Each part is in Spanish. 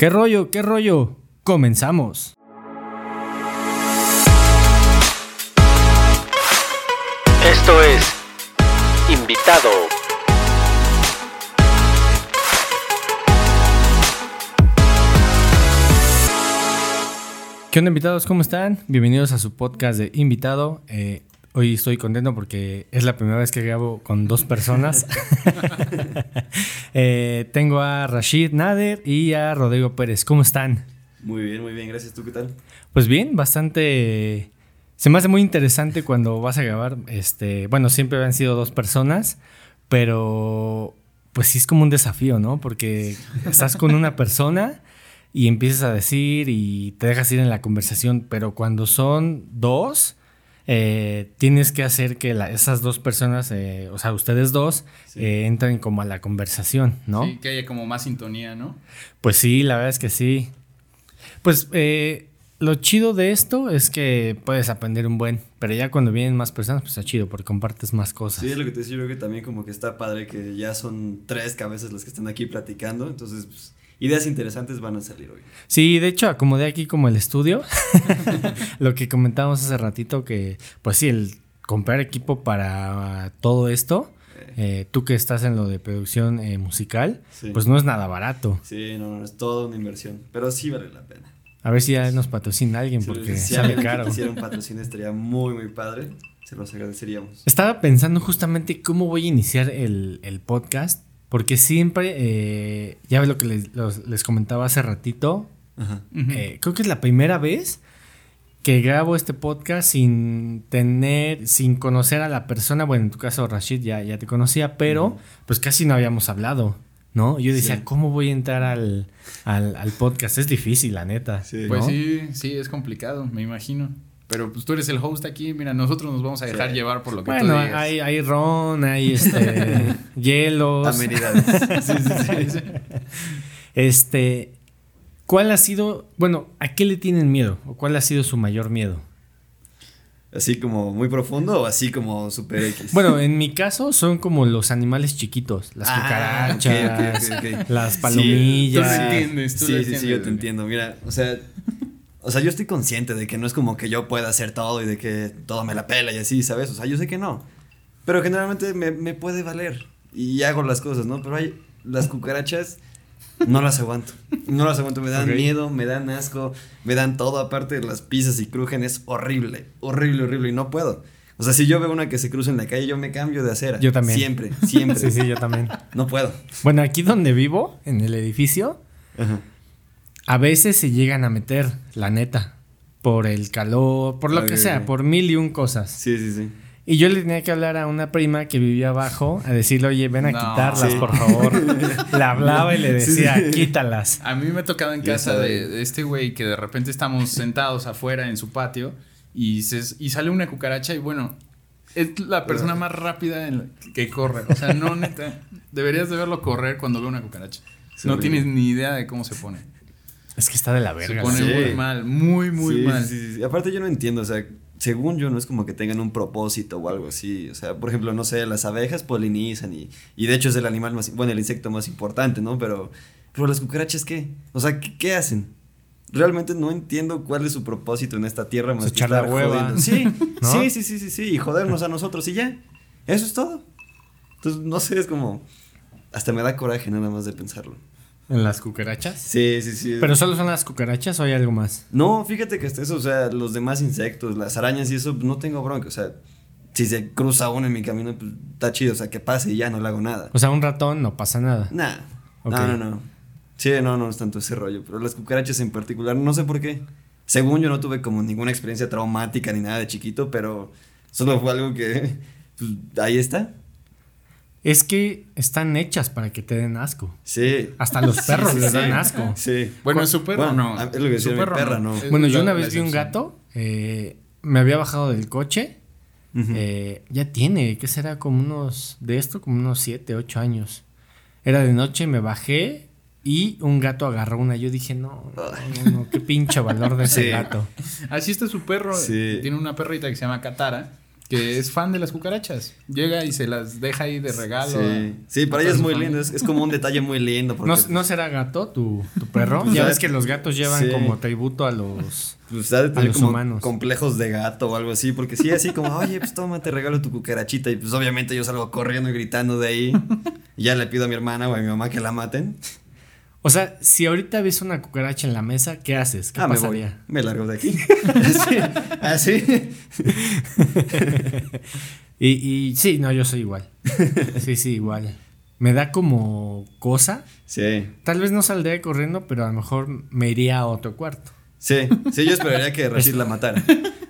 ¿Qué rollo? ¿Qué rollo? Comenzamos. Esto es Invitado. ¿Qué onda invitados? ¿Cómo están? Bienvenidos a su podcast de invitado. Eh, hoy estoy contento porque es la primera vez que grabo con dos personas. Eh, tengo a Rashid Nader y a Rodrigo Pérez. ¿Cómo están? Muy bien, muy bien, gracias. ¿Tú qué tal? Pues bien, bastante... Se me hace muy interesante cuando vas a grabar. Este, bueno, siempre han sido dos personas, pero pues sí es como un desafío, ¿no? Porque estás con una persona y empiezas a decir y te dejas ir en la conversación, pero cuando son dos, eh, tienes que hacer que la- esas dos personas, eh, o sea, ustedes dos, Sí. eh, entren como a la conversación, ¿no? Sí, que haya como más sintonía, ¿no? Pues sí, la verdad es que sí. Pues eh, lo chido de esto es que puedes aprender un buen, pero ya cuando vienen más personas, pues está chido porque compartes más cosas. Sí, es lo que te decía, yo creo que también como que está padre que ya son tres cabezas las que están aquí platicando, entonces pues, ideas interesantes van a salir hoy. Sí, de hecho acomodé aquí como el estudio. Lo que comentábamos hace ratito que, pues sí, el comprar equipo para todo esto, eh, tú que estás en lo de producción eh, musical, Sí. pues no es nada barato. Sí, no, no, es toda una inversión, pero sí vale la pena. A ver si ya nos patrocina alguien Si- porque si sale caro. un patrocinio estaría muy, muy padre, se los agradeceríamos. Estaba pensando justamente cómo voy a iniciar el, el podcast, porque siempre, eh, ya ves lo que les, los- les comentaba hace ratito, Ajá. eh, creo que es la primera vez que grabo este podcast sin tener, sin conocer a la persona, bueno, en tu caso Rashid ya, ya te conocía, pero pues casi no habíamos hablado, ¿no? Yo decía, Sí. ¿cómo voy a entrar al, al, al podcast? Es difícil, la neta. Sí. Pues sí, sí, es complicado, me imagino. Pero pues tú eres el host aquí, mira, nosotros nos vamos a dejar Sí. llevar por lo que Bueno, tú digas. hay, hay ron, hay este, hielos. Amenidades. Sí, sí, sí. Este, ¿cuál ha sido, bueno, a qué le tienen miedo? ¿O cuál ha sido su mayor miedo? Así como muy profundo o así como super X. Bueno, en mi caso son como los animales chiquitos, las Ah, cucarachas, las Sí, palomillas. tú lo entiendes, tú sí, lo sí, sí, yo te entiendo. Mira, o sea, o sea, yo estoy consciente de que no es como que yo pueda hacer todo y de que todo me la pela y así, ¿sabes? O sea, yo sé que no. Pero generalmente me, me puede valer y hago las cosas, ¿no? Pero hay las cucarachas no las aguanto. No las aguanto, me dan Ok. miedo, me dan asco, me dan todo aparte las pisas y crujen, es horrible, horrible, horrible y no puedo. O sea, si yo veo una que se cruza en la calle, yo me cambio de acera. Yo también. Siempre, siempre. Sí, sí, yo también. No puedo. Bueno, aquí donde vivo, en el edificio, Ajá. A veces se llegan a meter, la neta, por el calor, por lo que sea, por mil y un cosas. Sí, sí, sí. Y yo le tenía que hablar a una prima que vivía abajo a decirle, oye, ven a No. quitarlas, Sí. por favor. le hablaba y le decía, sí. quítalas. A mí me ha tocado en casa de, de este güey que de repente estamos sentados afuera en su patio y, se, y sale una cucaracha y bueno, es la persona más rápida en la- que corre. O sea, no, neta, deberías de verlo correr cuando ve una cucaracha. Sí, no tienes ni idea de cómo se pone. Es que está de la Se verga. pone sí. muy mal, muy, muy Sí, mal. sí, sí, sí. Aparte yo no entiendo, o sea, según yo no es como que tengan un propósito o algo así. O sea, por ejemplo, no sé, las abejas polinizan y, y de hecho es el animal más, bueno, el insecto más importante, ¿no? Pero, pero las cucarachas, ¿qué? O sea, ¿qué, qué hacen? Realmente no entiendo cuál es su propósito en esta tierra más Pues que echar la hueva. Sí, ¿No? sí, sí, sí, sí, sí, y jodernos a nosotros y ya. Eso es todo. Entonces, no sé, es como... Hasta me da coraje nada más de pensarlo. ¿En las cucarachas? Sí, sí, sí. ¿Pero solo son las cucarachas o hay algo más? No, fíjate que hasta eso, o sea, los demás insectos, las arañas y eso, no tengo bronca, o sea, si se cruza uno en mi camino, pues está chido, o sea, que pase y ya no le hago nada. O sea, un ratón no pasa nada. Nah, no, no, no. Sí, no, no es tanto ese rollo, pero las cucarachas en particular, no sé por qué. Según yo no tuve como ninguna experiencia traumática ni nada de chiquito, pero solo fue algo que, pues, ahí está. Es que están hechas para que te den asco. Sí. Hasta los perros Sí, les dan asco. Sí. Bueno, es su perro Bueno, no. es lo que decía Su perro perra, no. Bueno, yo una vez vi un gato, eh, me había bajado del coche, eh, ya tiene, ¿qué será? Como unos, de esto, como unos 7, 8 años. Era de noche, me bajé y un gato agarró una. Yo dije, no, no, no, no, qué pinche valor de ese Sí. gato. Así está su perro. Sí. Tiene una perrita que se llama Katara. Que es fan de las cucarachas. Llega y se las deja ahí de regalo. Sí, sí para ella es muy lindo, es, es como un detalle muy lindo. Porque, ¿No, ¿No será gato tu, tu perro? Pues, ya ¿sabes? ves que los gatos llevan Sí. como tributo a los... pues, tener los como humanos. complejos de gato o algo así, porque sí, así como, oye, pues toma, te regalo tu cucarachita. Y pues obviamente yo salgo corriendo y gritando de ahí. Y ya le pido a mi hermana o a mi mamá que la maten. O sea, si ahorita ves una cucaracha en la mesa, ¿qué haces? ¿Qué ah, me voy. Me largo de aquí. así. así. Y, y sí, no, yo soy igual. Sí, sí, igual. Me da como cosa. Sí. Tal vez no saldría corriendo, pero a lo mejor me iría a otro cuarto. Sí, sí, yo esperaría que Rashid la matara.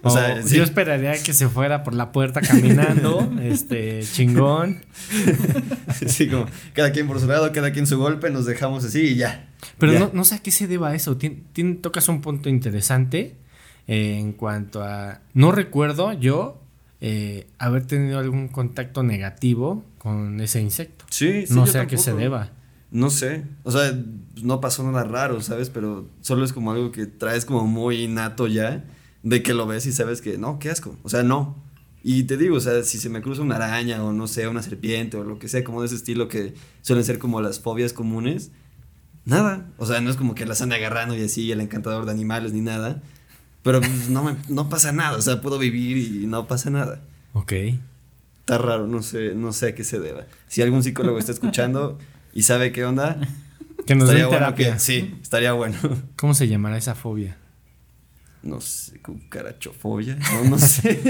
O sea, sí. Yo esperaría que se fuera por la puerta caminando, este, chingón. Sí, como cada quien por su lado, cada quien su golpe, nos dejamos así y ya. Pero Ya. no, no sé a qué se deba eso. Tien- tien- tocas un punto interesante eh, en cuanto a... No recuerdo yo eh, haber tenido algún contacto negativo con ese insecto. Sí, sí, no sé a qué se deba. No sé, o sea, no pasó nada raro, ¿sabes? Pero solo es como algo que traes como muy innato ya, de que lo ves y sabes que no, qué asco, o sea, no. Y te digo, o sea, si se me cruza una araña o no sé, una serpiente o lo que sea, como de ese estilo que suelen ser como las fobias comunes, nada. O sea, no es como que las ande agarrando y así, el encantador de animales ni nada. Pero pues, no, me, no pasa nada, o sea, puedo vivir y no pasa nada. Ok. Está raro, no sé, no sé a qué se deba. Si algún psicólogo está escuchando y sabe qué onda, Que nos den estaría bueno terapia. que, sí, estaría bueno. ¿Cómo se llamará esa fobia? No sé, cucarachofobia, no, no sé.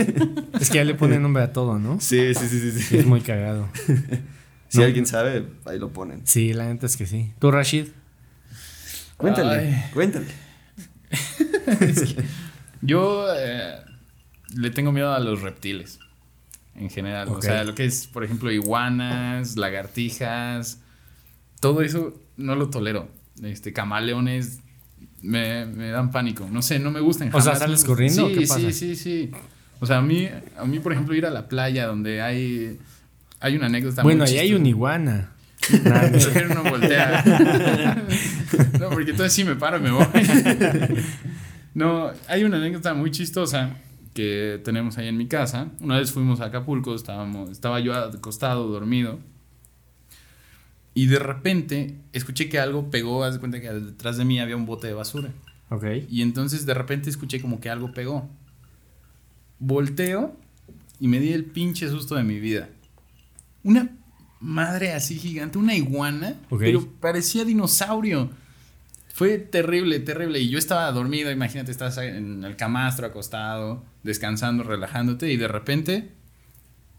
Es que ya le ponen nombre a todo, ¿no? Sí, sí, sí, sí. Es muy cagado. Si No. alguien sabe, ahí lo ponen. Sí, la neta es que sí. ¿Tú, Rashid? Cuéntale, Ay. cuéntale. Yo eh, le tengo miedo a los reptiles. En general. O sea, lo que es, por ejemplo, iguanas, lagartijas. Todo eso no lo tolero. Este, camaleones. Me, me dan pánico. No sé, no me gustan. O sea, ¿sales corriendo o Sí, qué pasa? sí, sí, sí. O sea, a mí, a mí, por ejemplo, ir a la playa donde hay. Hay una anécdota. bueno, ahí hay un iguana. Nah, no voltear. no, porque entonces sí me paro y me voy. no, hay una anécdota muy chistosa que tenemos ahí en mi casa. Una vez fuimos a Acapulco, estábamos, estaba yo acostado, dormido. Y de repente escuché que algo pegó, haz de cuenta que detrás de mí había un bote de basura. ok. Y entonces de repente escuché como que algo pegó. Volteo y me di el pinche susto de mi vida. Una madre así gigante, una iguana, pero parecía dinosaurio. Fue terrible, terrible. Y yo estaba dormido, imagínate, estás en el camastro acostado, descansando, relajándote y de repente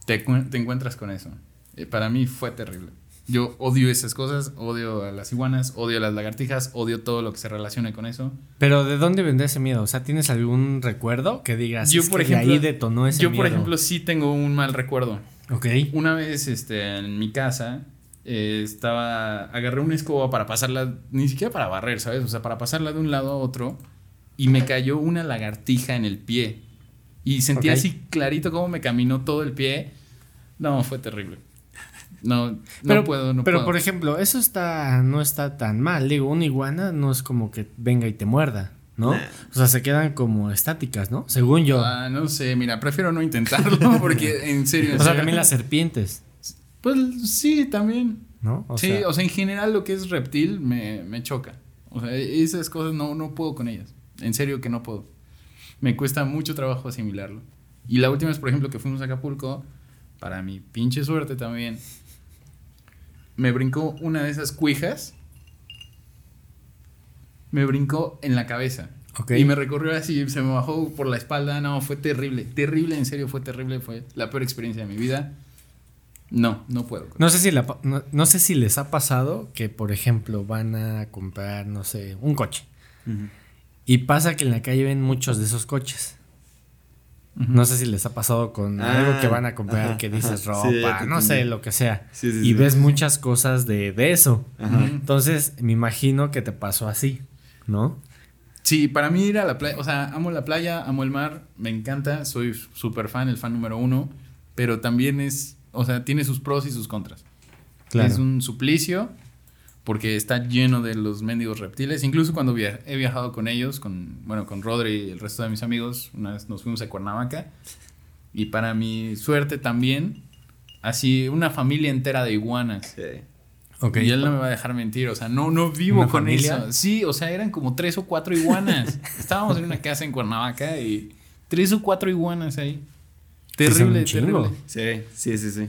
te, te encuentras con eso. Eh, para mí fue terrible. Yo odio esas cosas, odio a las iguanas, odio a las lagartijas, odio todo lo que se relacione con eso. Pero ¿de dónde vendrá ese miedo? O sea, ¿tienes algún recuerdo que digas Yo, "Es por que de ejemplo, ahí detonó ese Yo, miedo"? por ejemplo, sí tengo un mal recuerdo. Ok. Una vez este, en mi casa eh, estaba. Agarré una escoba para pasarla, ni siquiera para barrer, ¿sabes? O sea, para pasarla de un lado a otro. Y me cayó una lagartija en el pie. Y sentí Ok. así clarito cómo me caminó todo el pie. No, fue terrible. No, no Pero, puedo, no pero puedo. por ejemplo, eso está, no está tan mal. Digo, una iguana no es como que venga y te muerda, ¿no? Nah. O sea, se quedan como estáticas, ¿no? Según yo. Ah, no sé, mira, prefiero no intentarlo porque en serio. en o sea, serio. también las serpientes, Pues sí, también. ¿no? O sí, sea, o sea, en general lo que es reptil me, me choca. O sea, esas cosas no, no puedo con ellas. En serio que no puedo. Me cuesta mucho trabajo asimilarlo. Y la última vez, por ejemplo, que fuimos a Acapulco, para mi pinche suerte también, me brincó una de esas cuijas. Me brincó en la cabeza. Y me recorrió así, se me bajó por la espalda. No, fue terrible. Terrible, en serio, fue terrible. Fue la peor experiencia de mi vida. No, no puedo. no sé si la pa- no, no sé si les ha pasado que, por ejemplo, van a comprar, no sé, un coche. Y pasa que en la calle ven muchos de esos coches. No sé si les ha pasado con Ah, algo que van a comprar ajá, que dices ajá. Ropa, no sé, lo que sea. Sí, sí, y sí. ves muchas cosas de, de eso. Ajá. Entonces, me imagino que te pasó así, ¿no? Sí, para mí ir a la playa, o sea, amo la playa, amo el mar, me encanta, soy súper fan, el fan número uno, pero también es, o sea, tiene sus pros y sus contras. Claro. Es un suplicio porque está lleno de los mendigos reptiles. Incluso cuando via- he viajado con ellos, con, bueno, con Rodri y el resto de mis amigos, una vez nos fuimos a Cuernavaca Y para mi suerte también, así una familia entera de iguanas. Sí. Ok. Y él no me va a dejar mentir, o sea, no, no vivo ¿Una con familia? eso. Sí, o sea, eran como tres o cuatro iguanas. Estábamos en una casa en Cuernavaca y tres o cuatro iguanas ahí. Terrible, terrible. Sí, sí, sí, sí.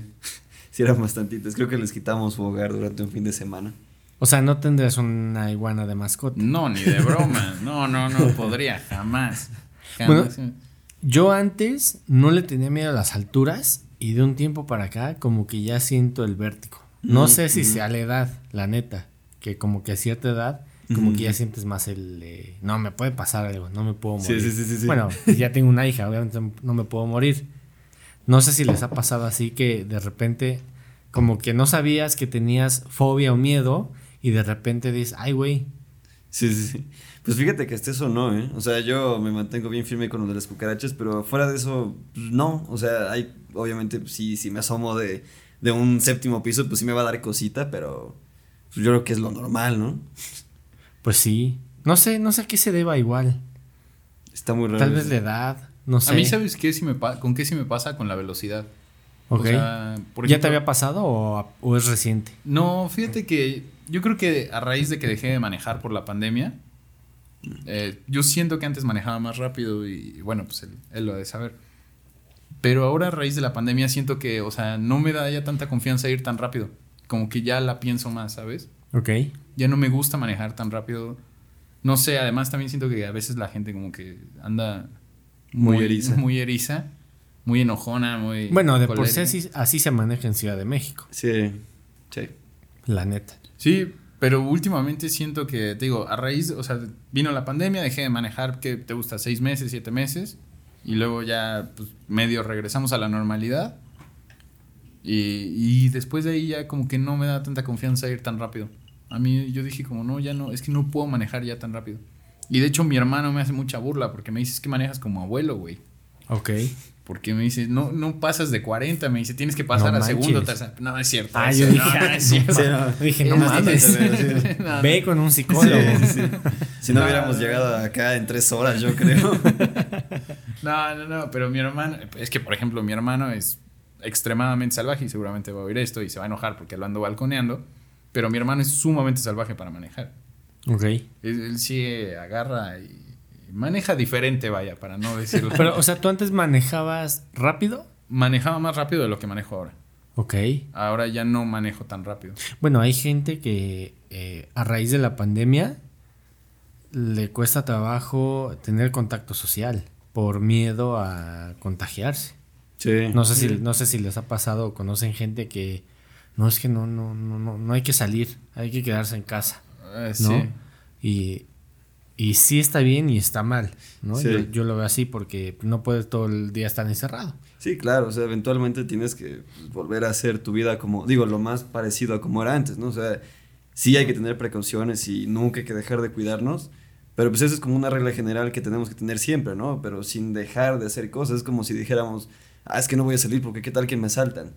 Sí, eran bastantitas. Creo que les quitamos su hogar durante un fin de semana. O sea, no tendrás una iguana de mascota. No, ni de broma. No, no, no podría, jamás. Bueno, Jamás. Yo antes no le tenía miedo a las alturas y de un tiempo para acá como que ya siento el vértigo. No Mm, sé si mm. sea la edad, la neta, que como que a cierta edad como que ya sientes más el eh, no me puede pasar algo, no me puedo morir. sí, sí, sí, sí. Bueno, ya tengo una hija, obviamente no me puedo morir. No sé si les ha pasado así que de repente como que no sabías que tenías fobia o miedo y de repente dices, "Ay, güey, Sí, sí, sí. Pues fíjate que hasta eso no, ¿eh? O sea, yo me mantengo bien firme con lo de las cucarachas, pero fuera de eso, pues, no. O sea, hay, obviamente, pues, sí, si me asomo de, de un séptimo piso, pues sí me va a dar cosita, pero pues, yo creo que es lo normal, ¿no? pues sí." No sé, no sé a qué se deba igual. Está muy raro. Tal vez la edad, no sé. A mí, ¿sabes qué sí me con qué sí me pasa? Con la velocidad. Ok. O sea, por ¿Ya te ejemplo- había pasado o, o es reciente? No, fíjate que yo creo que a raíz de que dejé de manejar por la pandemia, eh, yo siento que antes manejaba más rápido y bueno, pues él, él lo ha de saber. Pero ahora a raíz de la pandemia siento que, o sea, no me da ya tanta confianza ir tan rápido. Como que ya la pienso más, ¿sabes? Ok. Ya no me gusta manejar tan rápido. No sé, además también siento que a veces la gente como que anda Muy eriza. Muy eriza, muy enojona, muy... Bueno, de por sí así, así se maneja en Ciudad de México, Sí, sí. la neta. Sí, pero últimamente siento que, te digo, a raíz, o sea, vino la pandemia, dejé de manejar, que te gusta? Seis meses, siete meses, y luego ya, pues, medio regresamos a la normalidad. Y, y después de ahí ya como que no me da tanta confianza ir tan rápido. A mí yo dije como, no, ya no, es que no puedo manejar ya tan rápido. Y de hecho mi hermano me hace mucha burla porque me dice, es que manejas como abuelo, güey. Ok. Porque me dice, no, no pasas de 40, me dice, tienes que pasar No a segundo, tercero. No, es cierto. Ah, eso, yo dije, no, no es cierto. Sí, no. Dije, no Es mames. bastante- No, no. Ve con un psicólogo. Sí, sí. Si no No, hubiéramos no, llegado acá en tres horas, yo creo. No, no, no, pero mi hermano, es que por ejemplo mi hermano es extremadamente salvaje y seguramente va a oír esto y se va a enojar porque lo ando balconeando, pero mi hermano es sumamente salvaje para manejar. Ok. Él, él sí agarra y maneja diferente, vaya, para no decirlo. Pero, o sea, ¿tú antes manejabas rápido? manejaba más rápido de lo que manejo ahora. Ok. Ahora ya no manejo tan rápido. Bueno, hay gente que eh, a raíz de la pandemia le cuesta trabajo tener contacto social por miedo a contagiarse. Sí. No sé si, no sé si les ha pasado o conocen gente que no es que no, no, no, no, no hay que salir, hay que quedarse en casa, Eh, ¿no? Sí. Y, y sí está bien y está mal, ¿no? Sí. Yo, yo lo veo así porque no puedes todo el día estar encerrado. Sí, claro, o sea, eventualmente tienes que pues, volver a hacer tu vida como, digo, lo más parecido a como era antes, ¿no? O sea, sí hay que tener precauciones y nunca hay que dejar de cuidarnos, pero pues eso es como una regla general que tenemos que tener siempre, ¿no? Pero sin dejar de hacer cosas, es como si dijéramos, ah, es que no voy a salir porque qué tal que me asaltan.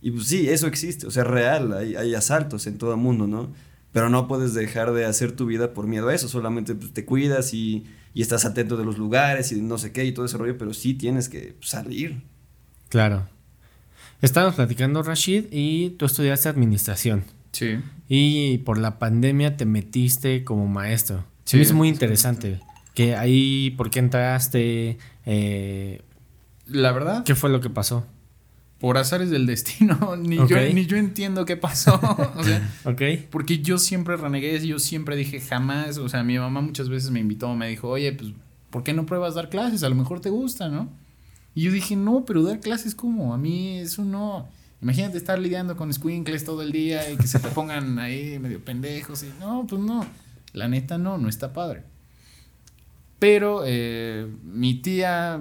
Y pues sí, eso existe, o sea, real, hay, hay asaltos en todo el mundo, ¿no? Pero no puedes dejar de hacer tu vida por miedo a eso, solamente pues, te cuidas y, y estás atento de los lugares y no sé qué y todo ese rollo, pero sí tienes que pues, salir. Claro. Estábamos platicando, Rashid, y tú estudiaste administración. Sí. Y por la pandemia te metiste como maestro. Sí, es muy interesante. Que ahí, ¿por qué entraste? Eh, La verdad, ¿Qué fue lo que pasó? Por azares del destino, ni, yo, ni yo entiendo qué pasó. o sea, ¿Ok? Porque yo siempre renegué, yo siempre dije jamás, o sea, mi mamá muchas veces me invitó, me dijo, oye, pues, ¿por qué no pruebas dar clases? A lo mejor te gusta, ¿no? Y yo dije, no, pero dar clases, ¿cómo? A mí eso no. Imagínate estar lidiando con squinkles todo el día y que se te pongan ahí medio pendejos y no, pues no. La neta no, no está padre. Pero eh, mi tía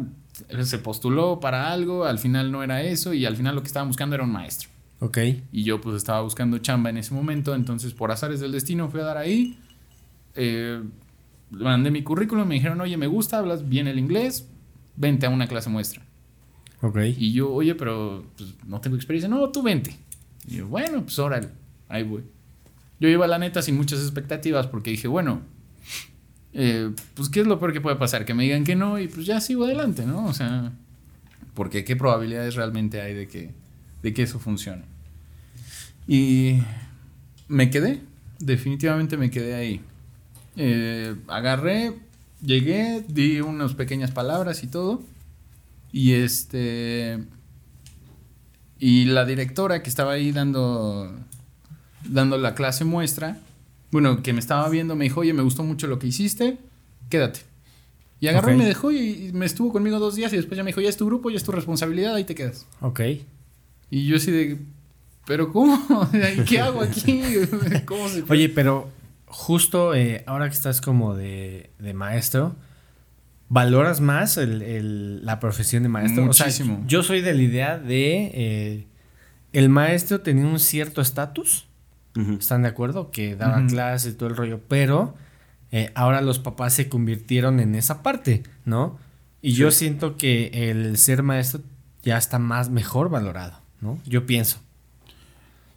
se postuló para algo, al final no era eso y al final lo que estaba buscando era un maestro. Ok. Y yo pues estaba buscando chamba en ese momento, entonces por azares del destino fui a dar ahí. Eh, mandé mi currículum, me dijeron, oye, me gusta, hablas bien el inglés, vente a una clase muestra. Ok. Y yo, oye, pero pues, no tengo experiencia, no, tú vente. Y yo, bueno, pues órale, ahí voy. Yo iba la neta sin muchas expectativas porque dije, bueno, eh, pues qué es lo peor que puede pasar, que me digan que no y pues ya sigo adelante, ¿no? O sea, Porque qué probabilidades realmente hay de que, de que eso funcione. Y me quedé, definitivamente me quedé ahí. Eh, agarré, llegué, di unas pequeñas palabras y todo. Y este. Y la directora que estaba ahí dando. dando la clase muestra. Bueno, que me estaba viendo, me dijo, oye, me gustó mucho lo que hiciste, quédate. Y agarró y me dejó y, y me estuvo conmigo dos días y después ya me dijo, ya es tu grupo, ya es tu responsabilidad, ahí te quedas. Ok. Y yo así de, ¿pero cómo? ¿Y ¿Qué hago aquí? ¿Cómo se Oye, pero justo eh, ahora que estás como de, de maestro, ¿valoras más el- el- la profesión de maestro? O sea, Muchísimo. yo soy de la idea de eh, el maestro tenía un cierto estatus, ¿están de acuerdo? Que daba clases y todo el rollo, pero eh, ahora los papás se convirtieron en esa parte, ¿no? Y yo siento que el ser maestro ya está más mejor valorado, ¿no? Yo pienso.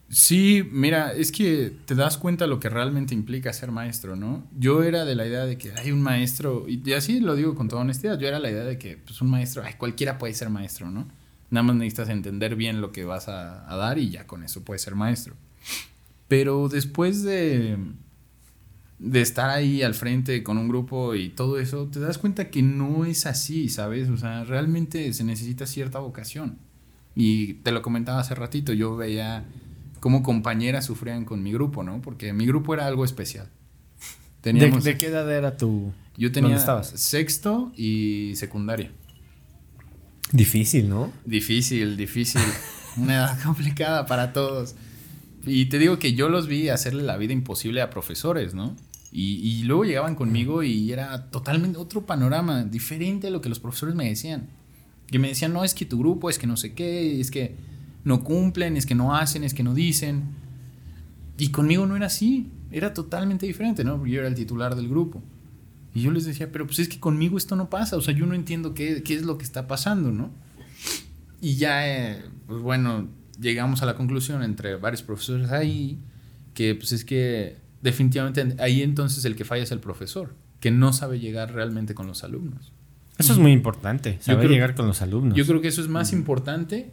Sí, mira, es que te das cuenta lo que realmente implica ser maestro, ¿no? Yo era de la idea de que hay un maestro, y así lo digo con toda honestidad, yo era la idea de que pues, un maestro, ay, cualquiera puede ser maestro, ¿no? Nada más necesitas entender bien lo que vas a, a dar y ya con eso puedes ser maestro. Pero después de, de estar ahí al frente con un grupo y todo eso, te das cuenta que no es así, ¿sabes? O sea, realmente se necesita cierta vocación. Y te lo comentaba hace ratito, yo veía cómo compañeras sufrían con mi grupo, ¿no? Porque mi grupo era algo especial. ¿De, Teníamos, de qué edad era tu...? yo tenía dónde estabas? sexto y secundaria. Difícil, ¿no? Difícil, difícil. Una edad complicada para todos. Y te digo que yo los vi hacerle la vida imposible a profesores, ¿no? Y, y luego llegaban conmigo y era totalmente otro panorama, diferente a lo que los profesores me decían. Que me decían, no, es que tu grupo, es que no sé qué, es que no cumplen, es que no hacen, es que no dicen. Y conmigo no era así, era totalmente diferente, ¿no? Yo era el titular del grupo. Y yo les decía, pero pues es que conmigo esto no pasa, o sea, yo no entiendo qué, qué es lo que está pasando, ¿no? Y ya, eh, pues bueno, llegamos a la conclusión entre varios profesores ahí, que pues es que definitivamente ahí entonces el que falla es el profesor, que no sabe llegar realmente con los alumnos. Eso es muy importante, saber creo- llegar con los alumnos. Yo creo que eso es más importante,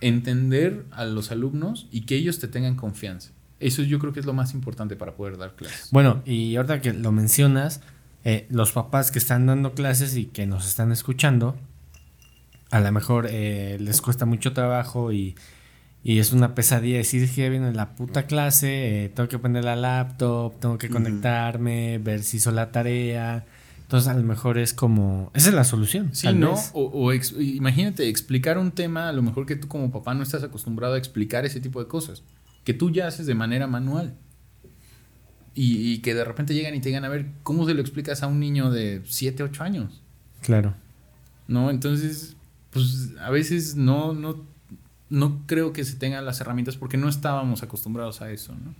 entender a los alumnos y que ellos te tengan confianza. Eso yo creo que es lo más importante para poder dar clases. Bueno, y ahorita que lo mencionas, eh, los papás que están dando clases y que nos están escuchando, a lo mejor eh, les cuesta mucho trabajo y, y es una pesadilla decir que viene la puta clase, eh, tengo que poner la laptop, tengo que conectarme, ver si hizo la tarea. Entonces a lo mejor es como... Esa es la solución. Sí, tal ¿no? vez. O, o ex- imagínate explicar un tema, a lo mejor que tú como papá no estás acostumbrado a explicar ese tipo de cosas, que tú ya haces de manera manual. Y, y que de repente llegan y te digan, a ver, ¿cómo se lo explicas a un niño de 7, 8 años? Claro. ¿No? Entonces, pues a veces no, no, no creo que se tengan las herramientas porque no estábamos acostumbrados a eso, ¿no?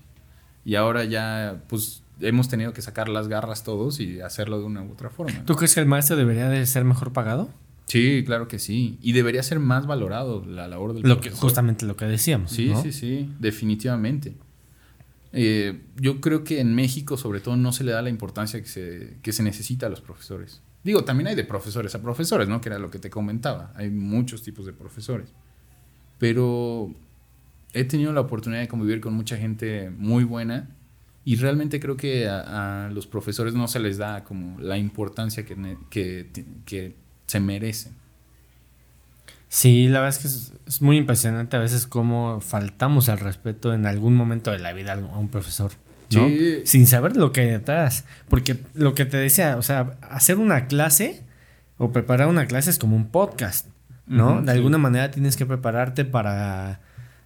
Y ahora ya, pues hemos tenido que sacar las garras todos y hacerlo de una u otra forma. ¿no? ¿Tú crees que el maestro debería de ser mejor pagado? Sí, claro que sí. Y debería ser más valorado la labor del Lo que, profesor. justamente lo que decíamos. Sí, ¿no? sí, sí, definitivamente. Eh, yo creo que en México, sobre todo, no se le da la importancia que se, que se necesita a los profesores. Digo, también hay de profesores a profesores, ¿no? Que era lo que te comentaba. Hay muchos tipos de profesores. Pero he tenido la oportunidad de convivir con mucha gente muy buena y realmente creo que a, a los profesores no se les da como la importancia que, que, que se merecen. Sí, la verdad es que es, es muy impresionante a veces cómo faltamos al respeto en algún momento de la vida a un profesor. ¿no? Sí. Sin saber lo que hay detrás. Porque lo que te decía, o sea, hacer una clase o preparar una clase es como un podcast, ¿no? De sí. alguna manera tienes que prepararte para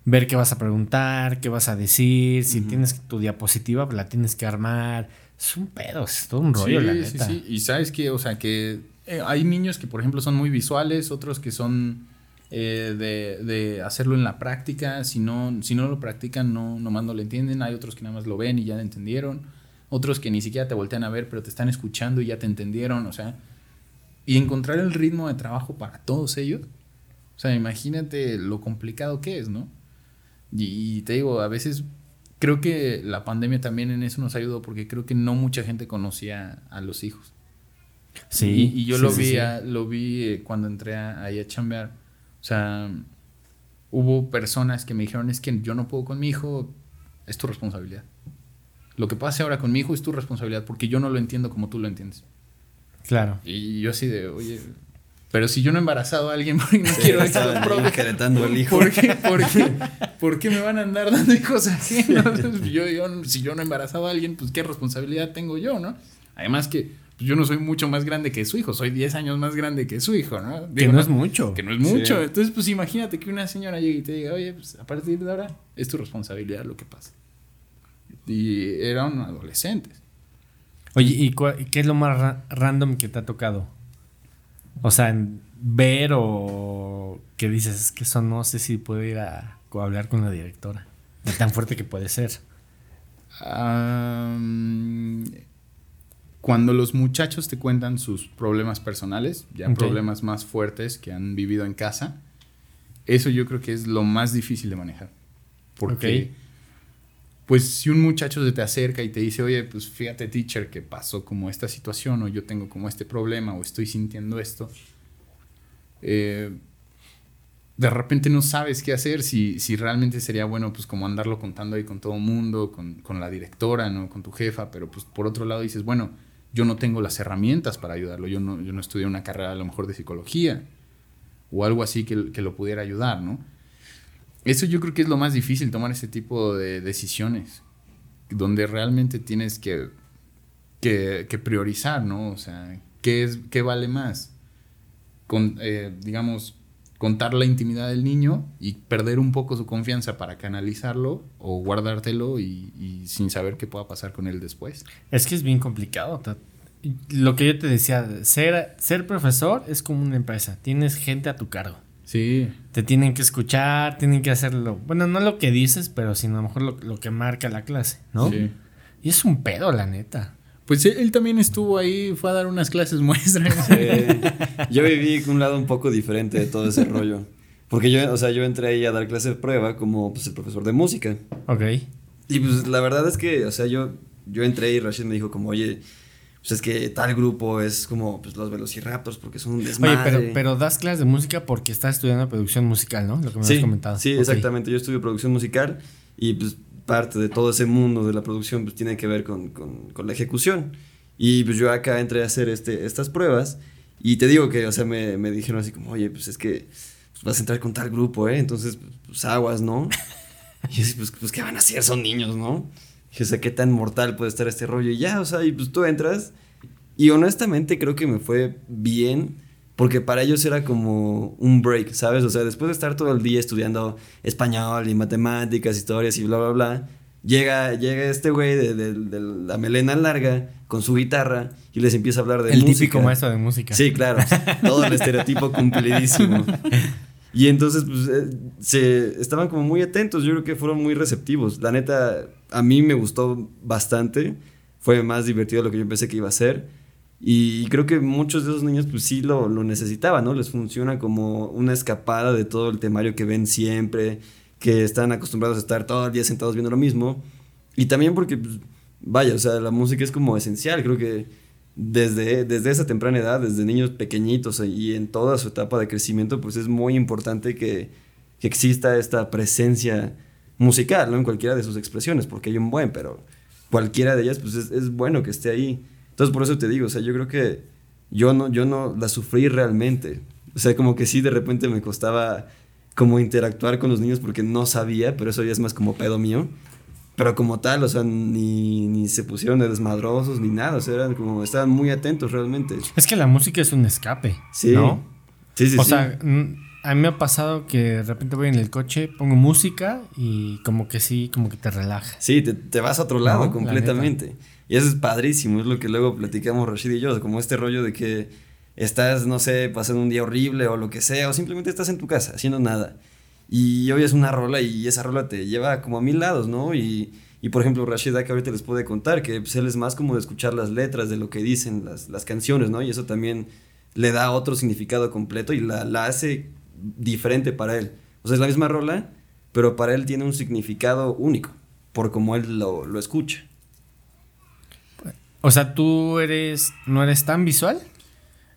ver qué vas a preguntar, qué vas a decir, si tienes tu diapositiva, pues la tienes que armar. Es un pedo, es todo un rollo, sí, la sí, sí. Y sabes que, o sea, que eh, hay niños que, por ejemplo, son muy visuales, otros que son eh, de, de hacerlo en la práctica. Si no, si no lo practican, no, nomás no lo entienden. Hay otros que nada más lo ven y ya lo entendieron. Otros que ni siquiera te voltean a ver, pero te están escuchando y ya te entendieron. O sea, y encontrar el ritmo de trabajo para todos ellos. O sea, imagínate lo complicado que es, ¿no? Y, y te digo, a veces creo que la pandemia también en eso nos ayudó porque creo que no mucha gente conocía a los hijos. Sí. Y, y yo sí, lo sí, vi, sí. a- lo vi eh, cuando entré ahí a chambear. O sea, hubo personas que me dijeron, es que yo no puedo con mi hijo, es tu responsabilidad. Lo que pase ahora con mi hijo es tu responsabilidad porque yo no lo entiendo como tú lo entiendes. Claro. Y yo así de, oye, pero si yo no he embarazado a alguien, porque no quiero al hijo. ¿Por qué, por, qué, por qué me van a andar dando hijos ajenos? Yo, yo, si yo no he embarazado a alguien, pues qué responsabilidad tengo yo, ¿no? Además que pues, yo no soy mucho más grande que su hijo, soy 10 años más grande que su hijo, ¿no? Que no es mucho. Que no es mucho. Sí. Entonces, pues imagínate que una señora llegue y te diga, oye, pues a partir de ahora es tu responsabilidad lo que pasa. Y eran adolescentes. Oye, ¿y qué es lo más ra- random que te ha tocado? O sea, en ver o que dices, es que eso no sé si puedo ir a, hablar con la directora. De tan fuerte que puede ser. Am, cuando los muchachos te cuentan sus problemas personales, ya problemas más fuertes que han vivido en casa, eso yo creo que es lo más difícil de manejar. Porque, Ok. Pues, si un muchacho se te acerca y te dice, oye, pues fíjate, teacher, que pasó como esta situación, o yo tengo como este problema, o estoy sintiendo esto, eh, de repente no sabes qué hacer, si, si realmente sería bueno, pues como andarlo contando ahí con todo el mundo, con, con la directora, ¿no? Con tu jefa, pero pues por otro lado dices, bueno, yo no tengo las herramientas para ayudarlo, yo no, yo no estudié una carrera a lo mejor de psicología o algo así que, que lo pudiera ayudar, ¿no? Eso yo creo que es lo más difícil, tomar ese tipo de decisiones, donde realmente tienes que, que, que priorizar, ¿no? O sea, ¿qué, es, qué vale más? Con, eh, digamos, contar la intimidad del niño y perder un poco su confianza para canalizarlo o guardártelo y, y sin saber qué pueda pasar con él después. Es que es bien complicado. Lo que yo te decía, ser, ser profesor es como una empresa. Tienes gente a tu cargo. Sí. Te tienen que escuchar, tienen que hacerlo. Bueno, no lo que dices, pero sino a lo mejor lo, lo que marca la clase, ¿no? Sí. Y es un pedo, la neta. Pues él, él también estuvo ahí, fue a dar unas clases muestras. Eh, yo viví un lado un poco diferente de todo ese rollo. Porque yo, o sea, yo entré ahí a dar clases de prueba como pues, el profesor de música. Ok. Y pues la verdad es que, o sea, yo, yo entré y Rashid me dijo como, oye, pues es que tal grupo es como pues, los Velociraptors porque son un Oye, desmadre. pero, pero das clases de música porque estás estudiando producción musical, ¿no? Lo que me sí, habías comentado. Sí, Ok. exactamente. Yo estudio producción musical y pues parte de todo ese mundo de la producción pues tiene que ver con, con, con la ejecución. Y pues yo acá entré a hacer este, estas pruebas y te digo que, o sea, me, me dijeron así como, oye, pues es que pues, vas a entrar con tal grupo, ¿eh? Entonces, pues aguas, ¿no? Y yo así, pues, pues, ¿qué van a hacer? Son niños, ¿no? Y yo sé qué tan mortal puede estar este rollo. Y ya, o sea, y pues tú entras. Y honestamente creo que me fue bien. Porque para ellos era como un break, ¿sabes? O sea, después de estar todo el día estudiando español y matemáticas, historias y bla, bla, bla, llega, llega este güey de, de- de la melena larga con su guitarra y les empieza a hablar de El música. típico maestro de música. Sí, claro. Todo el estereotipo cumplidísimo. Y entonces, pues, eh, se estaban como muy atentos. Yo creo que fueron muy receptivos. La neta, a mí me gustó bastante. Fue más divertido de lo que yo pensé que iba a ser. Y creo que muchos de esos niños, pues sí lo, lo necesitaban, ¿no? Les funciona como una escapada de todo el temario que ven siempre, que están acostumbrados a estar todo el día sentados viendo lo mismo. Y también porque, pues, vaya, o sea, la música es como esencial. Creo que desde, desde esa temprana edad, desde niños pequeñitos y en toda su etapa de crecimiento, pues es muy importante que, que exista esta presencia musical. En cualquiera de sus expresiones, porque hay un buen, pero cualquiera de ellas, pues es, es bueno que esté ahí. Entonces, por eso te digo, o sea, yo creo que yo no, yo no la sufrí realmente. O sea, como que sí, de repente me costaba como interactuar con los niños porque no sabía, pero eso ya es más como pedo mío. Pero como tal, o sea, ni, ni se pusieron de desmadrosos ni nada, o sea, eran como, estaban muy atentos realmente. Es que la música es un escape. Sí. ¿No? Sí, sí, o sí. sea, a mí me ha pasado que de repente voy en el coche, pongo música y como que sí, como que te relaja. Sí, te, te vas a otro lado No, la completamente. Y eso es padrísimo, es lo que luego platicamos Rashid y yo, como este rollo de que estás, no sé, pasando un día horrible o lo que sea, o simplemente estás en tu casa haciendo nada. Y oyes una rola y esa rola te lleva como a mil lados, ¿no? Y, y por ejemplo, Rashid que ahorita les puede contar que pues, él es más como de escuchar las letras de lo que dicen las, las canciones, ¿no? Y eso también le da otro significado completo y la, la hace diferente para él. O sea, es la misma rola, pero para él tiene un significado único, por como él lo, lo escucha. O sea, tú eres, no eres tan visual.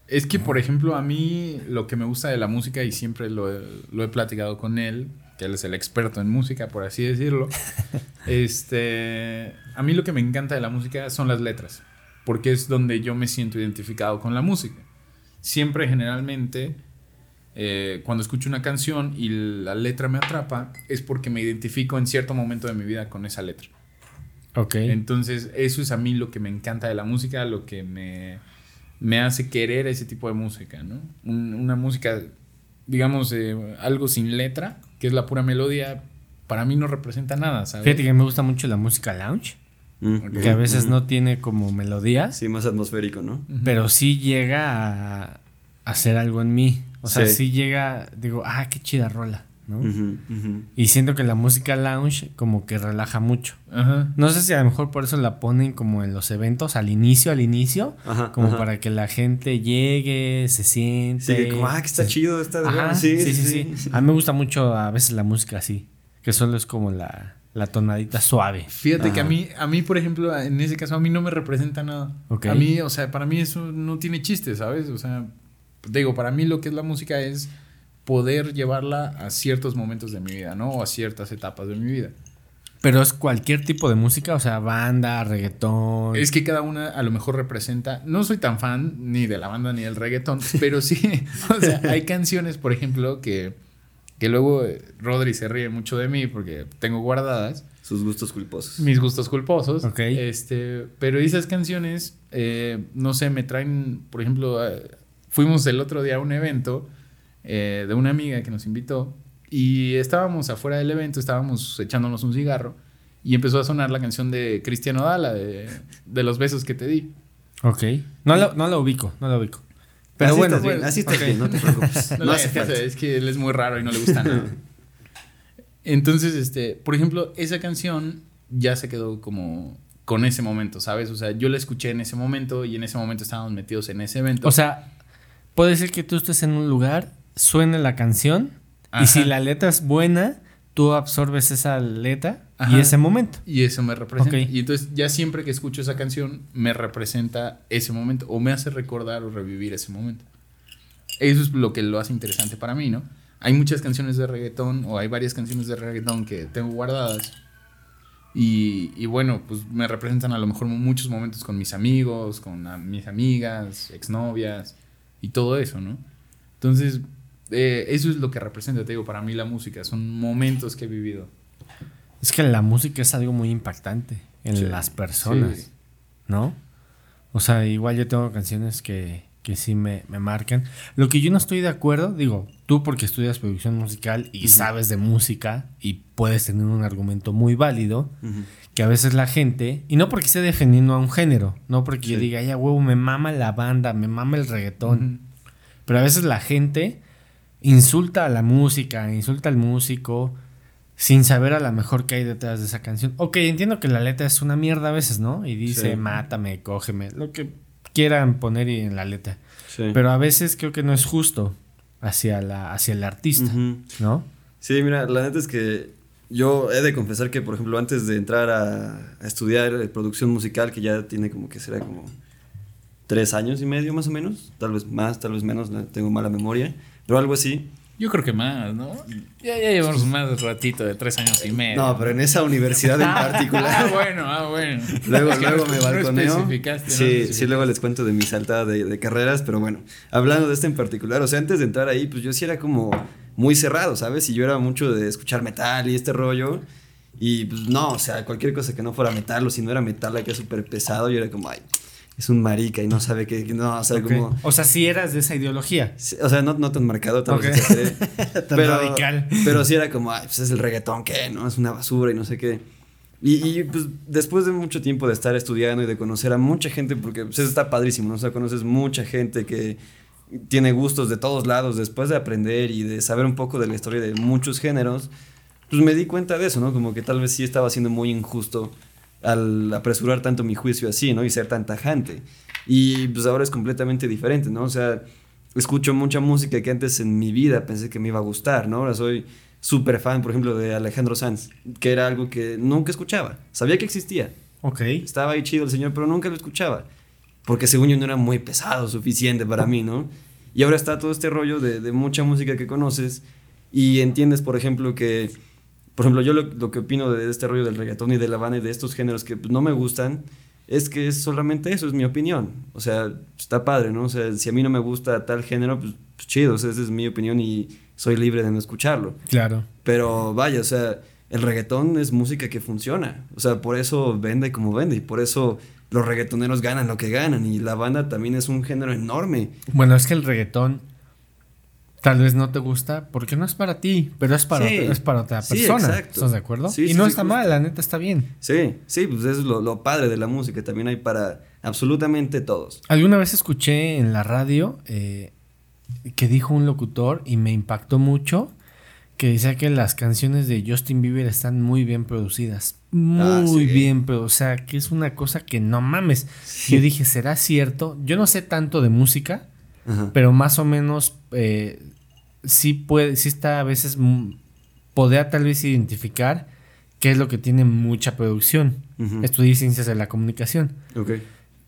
Es que, por ejemplo, a mí lo que me gusta de la música, y siempre lo he, lo he platicado con él, que él es el experto en música, por así decirlo, este, a mí lo que me encanta de la música son las letras, porque es donde yo me siento identificado con la música. Siempre, generalmente, eh, cuando escucho una canción y la letra me atrapa, es porque me identifico en cierto momento de mi vida con esa letra. Ok. Entonces, eso es a mí lo que me encanta de la música, lo que me, me hace querer ese tipo de música, ¿no? Un- una música, digamos, eh, algo sin letra, que es la pura melodía, para mí no representa nada, ¿sabes? Fíjate que me gusta mucho la música lounge, Mm, que a veces no tiene como melodías, Sí, más atmosférico, ¿no? Pero sí llega a, a hacer algo en mí. O sea, Sí. sí llega, digo, ah, qué chida rola, ¿no? Y siento que la música lounge como que relaja mucho. Ajá. No sé si a lo mejor por eso la ponen como en los eventos al inicio, al inicio, Ajá, como ajá. para que la gente llegue, se siente. Sí, como, ah, que está se- chido, está de Ajá, huevo. sí, sí, sí, A mí me gusta mucho a veces la música así, que solo es como la, la tonadita suave. Fíjate que a mí, a mí, por ejemplo, en ese caso, a mí no me representa nada. A mí, o sea, para mí eso no tiene chiste, ¿sabes? O sea, te digo, para mí lo que es la música es poder llevarla a ciertos momentos de mi vida, ¿no? O a ciertas etapas de mi vida. Pero es cualquier tipo de música, o sea, banda, reggaetón. Es que cada una a lo mejor representa. No soy tan fan ni de la banda ni del reggaetón, pero sí. O sea, hay canciones, por ejemplo, que, que luego eh, Rodri se ríe mucho de mí porque tengo guardadas Sus gustos culposos. mis gustos culposos. Ok. Este, pero esas canciones, eh, no sé, me traen, por ejemplo, eh, fuimos el otro día a un evento eh, de una amiga que nos invitó y estábamos afuera del evento, estábamos echándonos un cigarro y empezó a sonar la canción de Cristiano Dala, de, de los besos que te di. Ok. No la, no la ubico, no la ubico. Pero así bueno, estás bien, así estás ok. bien, no te preocupes. No, No, le hace hagas caso, falta. es que él es muy raro y no le gusta nada. Entonces, este, por ejemplo, esa canción ya se quedó como con ese momento, ¿sabes? O sea, yo la escuché en ese momento y en ese momento estábamos metidos en ese evento. O sea, puede ser que tú estés en un lugar, suene la canción, Ajá. y si la letra es buena, tú absorbes esa letra y Ajá. ese momento. y eso me representa. Ok. Y entonces ya siempre que escucho esa canción me representa ese momento o me hace recordar o revivir ese momento. Eso es lo que lo hace interesante para mí, ¿no? Hay muchas canciones de reggaetón o hay varias canciones de reggaetón que tengo guardadas y, y bueno, pues me representan a lo mejor muchos momentos con mis amigos, con mis amigas, exnovias y todo eso, ¿no? Entonces, eh, eso es lo que representa, te digo, para mí la música, son momentos que he vivido. Es que la música es algo muy impactante en Sí, las personas, sí. ¿no? O sea, igual yo tengo canciones que, que sí me, me marcan. Lo que yo no estoy de acuerdo, digo, tú porque estudias producción musical y sabes de música y puedes tener un argumento muy válido, que a veces la gente, y no porque esté defendiendo a un género, no porque yo diga, ya huevo, me mama la banda, me mama el reggaetón, pero a veces la gente insulta a la música, insulta al músico, sin saber a lo mejor qué hay detrás de esa canción. Ok, entiendo que la letra es una mierda a veces, ¿no? Y dice, Sí. mátame, cógeme, lo que quieran poner en la letra. Sí. Pero a veces creo que no es justo hacia, la, hacia el artista. ¿no? Sí, mira, la neta es que yo he de confesar que, por ejemplo, antes de entrar a, a estudiar eh, producción musical, que ya tiene como que será como tres años y medio más o menos, tal vez más, tal vez menos, no tengo mala memoria, pero algo así. Yo creo que más, ¿no? Ya, ya llevamos más ratito de tres años y medio. No, pero en esa universidad en Ah, particular. bueno, ah, bueno. Luego, Es que luego no- me no balconeo. no sí, sí, especificaste. luego les cuento de mi saltada de, de carreras, pero bueno, hablando de este en particular, o sea, antes de entrar ahí, pues yo sí era como muy cerrado, ¿sabes? Y yo era mucho de escuchar metal y este rollo. Y pues no, o sea, cualquier cosa que no fuera metal o si no era metal, que es súper pesado, yo era como, ay, es un marica y no sabe que, no, o sea, Ok. como. O sea, si eras de esa ideología. Sí, O sea, no, no tan marcado, tal vez Ok. exageré, Tan radical. Pero sí era como, ay, pues es el reggaetón, ¿qué? ¿No? Es una basura y no sé qué. Y, y, pues después de mucho tiempo de estar estudiando y de conocer a mucha gente, porque pues eso está padrísimo, ¿no? O sea, conoces mucha gente que tiene gustos de todos lados, después de aprender y de saber un poco de la historia de muchos géneros, pues me di cuenta de eso, ¿no? Como que tal vez sí estaba siendo muy injusto al apresurar tanto mi juicio así, ¿no? Y ser tan tajante. Y pues ahora es completamente diferente, ¿no? O sea, escucho mucha música que antes en mi vida pensé que me iba a gustar, ¿no? Ahora soy súper fan, por ejemplo, de Alejandro Sanz, que era algo que nunca escuchaba. Sabía que existía. Ok. Estaba ahí chido el señor, pero nunca lo escuchaba. porque según yo no era muy pesado, suficiente para mí, ¿no? Y ahora está todo este rollo de, de mucha música que conoces y entiendes, por ejemplo, que, por ejemplo, yo lo, lo, que opino de este rollo del reggaetón y de la banda y de estos géneros que pues, no me gustan, es que es solamente eso, es mi opinión. O sea, está padre, ¿no? O sea, si a mí no me gusta tal género, pues, pues chido, o sea, esa es mi opinión y soy libre de no escucharlo. Claro. Pero vaya, o sea, el reggaetón es música que funciona. O sea, por eso vende como vende y por eso los reggaetoneros ganan lo que ganan y la banda también es un género enorme. Bueno, es que el reggaetón tal vez no te gusta porque no es para ti, pero es para, Sí. otra, es para otra Sí, persona. exacto. ¿Estás de acuerdo? Sí, y no está mal, la neta está bien. Sí, sí, pues es lo, lo padre de la música. También hay para absolutamente todos. Alguna vez escuché en la radio eh, que dijo un locutor y me impactó mucho que decía que las canciones de Justin Bieber están muy bien producidas. Muy Ah, sí. bien, pero o sea, que es una cosa que no mames. Yo dije, ¿será cierto? Yo no sé tanto de música, Ajá. pero más o menos eh, sí puede, sí está a veces, mm, podría tal vez identificar qué es lo que tiene mucha producción. Ujú. Estudié ciencias de la comunicación.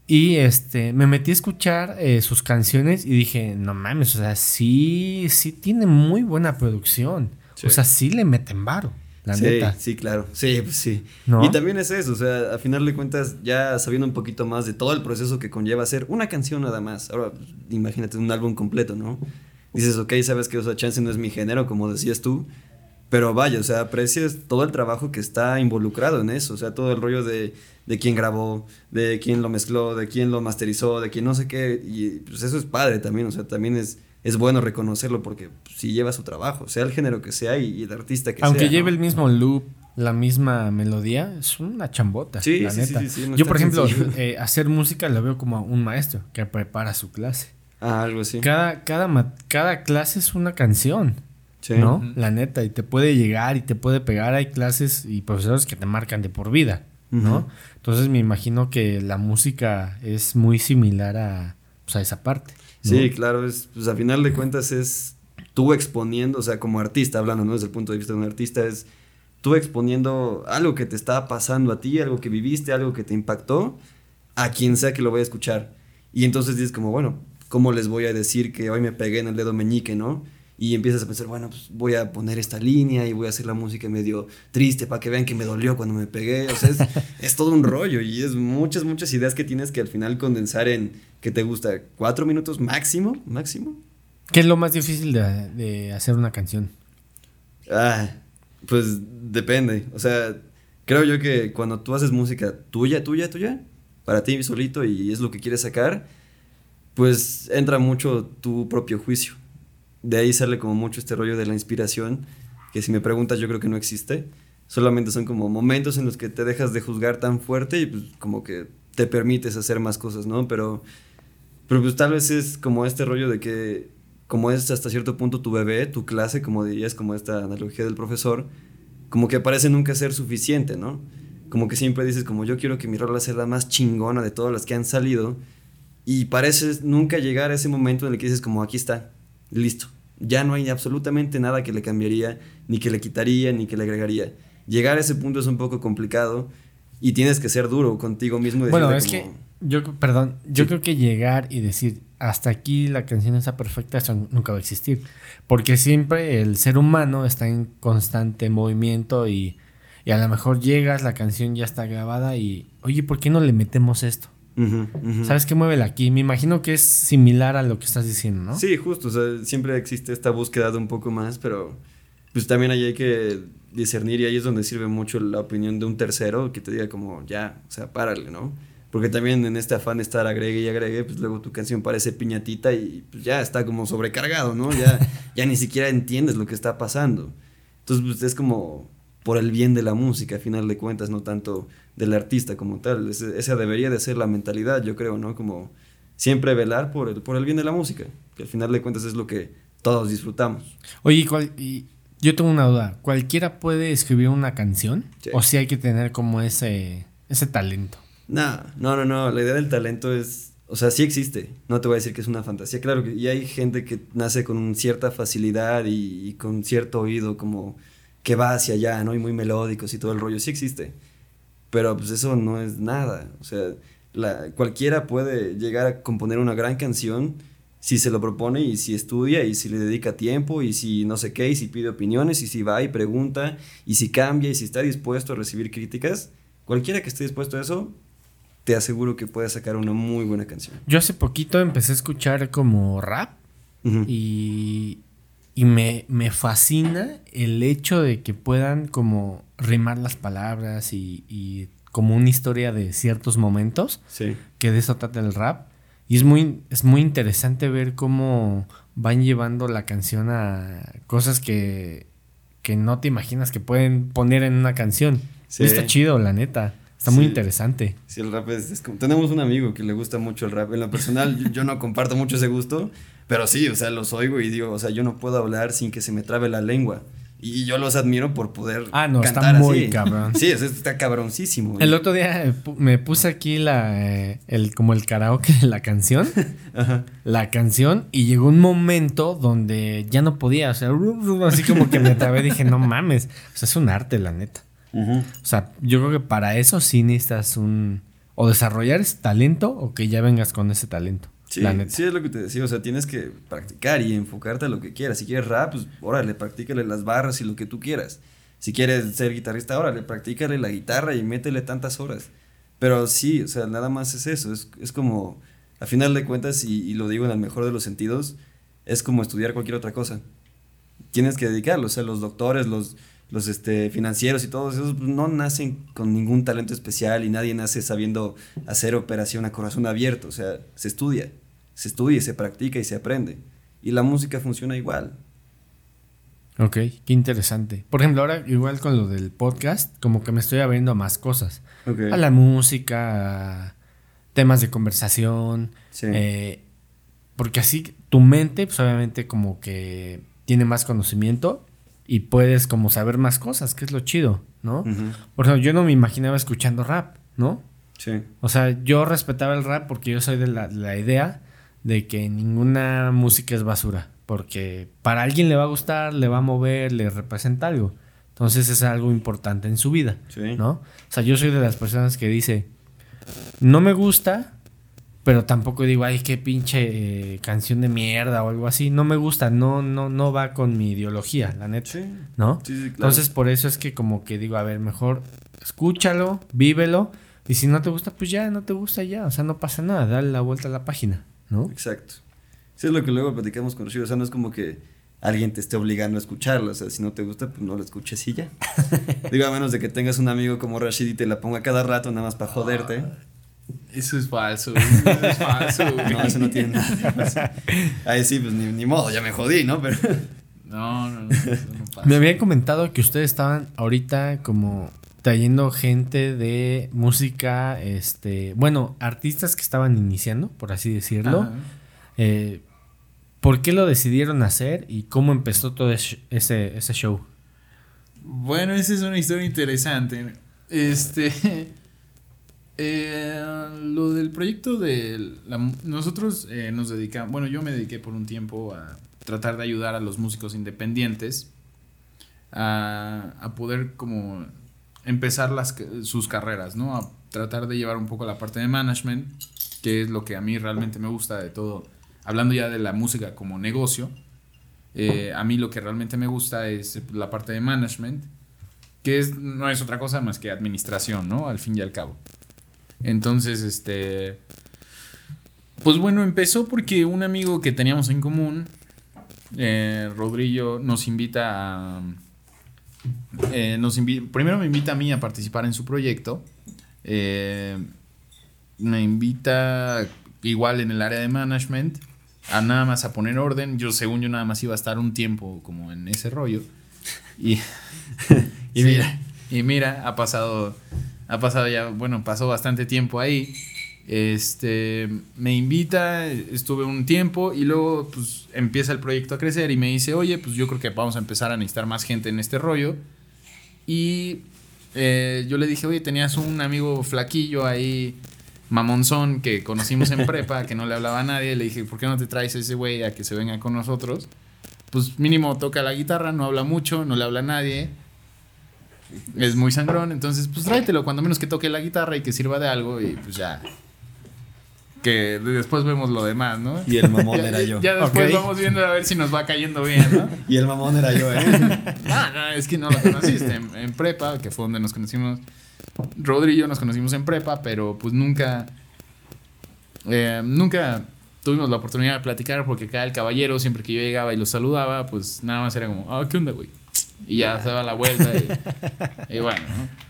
Y este, me metí a escuchar eh, sus canciones y dije, no mames, o sea, sí, sí tiene muy buena producción. Sí. O sea, sí le meten varo, la sí, neta. sí, claro. Sí, pues sí. ¿No? Y también es eso, o sea, a final de cuentas, ya sabiendo un poquito más de todo el proceso que conlleva hacer una canción nada más. Ahora, pues, imagínate un álbum completo, ¿no? Dices, ok, sabes que, o sea, chance no es mi género, como decías tú. Pero vaya, o sea, aprecias todo el trabajo que está involucrado en eso. O sea, todo el rollo de, de quién grabó, de quién lo mezcló, de quién lo masterizó, de quién no sé qué. Y pues eso es padre también. O sea, también es, es bueno reconocerlo porque si lleva su trabajo, sea el género que sea y, y el artista que Aunque sea. lleve ¿no? el mismo loop, la misma melodía, es una chambota. Sí, la sí, neta. sí, sí, no Yo, por ejemplo, eh, hacer música lo veo como un maestro que prepara su clase. Ah, algo así. Cada, cada, cada clase es una canción. Sí. ¿no? La neta, y te puede llegar y te puede pegar. Hay clases y profesores que te marcan de por vida, ¿no? Entonces me imagino que la música es muy similar a, pues, a esa parte. Sí, claro, es, pues a final de cuentas es tú exponiendo, o sea, como artista hablando, ¿no? Desde el punto de vista de un artista, es tú exponiendo algo que te está pasando a ti, algo que viviste, algo que te impactó, a quien sea que lo vaya a escuchar. Y entonces dices como, bueno, ¿cómo les voy a decir que hoy me pegué en el dedo meñique, no? Y empiezas a pensar, bueno, pues voy a poner esta línea y voy a hacer la música medio triste para que vean que me dolió cuando me pegué. O sea, es, es todo un rollo y es muchas, muchas ideas que tienes que al final condensar en, que te gusta? ¿Cuatro minutos máximo? ¿Máximo? ¿Qué es lo más difícil de, de hacer una canción? Ah, pues depende. O sea, creo yo que cuando tú haces música tuya, tuya, tuya, para ti solito y es lo que quieres sacar, pues entra mucho tu propio juicio. De ahí sale como mucho este rollo de la inspiración, que si me preguntas yo creo que no existe. Solamente son como momentos en los que te dejas de juzgar tan fuerte y pues como que te permites hacer más cosas, ¿no? Pero, pero pues tal vez es como este rollo de que como es hasta cierto punto tu bebé, tu clase, como dirías, como esta analogía del profesor, como que parece nunca ser suficiente, ¿no? Como que siempre dices, como yo quiero que mi rola sea la más chingona de todas las que han salido, y parece nunca llegar a ese momento en el que dices, como aquí está, listo. Ya no hay absolutamente nada que le cambiaría, ni que le quitaría, ni que le agregaría. Llegar a ese punto es un poco complicado y tienes que ser duro contigo mismo. y Bueno, es como- que yo, perdón, yo Sí. creo que llegar y decir hasta aquí la canción está perfecta, eso nunca va a existir. Porque siempre el ser humano está en constante movimiento y, y a lo mejor llegas, la canción ya está grabada y, oye, ¿por qué no le metemos esto? ¿Sabes qué mueve aquí? Me imagino que es similar a lo que estás diciendo, ¿no? Sí, justo, o sea, siempre existe esta búsqueda de un poco más, pero pues también ahí hay que discernir y ahí es donde sirve mucho la opinión de un tercero que te diga como, ya, o sea, párale, ¿no? Porque también en este afán de estar agregue y agregue, pues luego tu canción parece piñatita y pues ya está como sobrecargado, ¿no? Ya, ya ni siquiera entiendes lo que está pasando. Entonces, pues es como por el bien de la música, a final de cuentas, no tanto del artista como tal. Esa debería de ser la mentalidad, yo creo, ¿no? Como siempre velar por el, por el bien de la música, que al final de cuentas es lo que todos disfrutamos. Oye, ¿cuál- y yo tengo una duda. ¿Cualquiera puede escribir una canción? Sí. ¿O si hay que tener como ese, ese talento? No, no, no, no, la idea del talento es, o sea, sí existe, no te voy a decir que es una fantasía, claro que, y hay gente que nace con cierta facilidad y, y con cierto oído como que va hacia allá, ¿no? Y muy melódicos y todo el rollo, sí existe, pero pues eso no es nada, o sea, la, cualquiera puede llegar a componer una gran canción si se lo propone y si estudia y si le dedica tiempo y si no sé qué y si pide opiniones y si va y pregunta y si cambia y si está dispuesto a recibir críticas, cualquiera que esté dispuesto a eso, te aseguro que puede sacar una muy buena canción. Yo hace poquito empecé a escuchar como rap y, y me, me fascina el hecho de que puedan como rimar las palabras y, y como una historia de ciertos momentos, Sí. que de eso trata el rap. Y es muy, es muy interesante ver cómo van llevando la canción a cosas que, que no te imaginas que pueden poner en una canción. Sí. Está chido, la neta. Está muy Sí. interesante. Sí, el rap es, es como- Tenemos un amigo que le gusta mucho el rap. En lo personal, yo, yo no comparto mucho ese gusto, pero sí, o sea, los oigo y digo, o sea, yo no puedo hablar sin que se me trabe la lengua. Y yo los admiro por poder. Ah, no, está muy así. cabrón. Sí, es- está cabroncísimo. El otro día eh, me puse aquí la, eh, el, como el karaoke de la canción. Ajá. la canción y llegó un momento donde ya no podía, o sea, así como que me trabé y dije, no mames, o sea, es un arte, la neta. O sea, yo creo que para eso sí necesitas un... O desarrollar ese talento o que ya vengas con ese talento. Sí, la neta. sí, es lo que te decía. O sea, tienes que practicar y enfocarte a lo que quieras. Si quieres rap, pues órale, practícale las barras y lo que tú quieras. Si quieres ser guitarrista, órale, practícale la guitarra y métele tantas horas. Pero sí, o sea, nada más es eso. Es, es como, a final de cuentas, y, y lo digo en el mejor de los sentidos, es como estudiar cualquier otra cosa. Tienes que dedicarlo. O sea, los doctores, los, los este, financieros y todos esos pues, no nacen con ningún talento especial y nadie nace sabiendo hacer operación a corazón abierto. O sea, se estudia, se estudia, se practica y se aprende. Y la música funciona igual. Ok, qué interesante. Por ejemplo, ahora igual con lo del podcast, como que me estoy abriendo a más cosas. A la música, a temas de conversación. Sí. eh, porque así tu mente, pues obviamente como que tiene más conocimiento y puedes como saber más cosas, que es lo chido, ¿no? Por ejemplo, yo no me imaginaba escuchando rap, ¿no? Sí. O sea, yo respetaba el rap porque yo soy de la, la idea de que ninguna música es basura. Porque para alguien le va a gustar, le va a mover, le representa algo. Entonces es algo importante en su vida, Sí. ¿no? O sea, yo soy de las personas que dice, no me gusta, pero tampoco digo, ay, qué pinche eh, canción de mierda o algo así. No me gusta, no, no, no va con mi ideología, la neta, Sí. ¿no? Sí, sí, claro. Entonces, por eso es que como que digo, a ver, mejor escúchalo, vívelo. Y si no te gusta, pues ya, no te gusta ya. O sea, no pasa nada, dale la vuelta a la página, ¿no? Exacto. Sí, es lo que luego platicamos con Rocío. O sea, no es como que alguien te esté obligando a escucharla. O sea, si no te gusta, pues no la escuches y ya. Digo, a menos de que tengas un amigo como Rashid y te la ponga cada rato nada más para joderte. Eso es falso. Eso es falso, güey. No, eso no tiene nada. Ahí sí, pues ni, ni modo, ya me jodí, ¿no? Pero. No, no, no, eso no pasa. Me habían comentado que ustedes estaban ahorita como trayendo gente de música, este, bueno, artistas que estaban iniciando, por así decirlo. Eh, ¿Por qué lo decidieron hacer y cómo empezó todo ese, ese, ese show? Bueno, esa es una historia interesante. Este. Eh, lo del proyecto de. la nosotros eh, nos dedicamos. Bueno, yo me dediqué por un tiempo a tratar de ayudar a los músicos independientes a, a poder, como. empezar las, sus carreras, ¿no? A tratar de llevar un poco la parte de management, que es lo que a mí realmente me gusta de todo. Hablando ya de la música como negocio. Eh, a mí lo que realmente me gusta es la parte de management, que es, no es otra cosa más que administración, ¿no? Al fin y al cabo. Entonces, este... Pues bueno, empezó porque un amigo que teníamos en común, eh, Rodrillo, nos invita a... eh, nos invi- primero me invita a mí a participar en su proyecto. Eh, me invita igual en el área de management a nada más a poner orden. Yo, según yo, nada más iba a estar un tiempo como en ese rollo. Y, y mira, y mira, ha pasado, ha pasado ya, bueno, pasó bastante tiempo ahí. Este, me invita, estuve un tiempo y luego pues empieza el proyecto a crecer y me dice, oye, pues yo creo que vamos a empezar a necesitar más gente en este rollo. Y eh, yo le dije, oye, tenías un amigo flaquillo ahí, mamonzón, que conocimos en prepa, que no le hablaba a nadie. Le dije, ¿por qué no te traes a ese güey a que se venga con nosotros? Pues mínimo toca la guitarra, no habla mucho, no le habla a nadie. Es muy sangrón, entonces pues tráetelo, cuando menos que toque la guitarra y que sirva de algo y pues ya. Que después vemos lo demás, ¿no? Y el mamón Ya, era yo. ya después vamos viendo a ver si nos va cayendo bien, ¿no? Y el mamón era yo, ¿eh? No, no, es que no lo conociste. En, en prepa, que fue donde nos conocimos. Rodri y yo nos conocimos en prepa, pero pues nunca. eh, nunca tuvimos la oportunidad de platicar porque cada el caballero, siempre que yo llegaba y lo saludaba, pues nada más era como, ah, ¿qué onda, güey? Y ya se daba la vuelta y, bueno, ¿no?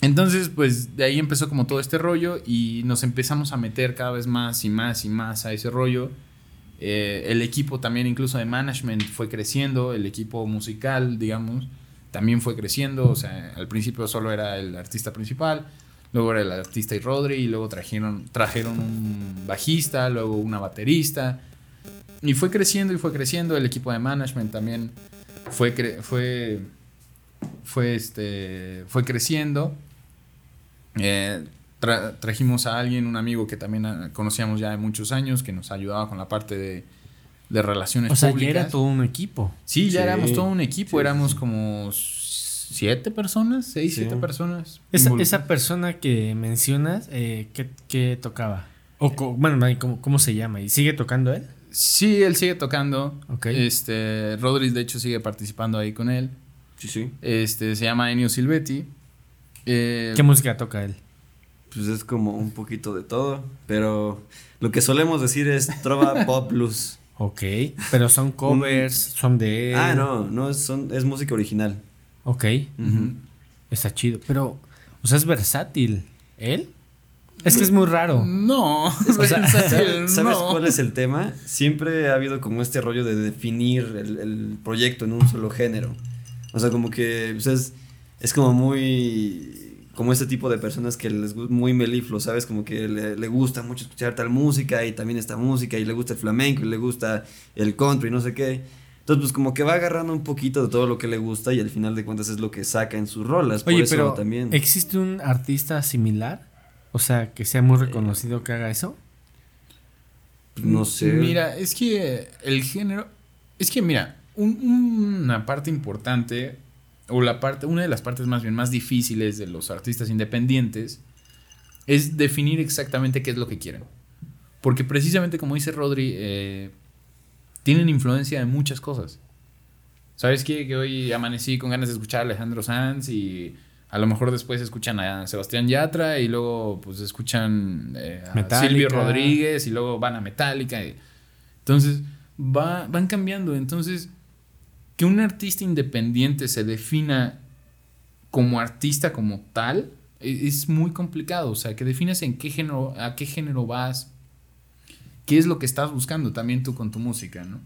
Entonces, pues de ahí empezó como todo este rollo y nos empezamos a meter cada vez más y más y más a ese rollo. Eh, el equipo también, incluso de management, fue creciendo. El equipo musical, digamos, también fue creciendo. O sea, al principio solo era el artista principal, luego era el artista y Rodri, y luego trajeron, trajeron un bajista, luego una baterista. Y fue creciendo y fue creciendo. El equipo de management también fue, cre- fue, fue, este, fue creciendo. Eh, tra- trajimos a alguien, un amigo que también ah, conocíamos ya de muchos años, que nos ayudaba con la parte de, de relaciones O sea, ya públicas. era todo un equipo. Sí, ya Sí, éramos todo un equipo, sí, éramos sí. como siete personas, seis, Sí. siete personas. Esa, esa persona que mencionas, eh, ¿qué, qué tocaba? O, bueno, ¿cómo, ¿cómo se llama? ¿Y sigue tocando él? Sí, él sigue tocando. Ok. Este, Rodri, de hecho, sigue participando ahí con él. Sí, sí. Este, se llama Ennio Silvetti. Eh, ¿Qué música toca él? Pues es como un poquito de todo, pero lo que solemos decir es trova pop blues. Ok, pero son covers, son de él. Ah, no, no es, son, es música original. Ok, está chido. Pero, o sea, es versátil. ¿Él? Es que es muy raro. No, O sea, ¿Sabes no. cuál es el tema? Siempre ha habido como este rollo de definir el, el proyecto en un solo género. O sea, como que pues, es, es como muy... Como este tipo de personas que les gusta muy meliflo, ¿sabes? Como que le, le gusta mucho escuchar tal música y también esta música y le gusta el flamenco y le gusta el country y no sé qué. Entonces, pues como que va agarrando un poquito de todo lo que le gusta y al final de cuentas es lo que saca en sus rolas. Por Oye, eso pero también. ¿existe un artista similar? O sea, que sea muy reconocido que haga eso. pues, no sé. Mira, es que el género. Es que, mira, un- una parte importante, o la parte, una de las partes más bien más difíciles de los artistas independientes, es definir exactamente qué es lo que quieren. Porque precisamente, como dice Rodri, eh, tienen influencia de muchas cosas. ¿Sabes qué? Que hoy amanecí con ganas de escuchar a Alejandro Sanz y a lo mejor después escuchan a Sebastián Yatra y luego pues escuchan eh, a. Silvio Rodríguez y luego van a Metallica. y- entonces va, van cambiando. Entonces, que un artista independiente se defina como artista como tal e- es muy complicado. O sea, que defines en qué género, a qué género vas, qué es lo que estás buscando también tú con tu música, ¿no?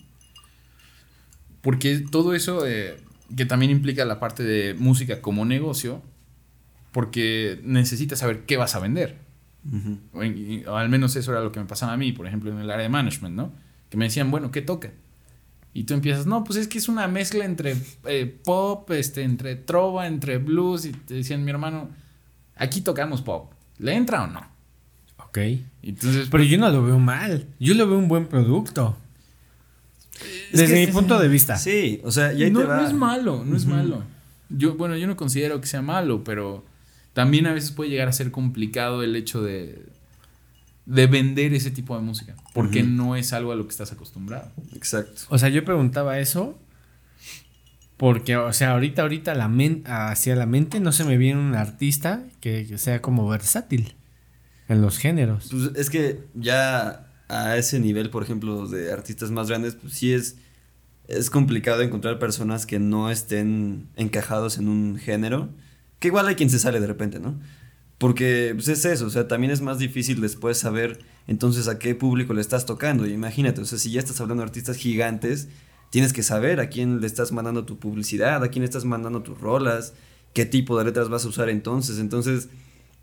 Porque todo eso eh, que también implica la parte de música como negocio, porque necesitas saber qué vas a vender. O, al menos eso era lo que me pasaba a mí, por ejemplo, en el área de management, ¿no? Que me decían, bueno, ¿qué toca? Y tú empiezas, no, pues es que es una mezcla entre eh, pop, este, entre trova, entre blues. Y te decían, mi hermano, aquí tocamos pop. ¿Le entra o no? Ok. Entonces, Pero yo no lo veo mal. Yo lo veo un buen producto. Es Desde que- mi punto de vista. Sí, o sea, y ahí no, te va. no es malo, no es malo. Yo, bueno, yo no considero que sea malo, pero también a veces puede llegar a ser complicado el hecho de, de vender ese tipo de música, porque no es algo a lo que estás acostumbrado. Exacto. O sea, yo preguntaba eso porque, o sea, ahorita, ahorita la men- hacia la mente no se me viene un artista que, que sea como versátil en los géneros. Pues es que ya a ese nivel, por ejemplo, de artistas más grandes, pues sí es, es complicado encontrar personas que no estén encajados en un género. Que igual hay quien se sale de repente, ¿no? Porque pues es eso, o sea, también es más difícil después saber entonces a qué público le estás tocando. Y imagínate, o sea, si ya estás hablando de artistas gigantes, tienes que saber a quién le estás mandando tu publicidad, a quién estás mandando tus rolas, qué tipo de letras vas a usar entonces. Entonces,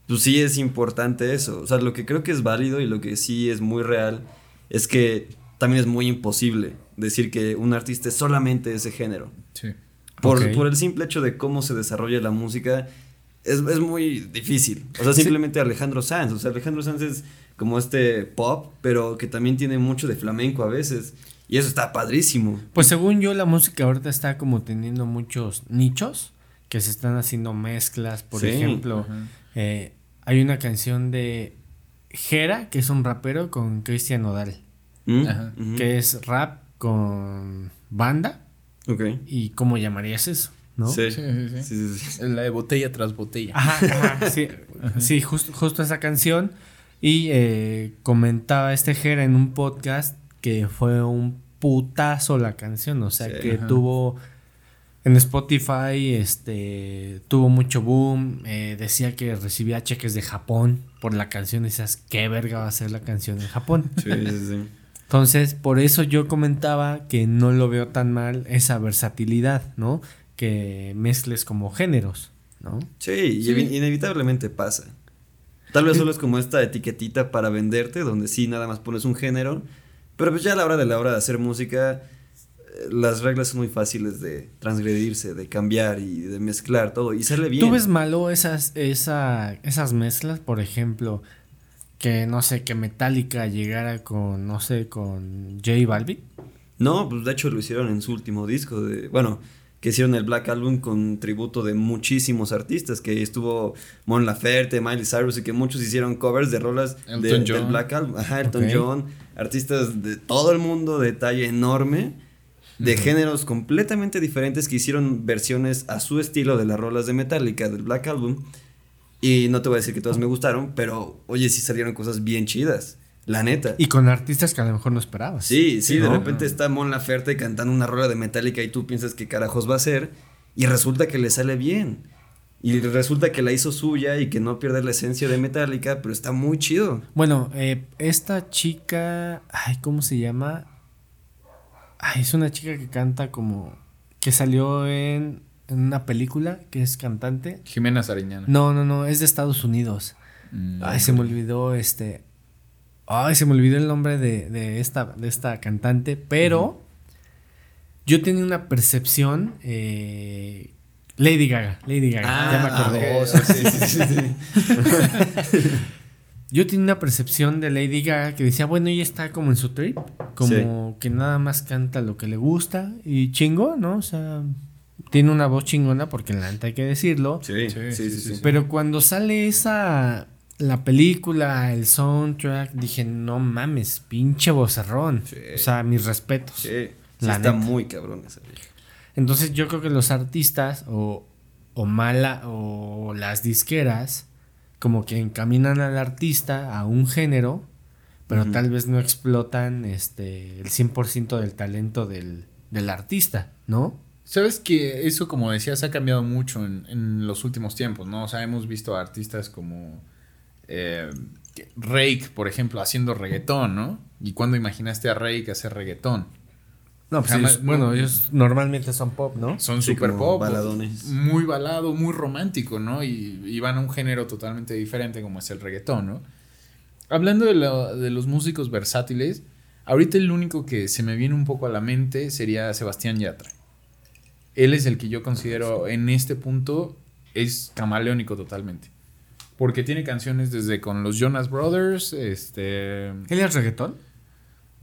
pues sí es importante eso. O sea, lo que creo que es válido y lo que sí es muy real es que también es muy imposible decir que un artista es solamente ese género. Sí. Por, el simple hecho de cómo se desarrolla la música, es, es muy difícil. O sea, simplemente Alejandro Sanz. O sea, Alejandro Sanz es como este pop, pero que también tiene mucho de flamenco a veces. Y eso está padrísimo. Pues según yo, la música ahorita está como teniendo muchos nichos que se están haciendo mezclas. Por Sí. ejemplo, eh, hay una canción de Jera, que es un rapero, con Cristian Nodal. Mm. Que es rap con banda. Ok. ¿Y cómo llamarías eso? ¿No? Sí. Sí, sí, sí. Sí, sí, sí. La de botella tras botella. Ajá, ajá, sí, sí justo, justo esa canción. Y eh, comentaba este Jera en un podcast que fue un putazo la canción. O sea, Sí, que ajá. tuvo en Spotify, este, tuvo mucho boom. eh, decía que recibía cheques de Japón por la canción. Y decías, ¿qué verga va a ser la canción en Japón? Sí, sí, sí. Entonces, por eso yo comentaba que no lo veo tan mal esa versatilidad, ¿no? Que mezcles como géneros, ¿no? Sí, y evi- inevitablemente pasa. Tal vez solo es como esta etiquetita para venderte, donde sí nada más pones un género, pero pues ya a la hora de la hora de hacer música, eh, las reglas son muy fáciles de transgredirse, de cambiar y de mezclar todo, y sale bien. ¿Tú ves malo esas, esa, esas mezclas? Por ejemplo, que no sé, que Metallica llegara con, no sé, con J Balvin. No, pues de hecho lo hicieron en su último disco, de, bueno, que hicieron el Black Album con tributo de muchísimos artistas, que estuvo Mon Laferte, Miley Cyrus, y que muchos hicieron covers de rolas de- del. Black Album. Ajá, Elton. John, artistas de todo el mundo de talla enorme, de géneros completamente diferentes que hicieron versiones a su estilo de las rolas de Metallica del Black Album. Y no te voy a decir que todas me gustaron, pero oye, sí salieron cosas bien chidas, la neta. Y con artistas que a lo mejor no esperabas. Sí, sí, de repente está Mon Laferte cantando una rola de Metallica y tú piensas qué carajos va a ser y resulta que le sale bien. Y resulta que la hizo suya y que no pierde la esencia de Metallica, pero está muy chido. Bueno, eh, esta chica, ay, ¿cómo se llama? Ay, es una chica que canta como, que salió en, en una película, que es cantante. Jimena Sariñana. No, no, no, es de Estados Unidos. Mm. Ay, se me olvidó este. Ay, se me olvidó el nombre de, de esta, de esta cantante, pero yo tenía una percepción. eh, Lady Gaga, Lady Gaga, ya me acordé. sí, sí, sí, sí. Yo tenía una percepción de Lady Gaga que decía, bueno, ella está como en su trip, como que nada más canta lo que le gusta y chingo, ¿no? O sea, tiene una voz chingona porque la neta hay que decirlo. Sí, Sí, sí, sí, sí, sí. sí. Pero cuando sale esa, la película, el soundtrack, dije, no mames, pinche vocerrón. Sí. O sea, mis respetos. Sí, La está neta. muy cabrón esa vieja. Entonces yo creo que los artistas o, o mala o las disqueras como que encaminan al artista a un género, pero tal vez no explotan este el 100% del talento del, del artista, ¿no? Sabes que eso, como decías, ha cambiado mucho en, en los últimos tiempos, ¿no? O sea, hemos visto a artistas como eh, Rake, por ejemplo, haciendo reggaetón, ¿no? ¿Y cuándo imaginaste a Rake hacer reggaetón? No, pues Jamás- ellos- bueno, ellos normalmente son pop, ¿no? Son Sí, super como pop. baladones. Muy balado, muy romántico, ¿no? Y, y van a un género totalmente diferente como es el reggaetón, ¿no? Hablando de, lo- de los músicos versátiles, ahorita el único que se me viene un poco a la mente sería Sebastián Yatra. Él es el que yo considero en este punto es camaleónico totalmente. Porque tiene canciones desde con los Jonas Brothers, este... ¿Él es reggaetón?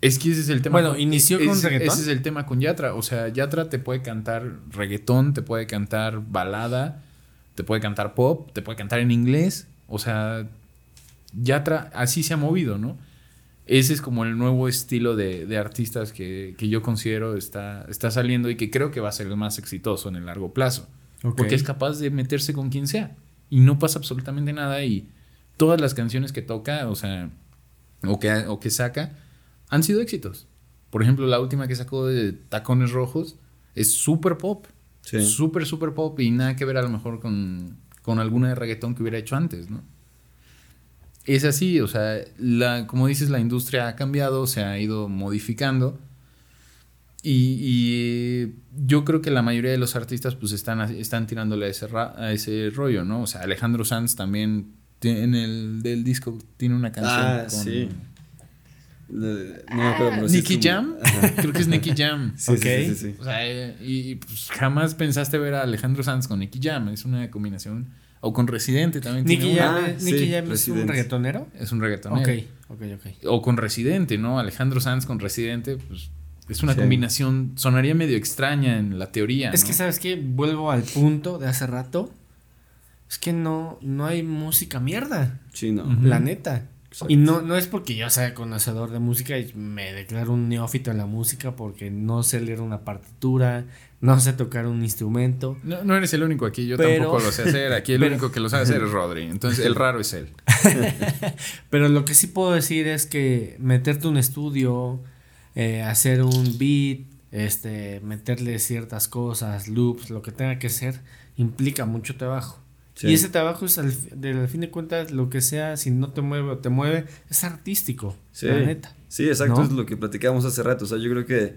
Es que ese es el tema. Bueno, inició con reggaetón. Ese es el tema con Yatra. O sea, Yatra te puede cantar reggaetón, te puede cantar balada, te puede cantar pop, te puede cantar en inglés. O sea, Yatra así se ha movido, ¿no? Ese es como el nuevo estilo de, de artistas que, que yo considero está, está saliendo y que creo que va a ser el más exitoso en el largo plazo. Porque es capaz de meterse con quien sea. Y no pasa absolutamente nada. Y todas las canciones que toca, o sea, o que, o que saca, han sido éxitos. Por ejemplo, la última que sacó de Tacones Rojos es súper pop. Sí. Súper, súper pop. Y nada que ver a lo mejor con, con alguna de reggaetón que hubiera hecho antes, ¿no? Es así, o sea, la, como dices, la industria ha cambiado, se ha ido modificando. Y, y yo creo que la mayoría de los artistas pues están, están tirándole a ese, ra- a ese rollo, ¿no? O sea, Alejandro Sanz también tiene- en el del disco tiene una canción Ah, con sí. No pero Nicky Jam. Creo que es Nicky Jam. Sí, sí, sí, sí, sí. O sea, eh, y, y, pues jamás pensaste ver a Alejandro Sanz con Nicky Jam. Es una combinación. O con Residente también. Nicky tiene una. Jam, Ah, Nicky sí, Jam es un reggaetonero. Es un reggaetón. Ok, ok, ok. O con Residente, ¿no? Alejandro Sanz con Residente, pues es una Sí. combinación. Sonaría medio extraña en la teoría. Es ¿no? que, ¿sabes qué? Vuelvo al punto de hace rato. Es que no, no hay música mierda. Sí, no. Ujú. La neta. Y no, no es porque yo sea conocedor de música y me declaro un neófito en la música porque no sé leer una partitura, no sé tocar un instrumento. No, no eres el único aquí, yo tampoco lo sé hacer. Aquí el único que lo sabe hacer es Rodri. Entonces el raro es él. pero lo que sí puedo decir es que meterte un estudio, eh, hacer un beat, este, meterle ciertas cosas, loops, lo que tenga que ser, implica mucho trabajo. Y ese trabajo es al, de, fin de cuentas lo que sea, si no te mueve o te mueve, es artístico, sí. la neta. Sí, exacto, es lo que platicábamos hace rato. O sea, yo creo que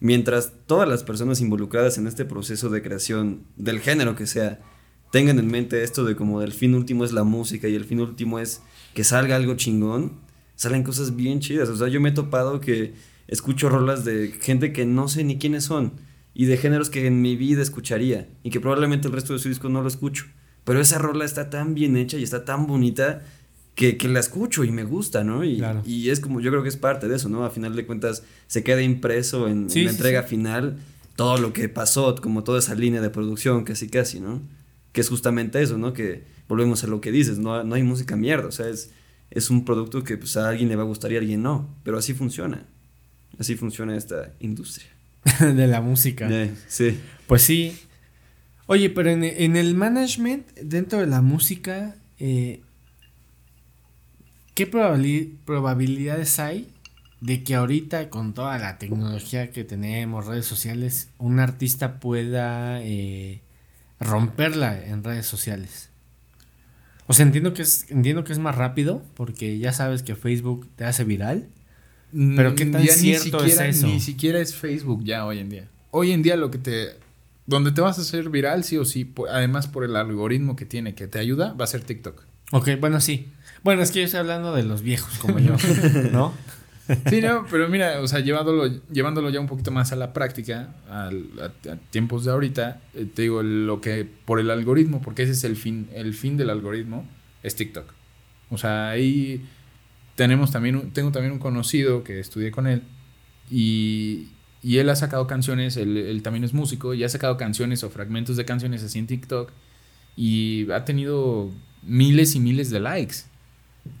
mientras todas las personas involucradas en este proceso de creación, del género que sea, tengan en mente esto de como el fin último es la música y el fin último es que salga algo chingón, salen cosas bien chidas. O sea, yo me he topado que escucho rolas de gente que no sé ni quiénes son y de géneros que en mi vida escucharía y que probablemente el resto de su disco no lo escucho. Pero esa rola está tan bien hecha y está tan bonita que, la escucho y me gusta, ¿no? Y, y, es como, yo creo que es parte de eso, ¿no? A final de cuentas se queda impreso en, la entrega final todo lo que pasó, como toda esa línea de producción, casi casi, ¿no? Que es justamente eso, ¿no? Que volvemos a lo que dices, no, no hay música mierda, o sea, es, es un producto que pues, a alguien le va a gustar y a alguien no, pero así funciona. Así funciona esta industria. de la música. sí. Pues sí. Oye, pero en, el management, dentro de la música, eh, ¿qué probabilidades hay de que ahorita con toda la tecnología que tenemos, redes sociales, un artista pueda eh, romperla en redes sociales? O sea, entiendo que es, entiendo que es más rápido, porque ya sabes que Facebook te hace viral. Pero qué tan cierto es eso. Ni siquiera es Facebook ya hoy en día. Hoy en día lo que te donde te vas a hacer viral sí o sí, además por el algoritmo que tiene que te ayuda, va a ser TikTok. Ok, bueno, sí. Bueno, es que yo estoy hablando de los viejos como yo, ¿no? Sí, no, pero mira, o sea, llevándolo, llevándolo ya un poquito más a la práctica, a, tiempos de ahorita, eh, te digo, lo que por el algoritmo, porque ese es el fin, el fin del algoritmo, es TikTok. O sea, ahí tenemos también, tengo también un conocido que estudié con él y, y él ha sacado canciones, él, también es músico, y ha sacado canciones o fragmentos de canciones así en TikTok y ha tenido miles y miles de likes.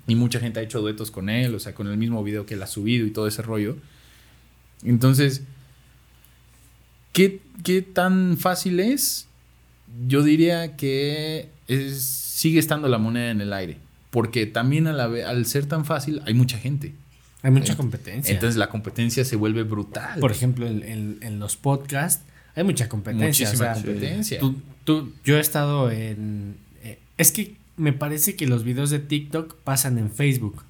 Y mucha gente ha hecho duetos con él, o sea, con el mismo video que él ha subido y todo ese rollo. Entonces, ¿qué, tan fácil es? Yo diría que sigue estando la moneda en el aire. Porque también al ser tan fácil hay mucha gente. Hay mucha competencia. Entonces la competencia se vuelve brutal. Por ejemplo, en, los podcasts hay mucha competencia. Muchísima competencia. Tú, yo he estado en... Eh, es que me parece que los videos de TikTok pasan en Facebook.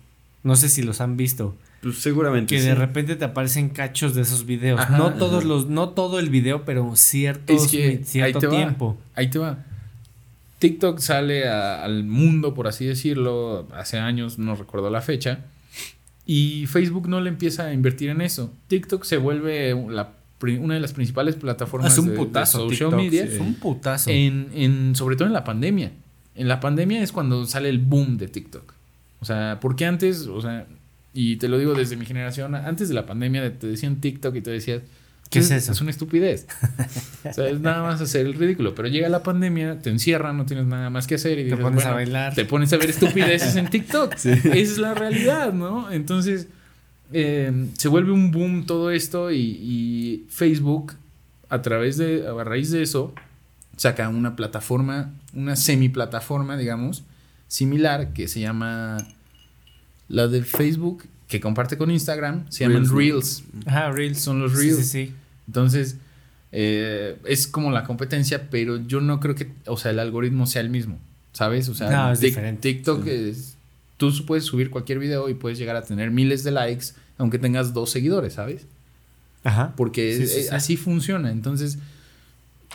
No sé si los han visto. Pues seguramente. Que de repente te aparecen cachos de esos videos. no todos los, no todo el video, pero ciertos, cierto tiempo. Ahí te va. TikTok sale al mundo, por así decirlo, hace años, no recuerdo la fecha, y Facebook no le empieza a invertir en eso. TikTok se vuelve una de las principales plataformas un putazo, de, social media. Es un putazo. En, en, sobre todo en la pandemia. En la pandemia es cuando sale el boom de TikTok. O sea, porque antes, o sea, y te lo digo desde mi generación, antes de la pandemia te decían TikTok y te decías, ¿Qué es, eso? Es una estupidez. o sea, es nada más hacer el ridículo. Pero llega la pandemia, te encierran, no tienes nada más que hacer y te pones a bailar. Te pones a ver estupideces en TikTok. Esa es la realidad, ¿no? Entonces, eh, se vuelve un boom todo esto y, Facebook, a través de, a raíz de eso, saca una plataforma, una semi-plataforma, digamos, similar que se llama la de Facebook que comparte con Instagram se llaman Reels. Ajá, Reels. Son los Reels. Sí, sí, Entonces, eh, es como la competencia, pero yo no creo que, o sea, el algoritmo sea el mismo, ¿sabes? O sea, no, es diferente. TikTok es, tú puedes subir cualquier video y puedes llegar a tener miles de likes, aunque tengas dos seguidores, ¿sabes? Ajá. Porque así funciona. Entonces,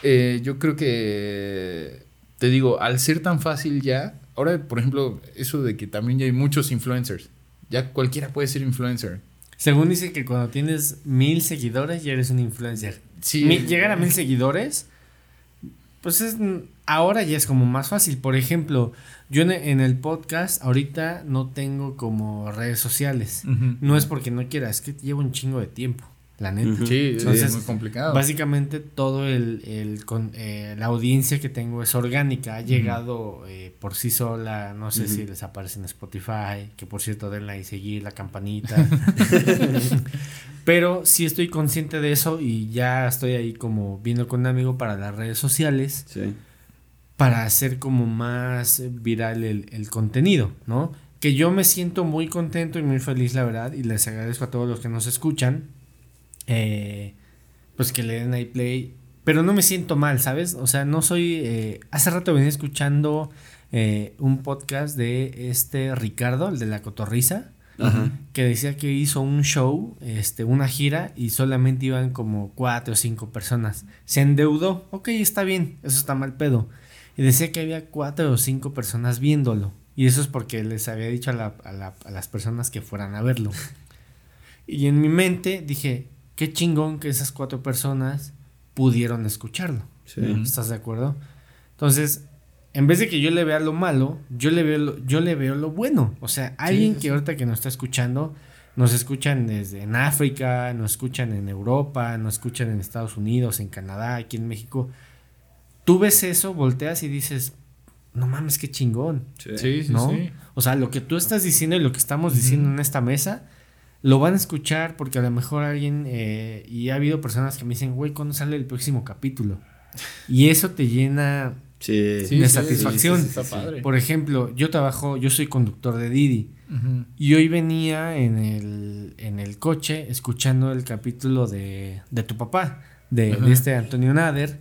eh, yo creo que, te digo, al ser tan fácil ya, ahora, por ejemplo, eso de que también ya hay muchos influencers. Ya cualquiera puede ser influencer. Según dice que cuando tienes mil seguidores ya eres un influencer. Sí. llegar a mil seguidores, pues es, ahora ya es como más fácil. Por ejemplo, yo en, el podcast ahorita no tengo como redes sociales. No es porque no quiera, es que llevo un chingo de tiempo. La neta. Sí, Entonces, es muy complicado. Básicamente todo el, el con, eh, la audiencia que tengo es orgánica, ha llegado eh, por sí sola, no sé si les aparece en Spotify, que por cierto denle ahí seguir la campanita. Pero sí estoy consciente de eso y ya estoy ahí como viendo con un amigo para las redes sociales Sí. para hacer como más viral el, el contenido, ¿no? Que yo me siento muy contento y muy feliz, la verdad, y les agradezco a todos los que nos escuchan, eh, pues que le den ahí play, pero no me siento mal, ¿sabes? O sea, no soy... eh, hace rato venía escuchando eh, un podcast de este Ricardo, el de la cotorriza, Ajá. que decía que hizo un show, este, una gira y solamente iban como cuatro o cinco personas. Se endeudó, ok, está bien, eso está mal pedo. Y decía que había cuatro o cinco personas viéndolo. Y eso es porque les había dicho a, la- a la- a las personas que fueran a verlo. Y en mi mente dije, qué chingón que esas cuatro personas pudieron escucharlo. Sí. ¿Estás de acuerdo? Entonces, en vez de que yo le vea lo malo, yo le veo lo, yo le veo lo bueno. O sea, alguien sí, que ahorita que nos está escuchando, nos escuchan desde en África, nos escuchan en Europa, nos escuchan en Estados Unidos, en Canadá, aquí en México. Tú ves eso, volteas y dices, no mames, qué chingón. Sí. Sí, sí, ¿no? sí. O sea, lo que tú estás diciendo y lo que estamos diciendo en esta mesa, lo van a escuchar porque a lo mejor alguien, eh, y ha habido personas que me dicen, güey, ¿cuándo sale el próximo capítulo? Y eso te llena, Sí. Sí, de sí, satisfacción. sí, sí, está padre. por ejemplo, yo trabajo, yo soy conductor de Didi. Y hoy venía en el, en el coche escuchando el capítulo de, de tu papá, de, este Antonio Nader.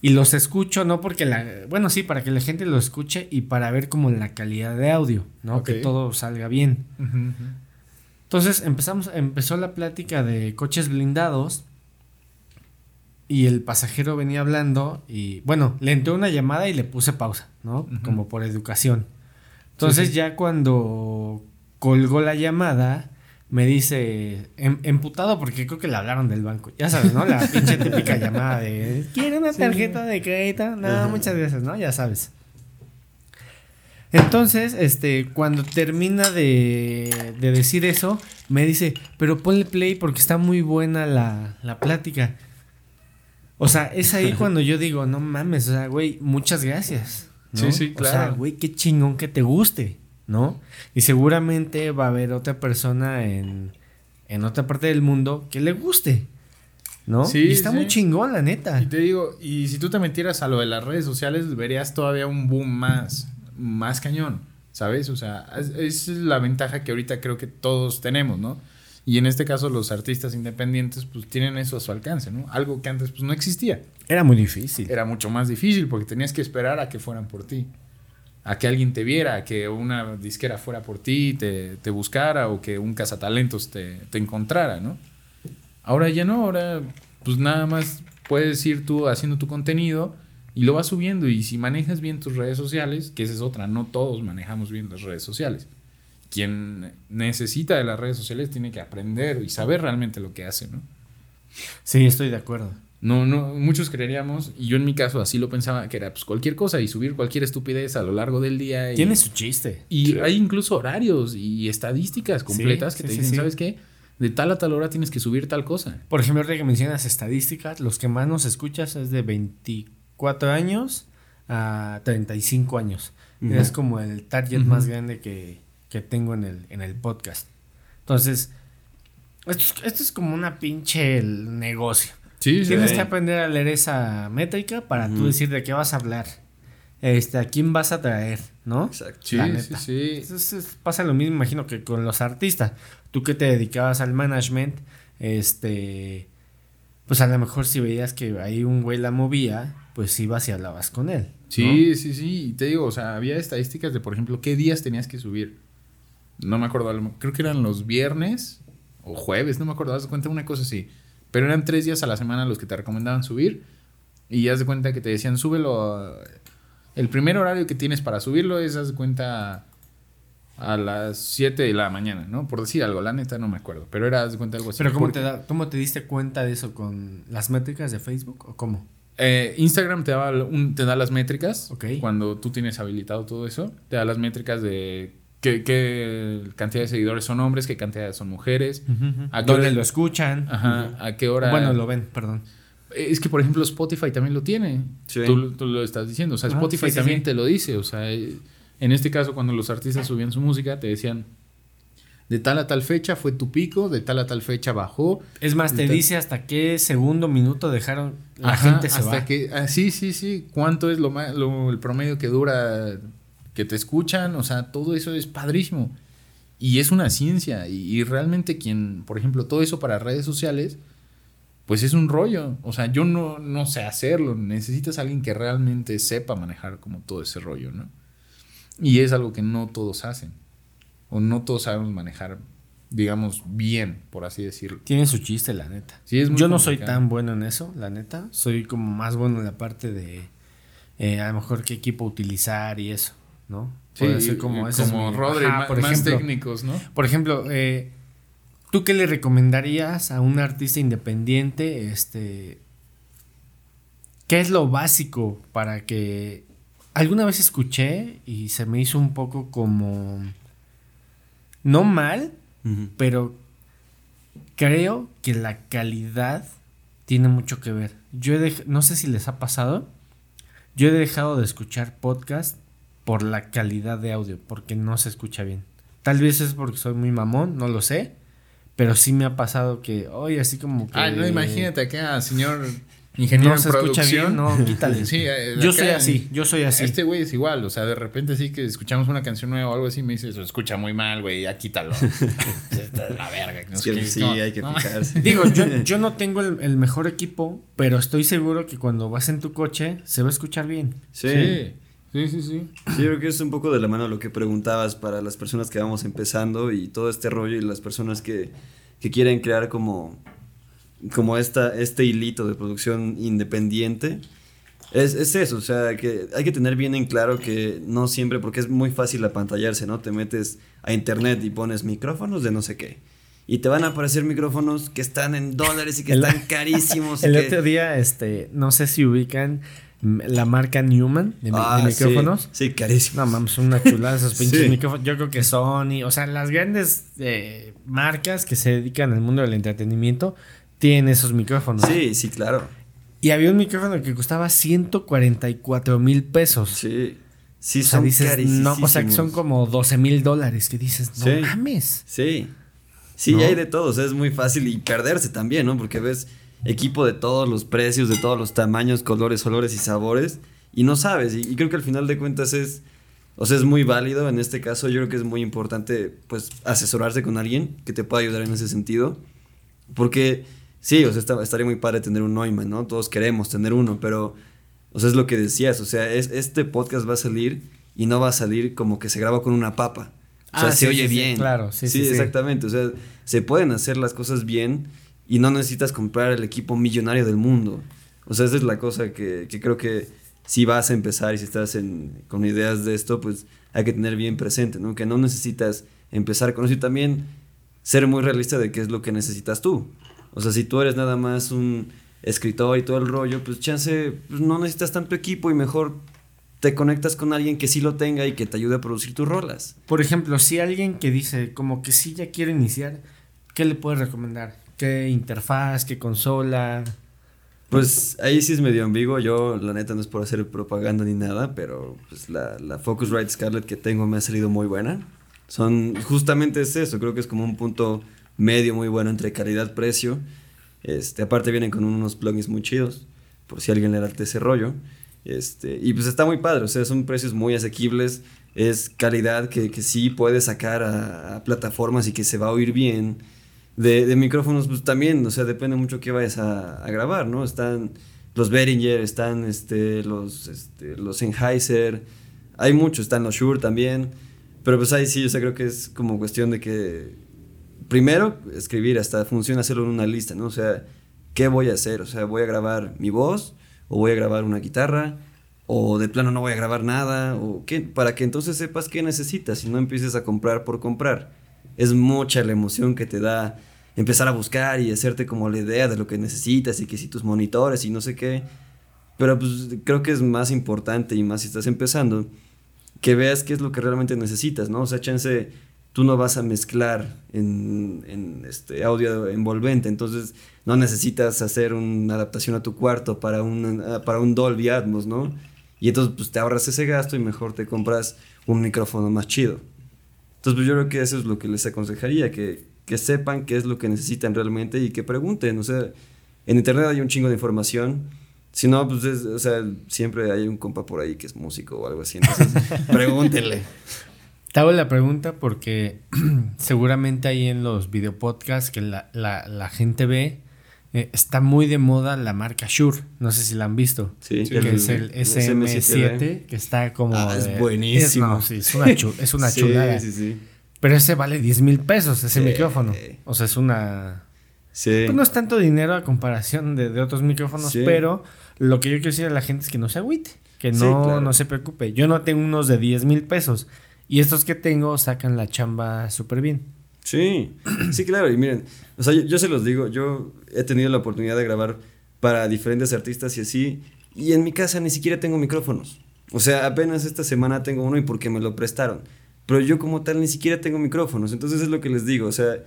Y los escucho, no porque la. Bueno, sí, para que la gente lo escuche y para ver como la calidad de audio, ¿no? Que todo salga bien. Entonces empezamos, empezó la plática de coches blindados. Y el pasajero venía hablando y bueno, le entró una llamada y le puse pausa, ¿no? Como por educación. Entonces sí. ya cuando colgó la llamada, me dice, em- emputado porque creo que le hablaron del banco. Ya sabes, ¿no? La pinche típica llamada de, ¿quiere una tarjeta de crédito? No, muchas gracias, ¿no? Ya sabes. Entonces, este, cuando termina de, de decir eso, me dice, pero ponle play porque está muy buena la, la plática. O sea, es ahí cuando yo digo, no mames, o sea, güey, muchas gracias. ¿no? Sí, sí, O sea, claro. güey, qué chingón que te guste, ¿no? Y seguramente va a haber otra persona en, en otra parte del mundo que le guste, ¿no? Sí, y está sí. muy chingón, la neta. Y te digo, y si tú te metieras a lo de las redes sociales, verías todavía un boom más, más cañón, ¿sabes? O sea, es, es la ventaja que ahorita creo que todos tenemos, ¿no? Y en este caso los artistas independientes pues tienen eso a su alcance, ¿no? Algo que antes pues no existía. Era muy difícil. Era mucho más difícil porque tenías que esperar a que fueran por ti. A que alguien te viera, a que una disquera fuera por ti, te, te buscara o que un cazatalentos te, te encontrara, ¿no? Ahora ya no, ahora pues nada más puedes ir tú haciendo tu contenido y lo vas subiendo y si manejas bien tus redes sociales, que esa es otra, no todos manejamos bien las redes sociales. Quien necesita de las redes sociales tiene que aprender y saber realmente lo que hace, ¿no? Sí, estoy de acuerdo. No, no, muchos creeríamos, y yo en mi caso así lo pensaba, que era pues cualquier cosa y subir cualquier estupidez a lo largo del día. Y, Tiene su chiste. y hay incluso horarios y estadísticas completas Sí, que sí, te sí, dicen, sí. ¿sabes qué? De tal a tal hora tienes que subir tal cosa. Por ejemplo, ahorita que mencionas estadísticas, los que más nos escuchas es de 24 años a 35 años. Ujú. Es como el target más grande que, que tengo en el, en el podcast. Entonces, esto es, esto es como una pinche el negocio. Sí, Tienes que aprender a leer esa métrica para tú decir de qué vas a hablar. Este, a quién vas a traer, ¿no? Exacto. Sí, sí, sí. Entonces, pasa lo mismo, imagino, que con los artistas. Tú que te dedicabas al management, este, pues a lo mejor si veías que ahí un güey la movía, pues ibas y hablabas con él. ¿no? Sí, sí, sí. Y te digo, o sea, había estadísticas de, por ejemplo, qué días tenías que subir. No me acuerdo, a lo- creo que eran los viernes o jueves, no me acuerdo, haz de cuenta una cosa así. Pero eran tres días a la semana los que te recomendaban subir. Y haz de cuenta que te decían, súbelo. a- El primer horario que tienes para subirlo es, haz de cuenta, a las 7 de la mañana, ¿no? Por decir algo, la neta no me acuerdo. Pero era, haz de cuenta, algo así. Pero ¿cómo Porque- te, da, ¿cómo te diste cuenta de eso con las métricas de Facebook o cómo? Eh, Instagram te da, un- te da las métricas. Ok. Cuando tú tienes habilitado todo eso, te da las métricas de qué, qué cantidad de seguidores son hombres, qué cantidad son mujeres, ¿A a qué dónde hora- lo escuchan? Ajá, a qué hora. Bueno, lo ven, perdón. Es que, por ejemplo, Spotify también lo tiene. Sí. Tú, tú lo estás diciendo. O sea, Ah, Spotify sí, sí, también sí. te lo dice. O sea, eh, en este caso, cuando los artistas subían su música, te decían, de tal a tal fecha fue tu pico, de tal a tal fecha bajó. Es más, te dice hasta qué segundo minuto dejaron la Ajá, gente se hasta va. que ah, sí sí sí cuánto es lo, lo- el promedio que dura que te escuchan o sea todo eso es padrísimo y es una ciencia y, y realmente quien por ejemplo todo eso para redes sociales pues es un rollo o sea yo no no sé hacerlo necesitas a alguien que realmente sepa manejar como todo ese rollo no y es algo que no todos hacen o no todos sabemos manejar digamos bien por así decirlo Tiene su chiste, la neta. Sí, es muy Yo no soy tan bueno en eso, la neta. Soy como más bueno en la parte de eh, a lo mejor qué equipo utilizar y eso, ¿no? Sí, Puede ser como, es como mi- Rodri, Ajá, por más ejemplo, técnicos, ¿no? Por ejemplo, eh, ¿tú qué le recomendarías a un artista independiente? Este, ¿Qué es lo básico para que... Alguna vez escuché y se me hizo un poco como... No mal, pero creo que la calidad tiene mucho que ver. Yo he dej- no sé si les ha pasado, yo he dejado de escuchar podcast por la calidad de audio, porque no se escucha bien. Tal vez es porque soy muy mamón, no lo sé, pero sí me ha pasado que, oye, así como que... Ay, no, imagínate acá, señor ingeniero se escucha producción. bien, no, quítale. Sí, eh, yo soy así, yo soy así. Este güey es igual, o sea, de repente sí que escuchamos una canción nueva o algo así, me dice, se escucha muy mal, güey, ya quítalo. La verga. que no Es sé que qué". sí, No, hay que no. fijarse. Digo, yo, yo no tengo el, el mejor equipo, pero estoy seguro que cuando vas en tu coche se va a escuchar bien. Sí. Sí, sí, sí, sí. Sí, creo que es un poco de la mano lo que preguntabas para las personas que vamos empezando y todo este rollo y las personas que, que quieren crear como, como esta, este hilito de producción independiente. Es, es eso, o sea, que hay que tener bien en claro que no siempre, porque es muy fácil apantallarse, ¿no? Te metes a internet y pones micrófonos de no sé qué. Y te van a aparecer micrófonos que están en dólares y que El- están carísimos. El que- otro día, este, no sé si ubican la marca Newman de, Ah, sí, micrófonos. Sí, carísimo. No mames, son una chulada esos pinches Sí. micrófonos. Yo creo que Sony, o sea, las grandes eh, marcas que se dedican al mundo del entretenimiento tienen esos micrófonos. Sí, sí, claro. Y había un micrófono que costaba 144 mil pesos. Sí. Sí, o sea, son dices, no, o sea, que son como 12 mil dólares. Que dices, no Sí. mames. Sí. Sí, ¿No? y hay de todo. O sea, es muy fácil y perderse también, ¿no? Porque ves equipo de todos los precios, de todos los tamaños, colores, olores y sabores. Y no sabes. Y, y creo que al final de cuentas es. O sea, es muy válido. En este caso, yo creo que es muy importante, pues, asesorarse con alguien que te pueda ayudar en ese sentido. Porque, sí, o sea, está- estaría muy padre tener un Neumann, ¿no? Todos queremos tener uno, pero. O sea, es lo que decías. O sea, es, este podcast va a salir y no va a salir como que se graba con una papa. O sea, Ah, se sí, oye sí, bien. claro, sí, sí, sí. exactamente. O sea, se pueden hacer las cosas bien y no necesitas comprar el equipo millonario del mundo. O sea, esa es la cosa que, que creo que si vas a empezar y si estás en- con ideas de esto, pues hay que tener bien presente, ¿no? Que no necesitas empezar con eso y también ser muy realista de qué es lo que necesitas tú. O sea, si tú eres nada más un escritor y todo el rollo, pues chance, pues no necesitas tanto equipo y mejor te conectas con alguien que sí lo tenga y que te ayude a producir tus rolas. Por ejemplo, si alguien que dice como que sí ya quiere iniciar, ¿qué le puedes recomendar? ¿Qué interfaz? ¿Qué consola? Pues ahí sí es medio ambiguo. Yo, la neta, no es por hacer propaganda ni nada, pero pues la, la Focusrite Scarlett que tengo me ha salido muy buena. Son, justamente es eso, creo que es como un punto medio muy bueno entre calidad-precio. Este, aparte vienen con unos plugins muy chidos, por si alguien le late ese rollo. Este, y pues está muy padre, o sea, son precios muy asequibles, es calidad que, que sí puedes sacar a, a plataformas y que se va a oír bien. De, de micrófonos, pues también, o sea, depende mucho qué vayas a, a grabar, ¿no? Están los Behringer, están este, los, este, los Sennheiser, hay muchos, están los Shure también, pero pues ahí sí, o sea, creo que es como cuestión de que, primero, escribir, hasta funciona hacerlo en una lista, ¿no? O sea, ¿qué voy a hacer? O sea, ¿voy a grabar mi voz? ¿O voy a grabar una guitarra? ¿O de plano no voy a grabar nada? ¿O qué? Para que entonces sepas qué necesitas y no empieces a comprar por comprar. Es mucha la emoción que te da empezar a buscar y hacerte como la idea de lo que necesitas y que si tus monitores y no sé qué. Pero pues creo que es más importante y más si estás empezando, que veas qué es lo que realmente necesitas, ¿no? O sea, chance, tú no vas a mezclar en, en este audio envolvente, entonces no necesitas hacer una adaptación a tu cuarto para un, para un Dolby Atmos, ¿no? Y entonces pues te ahorras ese gasto y mejor te compras un micrófono más chido. Entonces pues yo creo que eso es lo que les aconsejaría, que, que sepan qué es lo que necesitan realmente y que pregunten, o sea, en internet hay un chingo de información. Si no, pues, es- o sea, siempre hay un compa por ahí que es músico o algo así. Entonces, pregúntenle. Te hago la pregunta porque seguramente ahí en los videopodcasts que la, la, la gente ve, eh, está muy de moda la marca Shure. No sé si la han visto. Sí, que es el SM7, que está como... Ah, es buenísimo. Es, no, sí, es una, chu- es una Sí, chulada. Sí, sí. Pero ese vale 10 mil pesos, ese micrófono. O sea, es una... Sí. Pues no es tanto dinero a comparación de, de otros micrófonos, Sí. pero lo que yo quiero decir a la gente es que no se agüite, que no, claro. no se preocupe. Yo no tengo unos de 10 mil pesos y estos que tengo sacan la chamba súper bien. Sí, sí, claro. Y miren, o sea, yo, se los digo, yo he tenido la oportunidad de grabar para diferentes artistas y así, y en mi casa ni siquiera tengo micrófonos. O sea, apenas esta semana tengo uno y porque me lo prestaron. Pero yo como tal ni siquiera tengo micrófonos. Entonces es lo que les digo, o sea,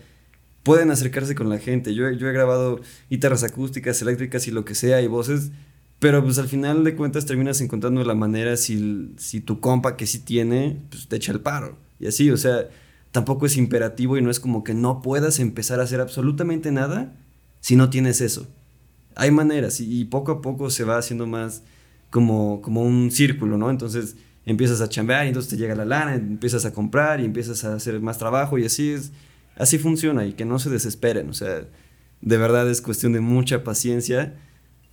pueden acercarse con la gente. Yo, yo he grabado guitarras acústicas, eléctricas y lo que sea, y voces. Pero pues al final de cuentas terminas encontrando la manera si, si tu compa que sí tiene, pues te echa el paro. Y así, o sea, tampoco es imperativo y no es como que no puedas empezar a hacer absolutamente nada si no tienes eso. Hay maneras y, y poco a poco se va haciendo más como, como un círculo, ¿no? Entonces empiezas a chambear y entonces te llega la lana, empiezas a comprar y empiezas a hacer más trabajo y así es, así funciona y que no se desesperen, o sea, de verdad es cuestión de mucha paciencia,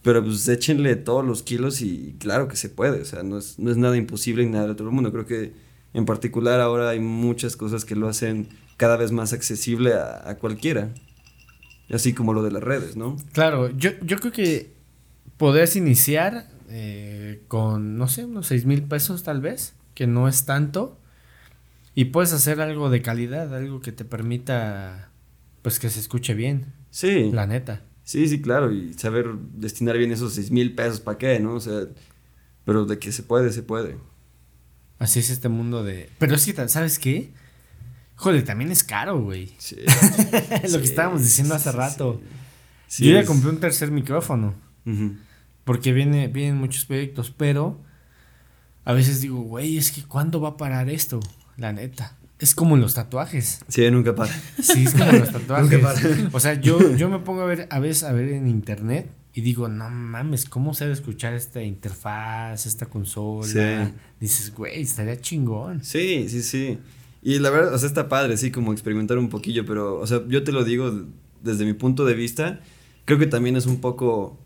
pero pues échenle todos los kilos y claro que se puede, o sea, no es, no es nada imposible ni nada de otro mundo, creo que en particular ahora hay muchas cosas que lo hacen cada vez más accesible a, a cualquiera, así como lo de las redes, ¿no? Claro, yo, yo creo que podrías iniciar eh, con, no sé, unos 6 mil pesos tal vez, que no es tanto, y puedes hacer algo de calidad, algo que te permita, pues que se escuche bien, Sí. la neta. Sí, sí, claro, y saber destinar bien esos seis mil pesos para qué, ¿no? O sea, pero de que se puede, se puede. Así es este mundo de... Pero es que, ¿sabes qué? Joder, también es caro, güey. Sí. Lo que estábamos diciendo hace rato. sí. Yo ya compré un tercer micrófono. Porque viene, vienen muchos proyectos, pero a veces digo, güey, es que ¿cuándo va a parar esto? La neta. Es como los tatuajes. Sí, nunca para. Sí, es como los tatuajes. Nunca para. o sea, yo, yo me pongo a ver, a veces a ver en internet y digo, no mames, ¿cómo se debe escuchar esta interfaz, esta consola? Sí. Dices, güey, estaría chingón. Sí, sí, sí. Y la verdad, o sea, está padre, sí, como experimentar un poquillo, pero, o sea, yo te lo digo desde mi punto de vista, creo que también es un poco,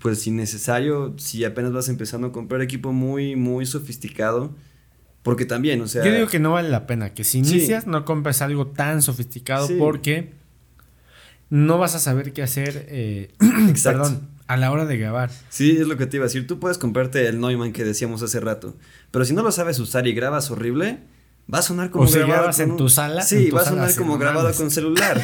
pues, innecesario si apenas vas empezando a comprar equipo muy, muy sofisticado, porque también, o sea... Yo digo que no vale la pena, que si Sí. inicias no compres algo tan sofisticado Sí. porque no vas a saber qué hacer, eh, Exacto. perdón, a la hora de grabar. Sí, es lo que te iba a decir. Tú puedes comprarte el Neumann que decíamos hace rato, pero si no lo sabes usar y grabas horrible, va a sonar como O grabado con en tu sala, Sí, tu va a sonar como grabado con celular.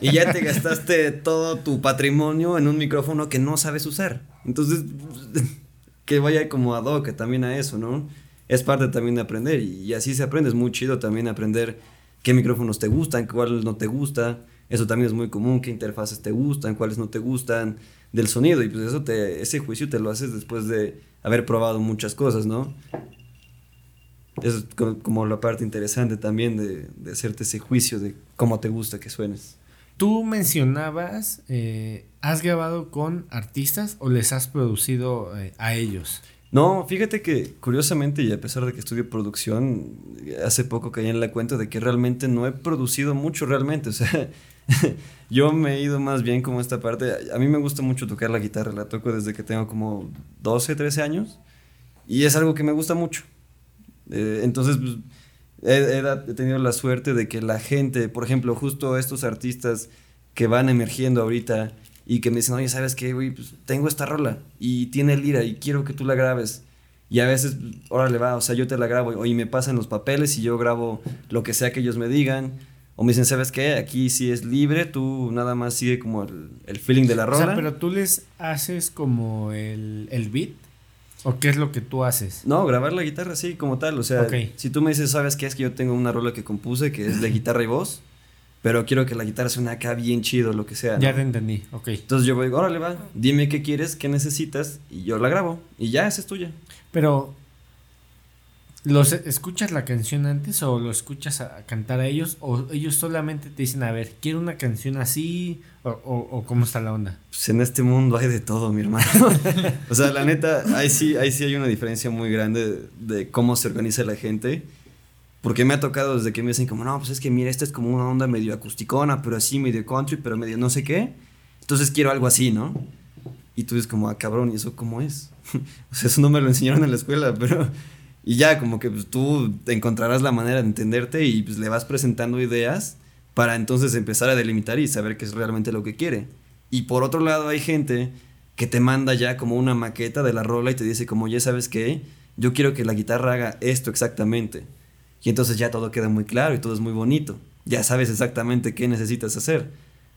y ya te gastaste todo tu patrimonio en un micrófono que no sabes usar. Entonces, que vaya como ad hoc también a eso, ¿no? Es parte también de aprender y, así se aprende. Es muy chido también aprender qué micrófonos te gustan, cuáles no te gusta. Eso también es muy común, qué interfaces te gustan, cuáles no te gustan del sonido. Y pues eso te, ese juicio te lo haces después de haber probado muchas cosas, ¿no? Es co- como la parte interesante también de, de hacerte ese juicio de cómo te gusta que suenes. Tú mencionabas, eh, ¿has grabado con artistas o les has producido eh, a ellos? No, fíjate que curiosamente y a pesar de que estudio producción, hace poco caí en la cuenta de que realmente no he producido mucho realmente. O sea, yo me he ido más bien como esta parte. A mí me gusta mucho tocar la guitarra, la toco desde que tengo como 12, 13 años y es algo que me gusta mucho. Eh, entonces, pues, he, he tenido la suerte de que la gente, por ejemplo, justo estos artistas que van emergiendo ahorita y que me dicen, oye, ¿sabes qué, güey? Pues tengo esta rola y tiene lira y quiero que tú la grabes. Y a veces, órale, va, o sea, yo te la grabo y me pasan los papeles y yo grabo lo que sea que ellos me digan. O me dicen, ¿sabes qué? Aquí sí es libre, tú nada más sigue como el, el feeling de la O rola. sea, pero tú les haces como el, el beat. ¿O qué es lo que tú haces? No, grabar la guitarra sí, como tal. O sea, si tú me dices, ¿sabes qué? Es que yo tengo una rola que compuse que es de guitarra y voz, pero quiero que la guitarra suene acá bien chido, lo que sea. ¿no? Ya te entendí, ok. Entonces yo voy, órale, va, dime qué quieres, qué necesitas, y yo la grabo. Y ya, esa es tuya. Pero, ¿los escuchas la canción antes o lo escuchas a, a cantar a ellos? ¿O ellos solamente te dicen, a ver, quiero una canción así? ¿O, o- o cómo está la onda? Pues en este mundo hay de todo, mi hermano. o sea, la neta, ahí sí, ahí sí hay una diferencia muy grande de, de cómo se organiza la gente. Porque me ha tocado desde que me dicen como, no, pues es que mira, esta es como una onda medio acusticona, pero así medio country, pero medio no sé qué. Entonces quiero algo así, ¿no? Y tú dices como, ah, cabrón, ¿y eso cómo es? o sea, eso no me lo enseñaron en la escuela, pero... Y ya, como que pues, tú encontrarás la manera de entenderte y pues le vas presentando ideas para entonces empezar a delimitar y saber qué es realmente lo que quiere. Y por otro lado hay gente que te manda ya como una maqueta de la rola y te dice como, ya sabes qué, yo quiero que la guitarra haga esto exactamente. Y entonces ya todo queda muy claro y todo es muy bonito. Ya sabes exactamente qué necesitas hacer.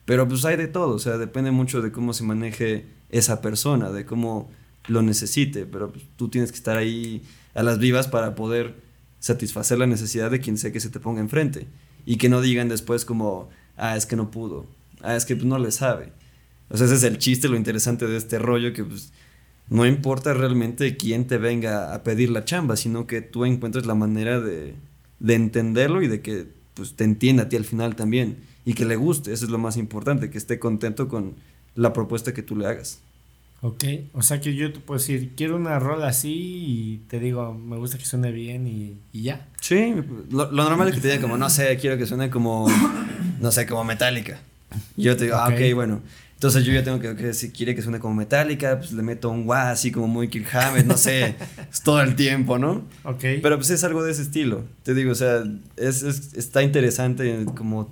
Pero pues hay de todo, o sea, depende mucho de cómo se maneje esa persona, de cómo lo necesite, pero pues, tú tienes que estar ahí a las vivas para poder satisfacer la necesidad de quien sea que se te ponga enfrente y que no digan después como, ah, es que no pudo, ah, es que pues, no le sabe. O sea, ese es el chiste, lo interesante de este rollo, que pues no importa realmente quién te venga a pedir la chamba, sino que tú encuentres la manera de, de entenderlo y de que pues te entienda a ti al final también y que le guste, eso es lo más importante, que esté contento con la propuesta que tú le hagas. Ok, o sea que yo te puedo decir, quiero una rola así y te digo, me gusta que suene bien y, y ya. Sí, lo, lo normal es que te digan como, no sé, quiero que suene como, no sé, como metálica. Yo te digo, ah, Ok. ok, bueno. Entonces yo ya tengo que, que si quiere que suene como metálica, pues le meto un wah así como muy Kirk Hammett, no sé, es todo el tiempo, ¿no? Ok. Pero pues es algo de ese estilo. Te digo, o sea, es, es- está interesante como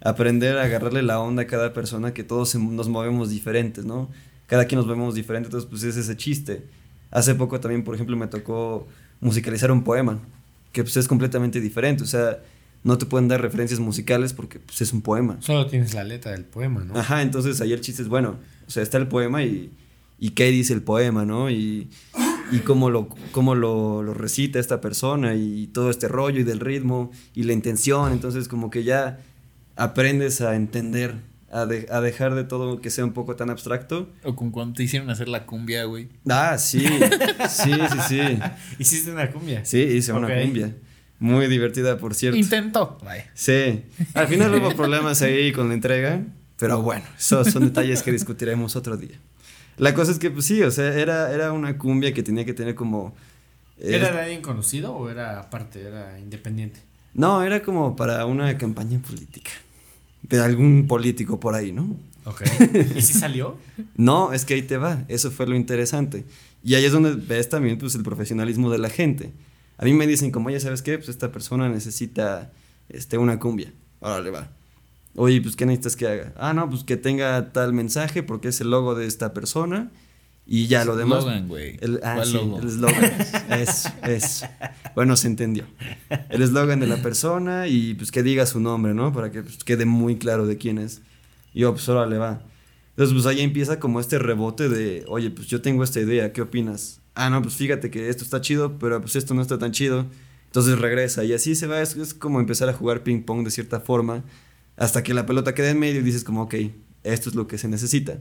aprender a agarrarle la onda a cada persona, que todos nos movemos diferentes, ¿no? Cada quien nos movemos diferente, entonces pues es ese chiste. Hace poco también, por ejemplo, me tocó musicalizar un poema, que pues es completamente diferente, o sea, no te pueden dar referencias musicales porque pues es un poema. Solo tienes la letra del poema, ¿no? Ajá, entonces ahí el chiste es, bueno, o sea, está el poema y, y qué dice el poema, ¿no? Y, y cómo, lo, cómo lo, lo recita esta persona y todo este rollo y del ritmo y la intención, entonces como que ya aprendes a entender, a, de- a dejar de todo que sea un poco tan abstracto. O con cuando te hicieron hacer la cumbia, güey. Ah, sí, sí, sí, sí. Hiciste una cumbia. Sí, hice una cumbia. Muy divertida, por cierto. Intentó. Sí, al final hubo problemas ahí con la entrega, pero bueno, esos son detalles que discutiremos otro día. La cosa es que, pues sí, o sea, era, era una cumbia que tenía que tener como... eh, ¿Era de alguien conocido o era aparte, era independiente? No, era como para una campaña política, de algún político por ahí, ¿no? Ok. ¿Y si salió? No, es que ahí te va, eso fue lo interesante. Y ahí es donde ves también pues, el profesionalismo de la gente. A mí me dicen, como ya sabes qué, pues esta persona necesita este, una cumbia. Órale, va. Oye, pues ¿qué necesitas que haga? Ah, no, pues que tenga tal mensaje porque es el logo de esta persona y ya lo demás. Eslogan, güey. El, ah, ¿Cuál sí, logo? el eslogan. es, es. Bueno, se entendió. El eslogan de la persona y pues que diga su nombre, ¿no? Para que pues, quede muy claro de quién es. Y yo, pues órale, va. Entonces, pues ahí empieza como este rebote de, oye, pues yo tengo esta idea, ¿qué opinas? Ah, no, pues fíjate que esto está chido, pero pues esto no está tan chido. Entonces regresa y así se va, es, es como empezar a jugar ping pong de cierta forma, hasta que la pelota queda en medio y dices como, ok, esto es lo que se necesita.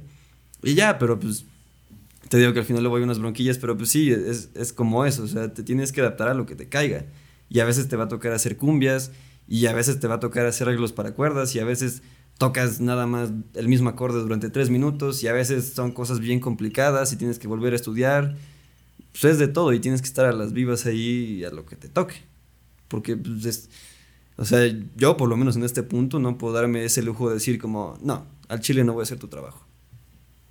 Y ya, pero pues te digo que al final le voy unas bronquillas, pero pues sí, es, es como eso, o sea, te tienes que adaptar a lo que te caiga. Y a veces te va a tocar hacer cumbias, y a veces te va a tocar hacer arreglos para cuerdas, y a veces tocas nada más el mismo acorde durante tres minutos, y a veces son cosas bien complicadas y tienes que volver a estudiar. Pues es de todo, y tienes que estar a las vivas ahí y a lo que te toque. Porque, pues, es- o sea, yo por lo menos en este punto no puedo darme ese lujo de decir como, no, al chile no voy a hacer tu trabajo.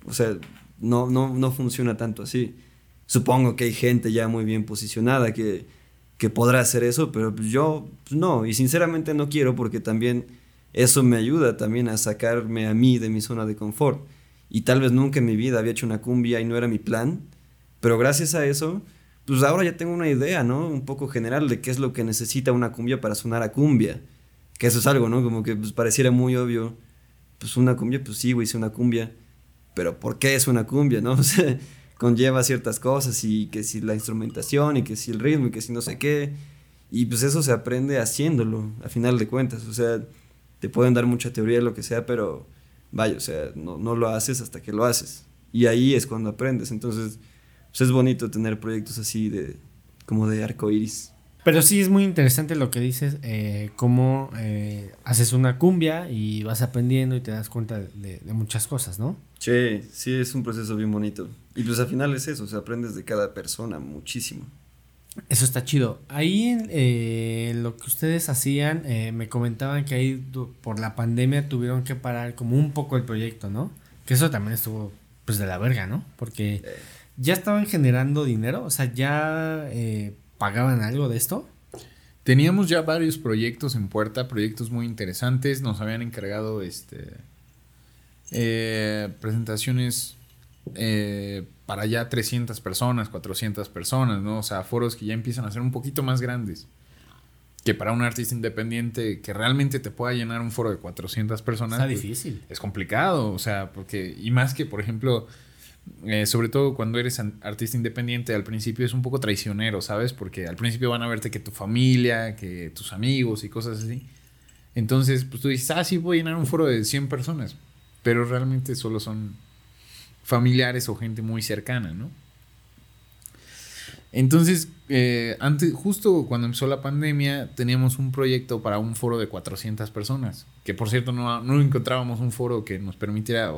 O sea, no, no, no funciona tanto así. Supongo que hay gente ya muy bien posicionada que, que podrá hacer eso, pero pues yo pues no, y sinceramente no quiero porque también eso me ayuda también a sacarme a mí de mi zona de confort. Y tal vez nunca en mi vida había hecho una cumbia y no era mi plan, pero gracias a eso, pues ahora ya tengo una idea, ¿no? Un poco general de qué es lo que necesita una cumbia para sonar a cumbia. Que eso es algo, ¿no? Como que pues pareciera muy obvio. Pues una cumbia, pues sí, güey, hice una cumbia. Pero ¿por qué es una cumbia, no? O conlleva ciertas cosas y que si la instrumentación y que si el ritmo y que si no sé qué. Y pues eso se aprende haciéndolo, a final de cuentas. O sea, te pueden dar mucha teoría, lo que sea, pero vaya, o sea, no lo haces hasta que lo haces. Y ahí es cuando aprendes. Entonces, es bonito tener proyectos así de, como de arco iris. Pero sí es muy interesante lo que dices, eh, cómo eh, haces una cumbia y vas aprendiendo y te das cuenta de, de muchas cosas, ¿no? Sí, sí, es un proceso bien bonito. Y pues al final es eso, o sea, aprendes de cada persona muchísimo. Eso está chido. Ahí eh, lo que ustedes hacían, eh, me comentaban que ahí por la pandemia tuvieron que parar como un poco el proyecto, ¿no? Que eso también estuvo pues de la verga, ¿no? Porque ya estaban generando dinero, o sea, ya eh, pagaban algo de esto. Teníamos ya varios proyectos en puerta, proyectos muy interesantes. Nos habían encargado este eh, presentaciones eh, para ya 300 personas, 400 personas, ¿no? O sea, foros que ya empiezan a ser un poquito más grandes. Que para un artista independiente que realmente te pueda llenar un foro de 400 personas. Está pues, difícil. es complicado, o sea, porque, y más que, por ejemplo, eh, sobre todo cuando eres artista independiente, al principio es un poco traicionero, ¿sabes? Porque al principio van a verte que tu familia, que tus amigos y cosas así. Entonces, pues tú dices, ah, sí, voy a llenar un foro de 100 personas, pero realmente solo son familiares o gente muy cercana, ¿no? Entonces, eh, antes, justo cuando empezó la pandemia, teníamos un proyecto para un foro de 400 personas. Que por cierto, no, no encontrábamos un foro que nos permitiera.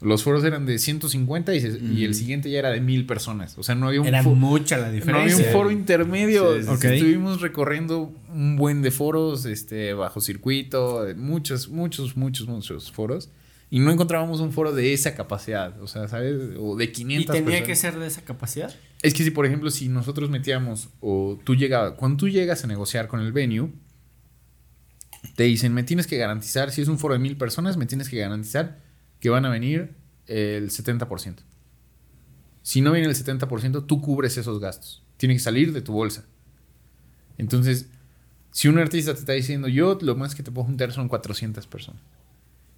Los foros eran de 150 y, se- y el siguiente ya era de 1000 personas. O sea, no había un Era mucha la no diferencia. había un foro intermedio. Sí. Estuvimos recorriendo un buen de foros, este, bajo circuito, muchos, muchos, muchos, muchos foros. Y no encontrábamos un foro de esa capacidad. O sea, ¿sabes? O de 500 ¿Y tenía personas. que ser de esa capacidad? Es que si, por ejemplo, si nosotros metíamos o tú llegabas, cuando tú llegas a negociar con el venue, te dicen, me tienes que garantizar, si es un foro de mil personas, me tienes que garantizar que van a venir el 70%. Si no viene el 70%, tú cubres esos gastos. Tiene que salir de tu bolsa. Entonces, si un artista te está diciendo, yo lo más que te puedo juntar son 400 personas.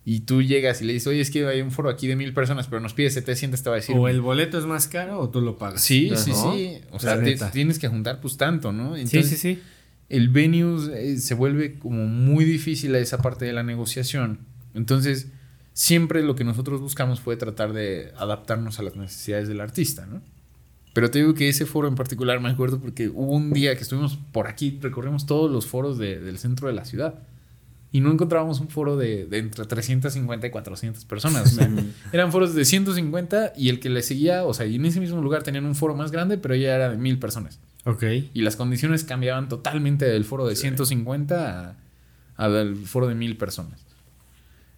Y tú llegas y le dices, oye, es que hay un foro aquí de mil personas, pero nos pide 700, te va a decir, O el boleto es más caro o tú lo pagas. Sí, sí, ¿No? sí. O La sea, te- tienes que juntar pues tanto, ¿no? Sí, sí, sí. El venue eh, se vuelve como muy difícil a esa parte de la negociación. Entonces, siempre lo que nosotros buscamos fue tratar de adaptarnos a las necesidades del artista, ¿no? Pero te digo que ese foro en particular me acuerdo porque hubo un día que estuvimos por aquí, recorrimos todos los foros de- del centro de la ciudad. Y no encontrábamos un foro de, de entre 350 y 400 personas. O sea, eran foros de 150 y el que le seguía, o sea, y en ese mismo lugar tenían un foro más grande, pero ya era de mil personas. Ok. Y las condiciones cambiaban totalmente del foro de 150 a, al foro de mil personas.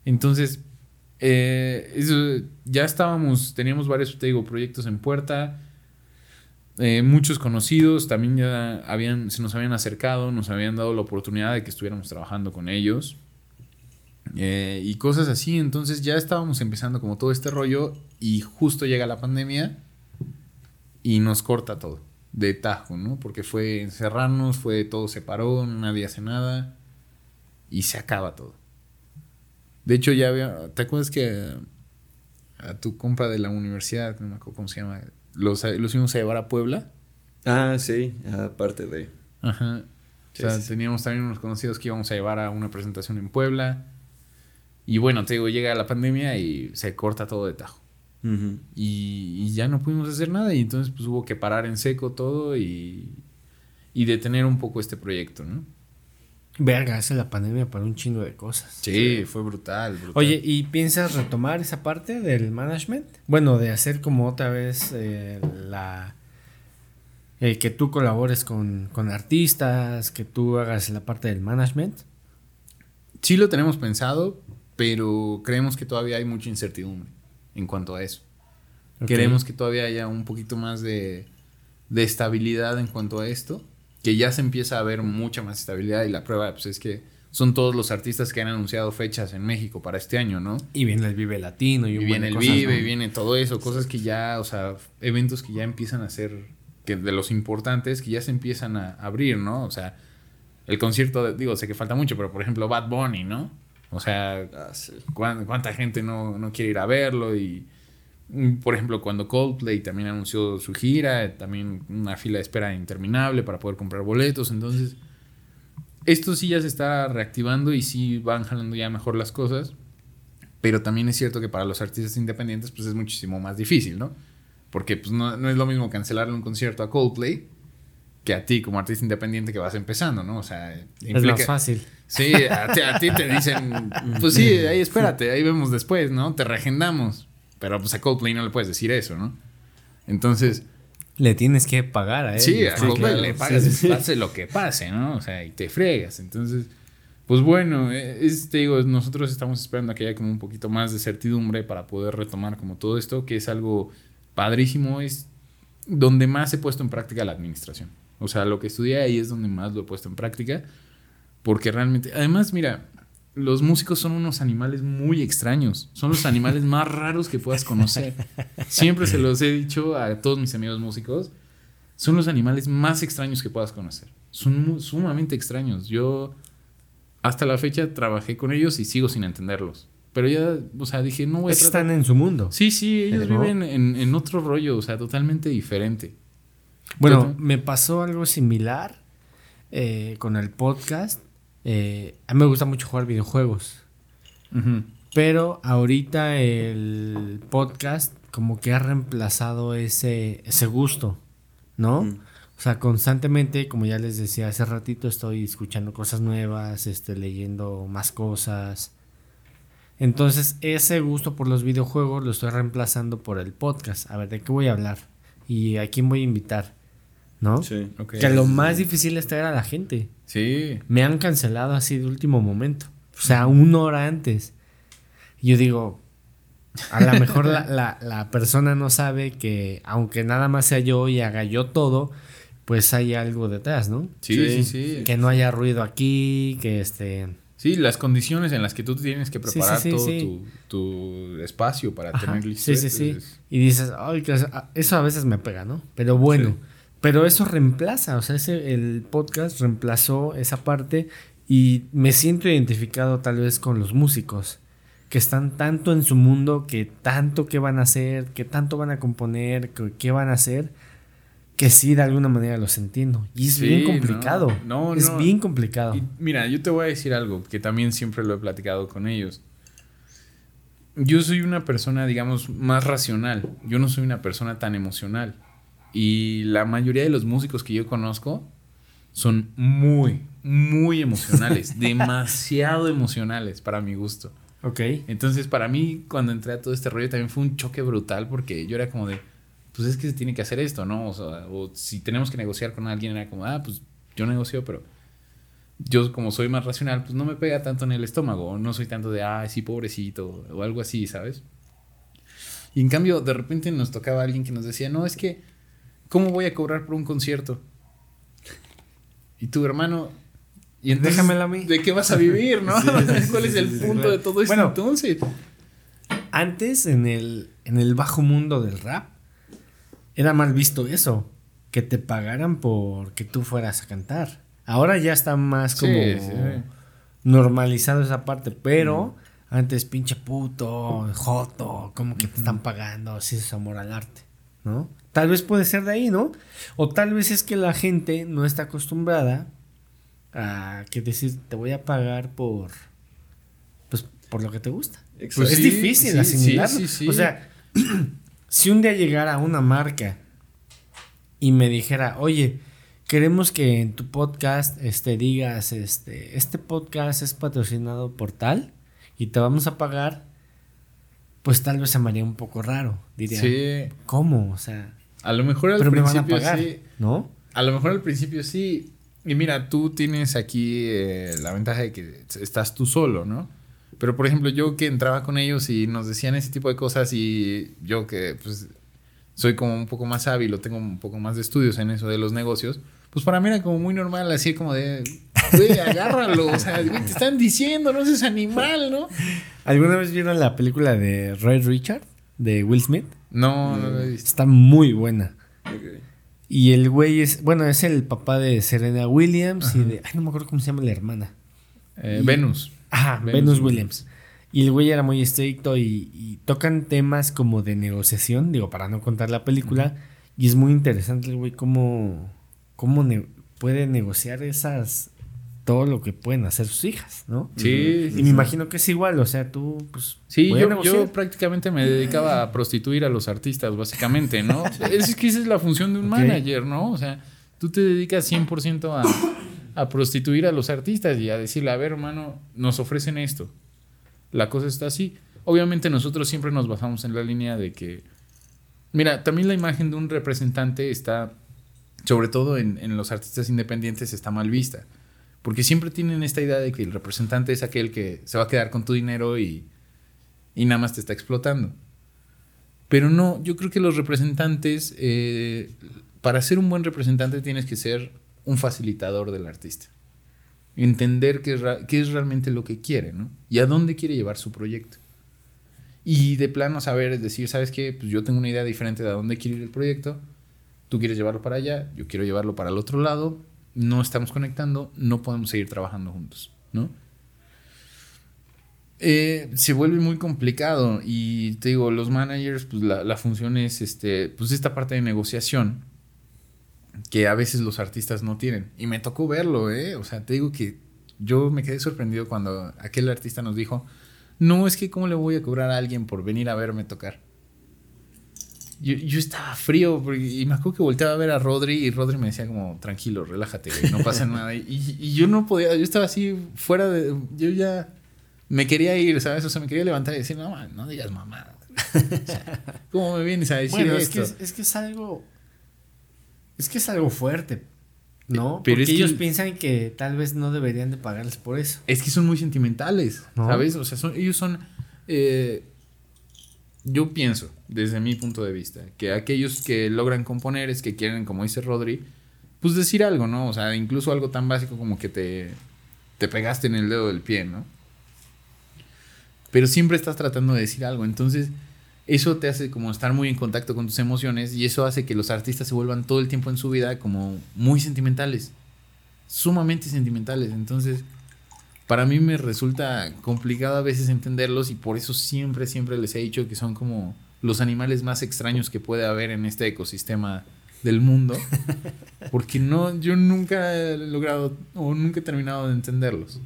Entonces, eh, ya estábamos, teníamos varios, te digo, proyectos en puerta. eh, muchos conocidos también ya habían, se nos habían acercado, nos habían dado la oportunidad de que estuviéramos trabajando con ellos. eh, y cosas así. Entonces ya estábamos empezando como todo este rollo y justo llega la pandemia y nos corta todo de tajo, ¿no? Porque fue encerrarnos, fue todo se paró, nadie hace nada y se acaba todo. De hecho, ya había, ¿te acuerdas que a tu compa de la universidad, no me acuerdo cómo se llama, los, los íbamos a llevar a Puebla? Ah, sí, aparte de... Ajá. Sí, o sea, sí, teníamos también unos conocidos que íbamos a llevar a una presentación en Puebla. Y bueno, te digo, llega la pandemia y se corta todo de tajo. Y, y ya no pudimos hacer nada y entonces pues hubo que parar en seco todo y, y detener un poco este proyecto, ¿no? Verga, esa es la pandemia para un chingo de cosas. Sí, fue brutal, brutal. Oye, ¿y piensas retomar esa parte del management? Bueno, de hacer como otra vez eh, la... eh, que tú colabores con, con artistas, que tú hagas la parte del management. sí lo tenemos pensado, pero creemos que todavía hay mucha incertidumbre en cuanto a eso. Ok. Queremos que todavía haya un poquito más de, de estabilidad en cuanto a esto, que ya se empieza a ver mucha más estabilidad y la prueba pues, es que son todos los artistas que han anunciado fechas en México para este año, ¿no? Y viene el Vive Latino y, Y un viene el cosas, Vive, ¿no? y viene todo eso, cosas que ya, o sea, eventos que ya empiezan a ser, que de los importantes, que ya se empiezan a abrir, ¿no? O sea, el concierto, de- digo, sé que falta mucho, pero por ejemplo Bad Bunny, ¿no? O sea, Ah, sí. ¿cuán- ¿cuánta gente no, no quiere ir a verlo? Y Por ejemplo, cuando Coldplay también anunció su gira, también una fila de espera interminable para poder comprar boletos. Entonces, esto sí ya se está reactivando y sí van jalando ya mejor las cosas. Pero también es cierto que para los artistas independientes pues es muchísimo más difícil, ¿no? Porque pues no, no es lo mismo cancelarle un concierto a Coldplay que a ti como artista independiente que vas empezando, ¿no? O sea, Es más fácil. Sí, a ti, a ti te dicen, pues sí, ahí espérate, ahí vemos después, ¿no? Te reagendamos. Pero pues a Coldplay no le puedes decir eso, ¿no? Entonces, Le tienes que pagar a él. sí, a sí, Coldplay claro. le pagas, Sí, sí. pase lo que pase, ¿no? O sea, y te fregas. Entonces, pues bueno, eh, es, te digo, nosotros estamos esperando a que haya como un poquito más de certidumbre para poder retomar como todo esto, que es algo padrísimo, es donde más he puesto en práctica la administración. O sea, lo que estudié ahí es donde más lo he puesto en práctica, porque realmente, además, mira, los músicos son unos animales muy extraños, son los animales más raros que puedas conocer. Siempre se los he dicho a todos mis amigos músicos, son los animales más extraños que puedas conocer. Son sumamente extraños. Yo hasta la fecha trabajé con ellos y sigo sin entenderlos. Pero ya, o sea, dije, no voy a Están en su mundo. Sí, sí, ellos ¿No? viven en, en otro rollo, o sea, totalmente diferente. Bueno, me pasó algo similar eh, con el podcast. Eh, a mí me gusta mucho jugar videojuegos. Pero ahorita el podcast como que ha reemplazado ese, ese gusto, ¿no? O sea, constantemente, como ya les decía hace ratito, estoy escuchando cosas nuevas, este, leyendo más cosas. Entonces, ese gusto por los videojuegos lo estoy reemplazando por el podcast. A ver, ¿de qué voy a hablar? ¿Y a quién voy a invitar? ¿No? Sí. Ok. Que lo más difícil es traer a la gente. Sí. Me han cancelado así de último momento. O sea, una hora antes. Y yo digo, a lo mejor la, la- la persona no sabe que aunque nada más sea yo y haga yo todo, pues hay algo detrás, ¿no? Sí, sí, Sí, sí. Que no haya ruido aquí, que este... Sí, las condiciones en las que tú tienes que preparar sí, sí, todo sí. Tu, tu espacio para Ajá, tener listo. sí, sí, sí. Y dices, ay, que eso- eso a veces me pega, ¿no? Pero bueno, Sí. Pero eso reemplaza, o sea, ese, el podcast reemplazó esa parte y me siento identificado tal vez con los músicos que están tanto en su mundo, que tanto que van a hacer, que tanto van a componer, que qué van a hacer, que sí, de alguna manera los entiendo. Y es Sí, bien no, complicado. no, es no. bien complicado. Y mira, yo te voy a decir algo que también siempre lo he platicado con ellos. Yo soy una persona, digamos, más racional. Yo no soy una persona tan emocional. Y la mayoría de los músicos que yo conozco son muy, muy emocionales. demasiado emocionales para mi gusto. Ok. Entonces, para mí, cuando entré a todo este rollo, también fue un choque brutal porque yo era como de, pues es que se tiene que hacer esto, ¿no? O sea, o si tenemos que negociar con alguien, era como, ah, pues yo negocio, pero yo como soy más racional, pues no me pega tanto en el estómago, no soy tanto de, ah, sí, pobrecito, o algo así, ¿sabes? Y en cambio, de repente nos tocaba alguien que nos decía, no, es que, ¿cómo voy a cobrar por un concierto? Y tu hermano... Y entonces, Déjamelo a mí. ¿De qué vas a vivir, no? Sí, sí, sí, ¿Cuál es el punto de todo esto Bueno, entonces? Antes, en el, en el bajo mundo del rap, era mal visto eso. Que te pagaran por que tú fueras a cantar. Ahora ya está más como normalizado esa parte. Pero antes, pinche puto, joto, como que te están pagando, si es amor al arte, ¿no? Tal vez puede ser de ahí, ¿no? O tal vez es que la gente no está acostumbrada a que decir, te voy a pagar por, pues, por lo que te gusta. Pues es difícil sí, asimilarlo. sí. O sea, si un día llegara una marca y me dijera, oye, queremos que en tu podcast este, digas, este, este podcast es patrocinado por tal y te vamos a pagar, pues tal vez se me haría un poco raro. Diría, Sí. ¿cómo? O sea, A lo mejor al pero me van a principio pagar, sí. ¿no? A lo mejor al principio sí. Y mira, tú tienes aquí eh, la ventaja de que estás tú solo, ¿no? Pero por ejemplo, yo que entraba con ellos y nos decían ese tipo de cosas y yo que pues soy como un poco más hábil o tengo un poco más de estudios en eso de los negocios, pues para mí era como muy normal, así como de, güey, agárralo, o sea, güey, te están diciendo, no seas animal, ¿no? ¿Alguna vez vieron la película de Ray Richard de Will Smith? No, no lo he visto. Está muy buena. Y el güey es, bueno, es el papá de Serena Williams y de, ay, no me acuerdo cómo se llama la hermana. Eh, Y- Venus. Ajá, Venus Venus, Williams. Y el güey era muy estricto y, y tocan temas como de negociación, digo, para no contar la película. Y es muy interesante el güey cómo, cómo ne- puede negociar esas todo lo que pueden hacer sus hijas, ¿no? Sí, Y me imagino que es igual, o sea, tú, pues. Sí, yo, yo prácticamente me dedicaba a prostituir a los artistas, básicamente, ¿no? es que esa es la función de un manager, ¿no? O sea, tú te dedicas 100% a, a prostituir a los artistas y a decirle, a ver, hermano, nos ofrecen esto. La cosa está así. Obviamente nosotros siempre nos basamos en la línea de que... Mira, también la imagen de un representante está, sobre todo en, en los artistas independientes, está mal vista. Porque siempre tienen esta idea de que el representante es aquel que se va a quedar con tu dinero y, nada más te está explotando. Pero no, yo creo que los representantes, eh, para ser un buen representante tienes que ser un facilitador del artista. Entender qué es, es realmente lo que quiere, ¿no? Y a dónde quiere llevar su proyecto. Y de plano saber, decir, ¿sabes qué? Pues yo tengo una idea diferente de a dónde quiere ir el proyecto. Tú quieres llevarlo para allá, yo quiero llevarlo para el otro lado. No estamos conectando, no podemos seguir trabajando juntos, ¿no? Eh, se vuelve muy complicado y te digo, los managers, pues la, la función es este, pues esta parte de negociación que a veces los artistas no tienen. Y me tocó verlo, ¿eh? O sea, te digo que yo me quedé sorprendido cuando aquel artista nos dijo, no, es que cómo le voy a cobrar a alguien por venir a verme tocar. Yo, yo estaba frío porque- y me acuerdo que volteaba a ver a Rodri y Rodri me decía como, tranquilo, relájate, güey, no pasa nada. Y, y yo no podía, yo estaba así fuera de, yo ya me quería ir, ¿sabes? O sea, me quería levantar y decir, no, man, no digas mamada. O sea, ¿Cómo me vienes a decir Bueno, es esto? que es, es que es algo. Es que es algo fuerte, ¿no? Pero Porque es que- ellos piensan que tal vez no deberían de pagarles por eso. Es que son muy sentimentales, ¿No? ¿sabes? O sea, son, ellos son... eh, yo pienso, desde mi punto de vista, que aquellos que logran componer es que quieren, como dice Rodri, pues decir algo, ¿no? O sea, incluso algo tan básico como que te, te pegaste en el dedo del pie, ¿no? Pero siempre estás tratando de decir algo, entonces eso te hace como estar muy en contacto con tus emociones y eso hace que los artistas se vuelvan todo el tiempo en su vida como muy sentimentales, sumamente sentimentales, entonces para mí me resulta complicado a veces entenderlos y por eso siempre, siempre les he dicho que son como los animales más extraños que puede haber en este ecosistema del mundo. Porque no, yo nunca he logrado o nunca he terminado de entenderlos.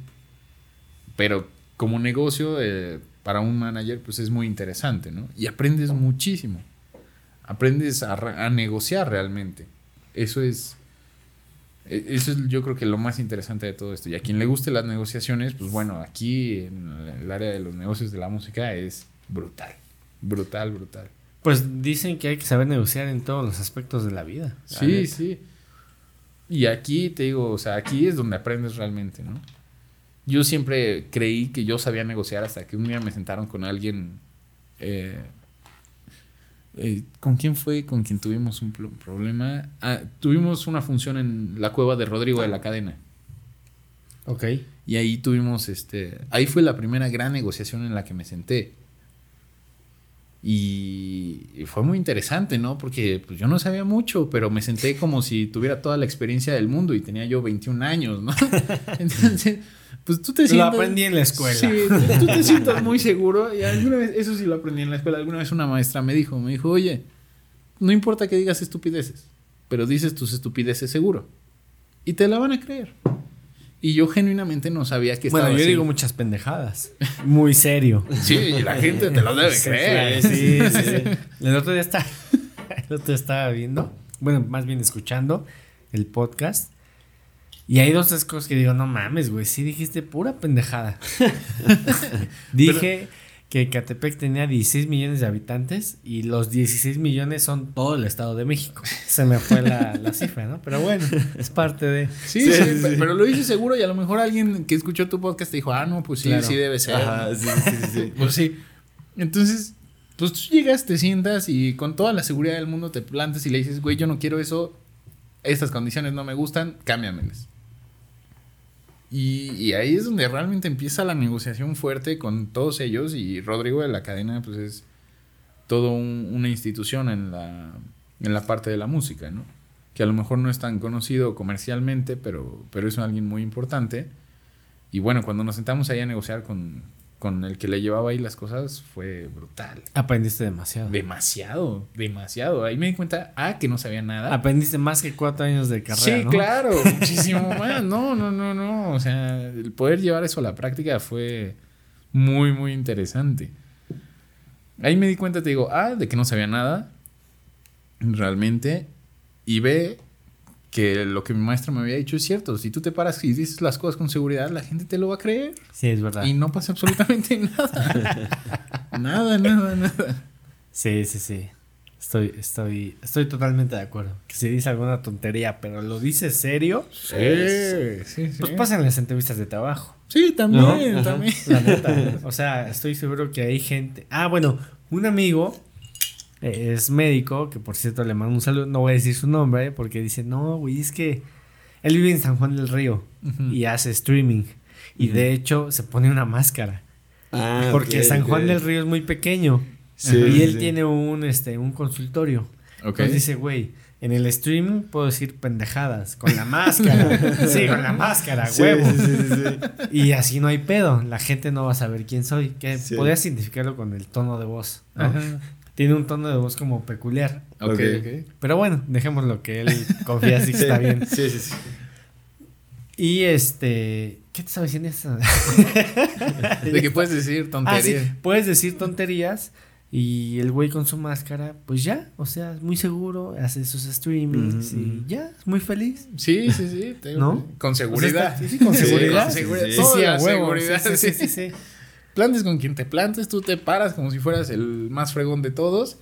Pero como negocio, eh, para un manager, pues es muy interesante, ¿no? Y aprendes muchísimo. Aprendes a, negociar realmente. Eso es Eso es yo creo que lo más interesante de todo esto. Y a quien le guste las negociaciones, pues bueno, aquí en el área de los negocios de la música es brutal. Brutal, brutal. Pues dicen que hay que saber negociar en todos los aspectos de la vida. la Sí, neta. sí. Y aquí te digo, o sea, aquí es donde aprendes realmente, ¿no? Yo siempre creí que yo sabía negociar hasta que un día me sentaron con alguien. eh, eh, ¿Con quién fue? Con quien tuvimos un pro- problema. Ah, tuvimos una función en la cueva de Rodrigo de la Cadena. Ok. Y ahí tuvimos, este, ahí fue la primera gran negociación en la que me senté. Y, y fue muy interesante, ¿no? Porque pues, yo no sabía mucho, pero me senté como si tuviera toda la experiencia del mundo y tenía yo 21 años, ¿no? Entonces, pues tú te Lo sientas... aprendí en la escuela. Sí, tú, tú te sientas muy seguro. Y alguna vez, eso sí lo aprendí en la escuela, alguna vez una maestra me dijo, me dijo, oye, no importa que digas estupideces, pero dices tus estupideces seguro. Y te la van a creer. Y yo genuinamente no sabía que Bueno, estaba yo así. digo muchas pendejadas. Muy serio. Sí, y la gente te lo debe Sí, creer. sí, sí, sí. El otro día estaba, el otro día estaba viendo, bueno, más bien escuchando el podcast. Y hay dos tres cosas que digo, no mames, güey, sí dijiste pura pendejada. Dije que Catepec tenía 16 millones de habitantes y los 16 millones son todo el Estado de México. Se me fue la, la cifra, ¿no? Pero bueno, es parte de... Sí, sí, pe- pero lo hice seguro y a lo mejor alguien que escuchó tu podcast te dijo, ah, no, pues sí, Claro. sí debe ser. Ajá, sí, sí, sí, sí. Pues sí. Entonces, pues tú llegas, te sientas y con toda la seguridad del mundo te plantas y le dices, güey, yo no quiero eso, estas condiciones no me gustan, cámbiamelas. Y, ahí es donde realmente empieza la negociación fuerte con todos ellos y Rodrigo de la cadena, pues es todo un- una institución en la, en la parte de la música, ¿no? Que a lo mejor no es tan conocido comercialmente, pero, pero es alguien muy importante. Y bueno, cuando nos sentamos ahí a negociar con, con el que le llevaba ahí las cosas fue brutal. Aprendiste demasiado. Demasiado, demasiado. Ahí me di cuenta, ah, que no sabía nada. Aprendiste más que cuatro años de carrera. sí, ¿no? claro, muchísimo más. No, no, no, no. O sea, el poder llevar eso a la práctica fue muy, muy interesante. Ahí me di cuenta, te digo, ah, de que no sabía nada. Realmente. Y ve que lo que mi maestro me había dicho es cierto. Si tú te paras y dices las cosas con seguridad, la gente te lo va a creer. Sí, es verdad. Y no pasa absolutamente nada. nada, nada, nada. Sí, sí, sí. Estoy, estoy, estoy totalmente de acuerdo. Que si dice alguna tontería, pero lo dice serio, Sí, sí, sí. pues pasan las entrevistas de trabajo. Sí, también, también. La neta. o sea, estoy seguro que hay gente. Ah, bueno, un amigo eh, es médico, que por cierto le mando un saludo. No voy a decir su nombre, porque dice, no, güey, es que él vive en San Juan del Río y hace streaming. Y de hecho se pone una máscara. Ah, Porque San. Juan del Río es muy pequeño. Sí, y él sí. tiene un, este, un consultorio. Ok. Entonces dice, güey, en el streaming puedo decir pendejadas. Con la máscara. sí, con la máscara, Sí, huevo. sí, sí, sí, sí. Y así no hay pedo. La gente no va a saber quién soy. Que Sí. podrías identificarlo con el tono de voz. ¿no? Tiene un tono de voz como peculiar. Ok, Ok. ok. Pero bueno, dejémoslo que él confía así que está bien. Sí, sí, sí. Y este. ¿Qué te estaba diciendo eso? De que puedes decir Ah, sí, tonterías. puedes decir tonterías y el güey con su máscara, pues ya, o sea, es muy seguro, hace sus streamings Ujú, y ujú. ya, es muy feliz. Sí, sí, sí. te digo, ¿No? Con seguridad. O sea, está- sí, sí, con seguridad. con seguridad. Sí, sí, Toda sí, a huevo, seguridad, sí, sí, sí, sí. Plantes con quien te plantes, tú te paras como si fueras el más fregón de todos.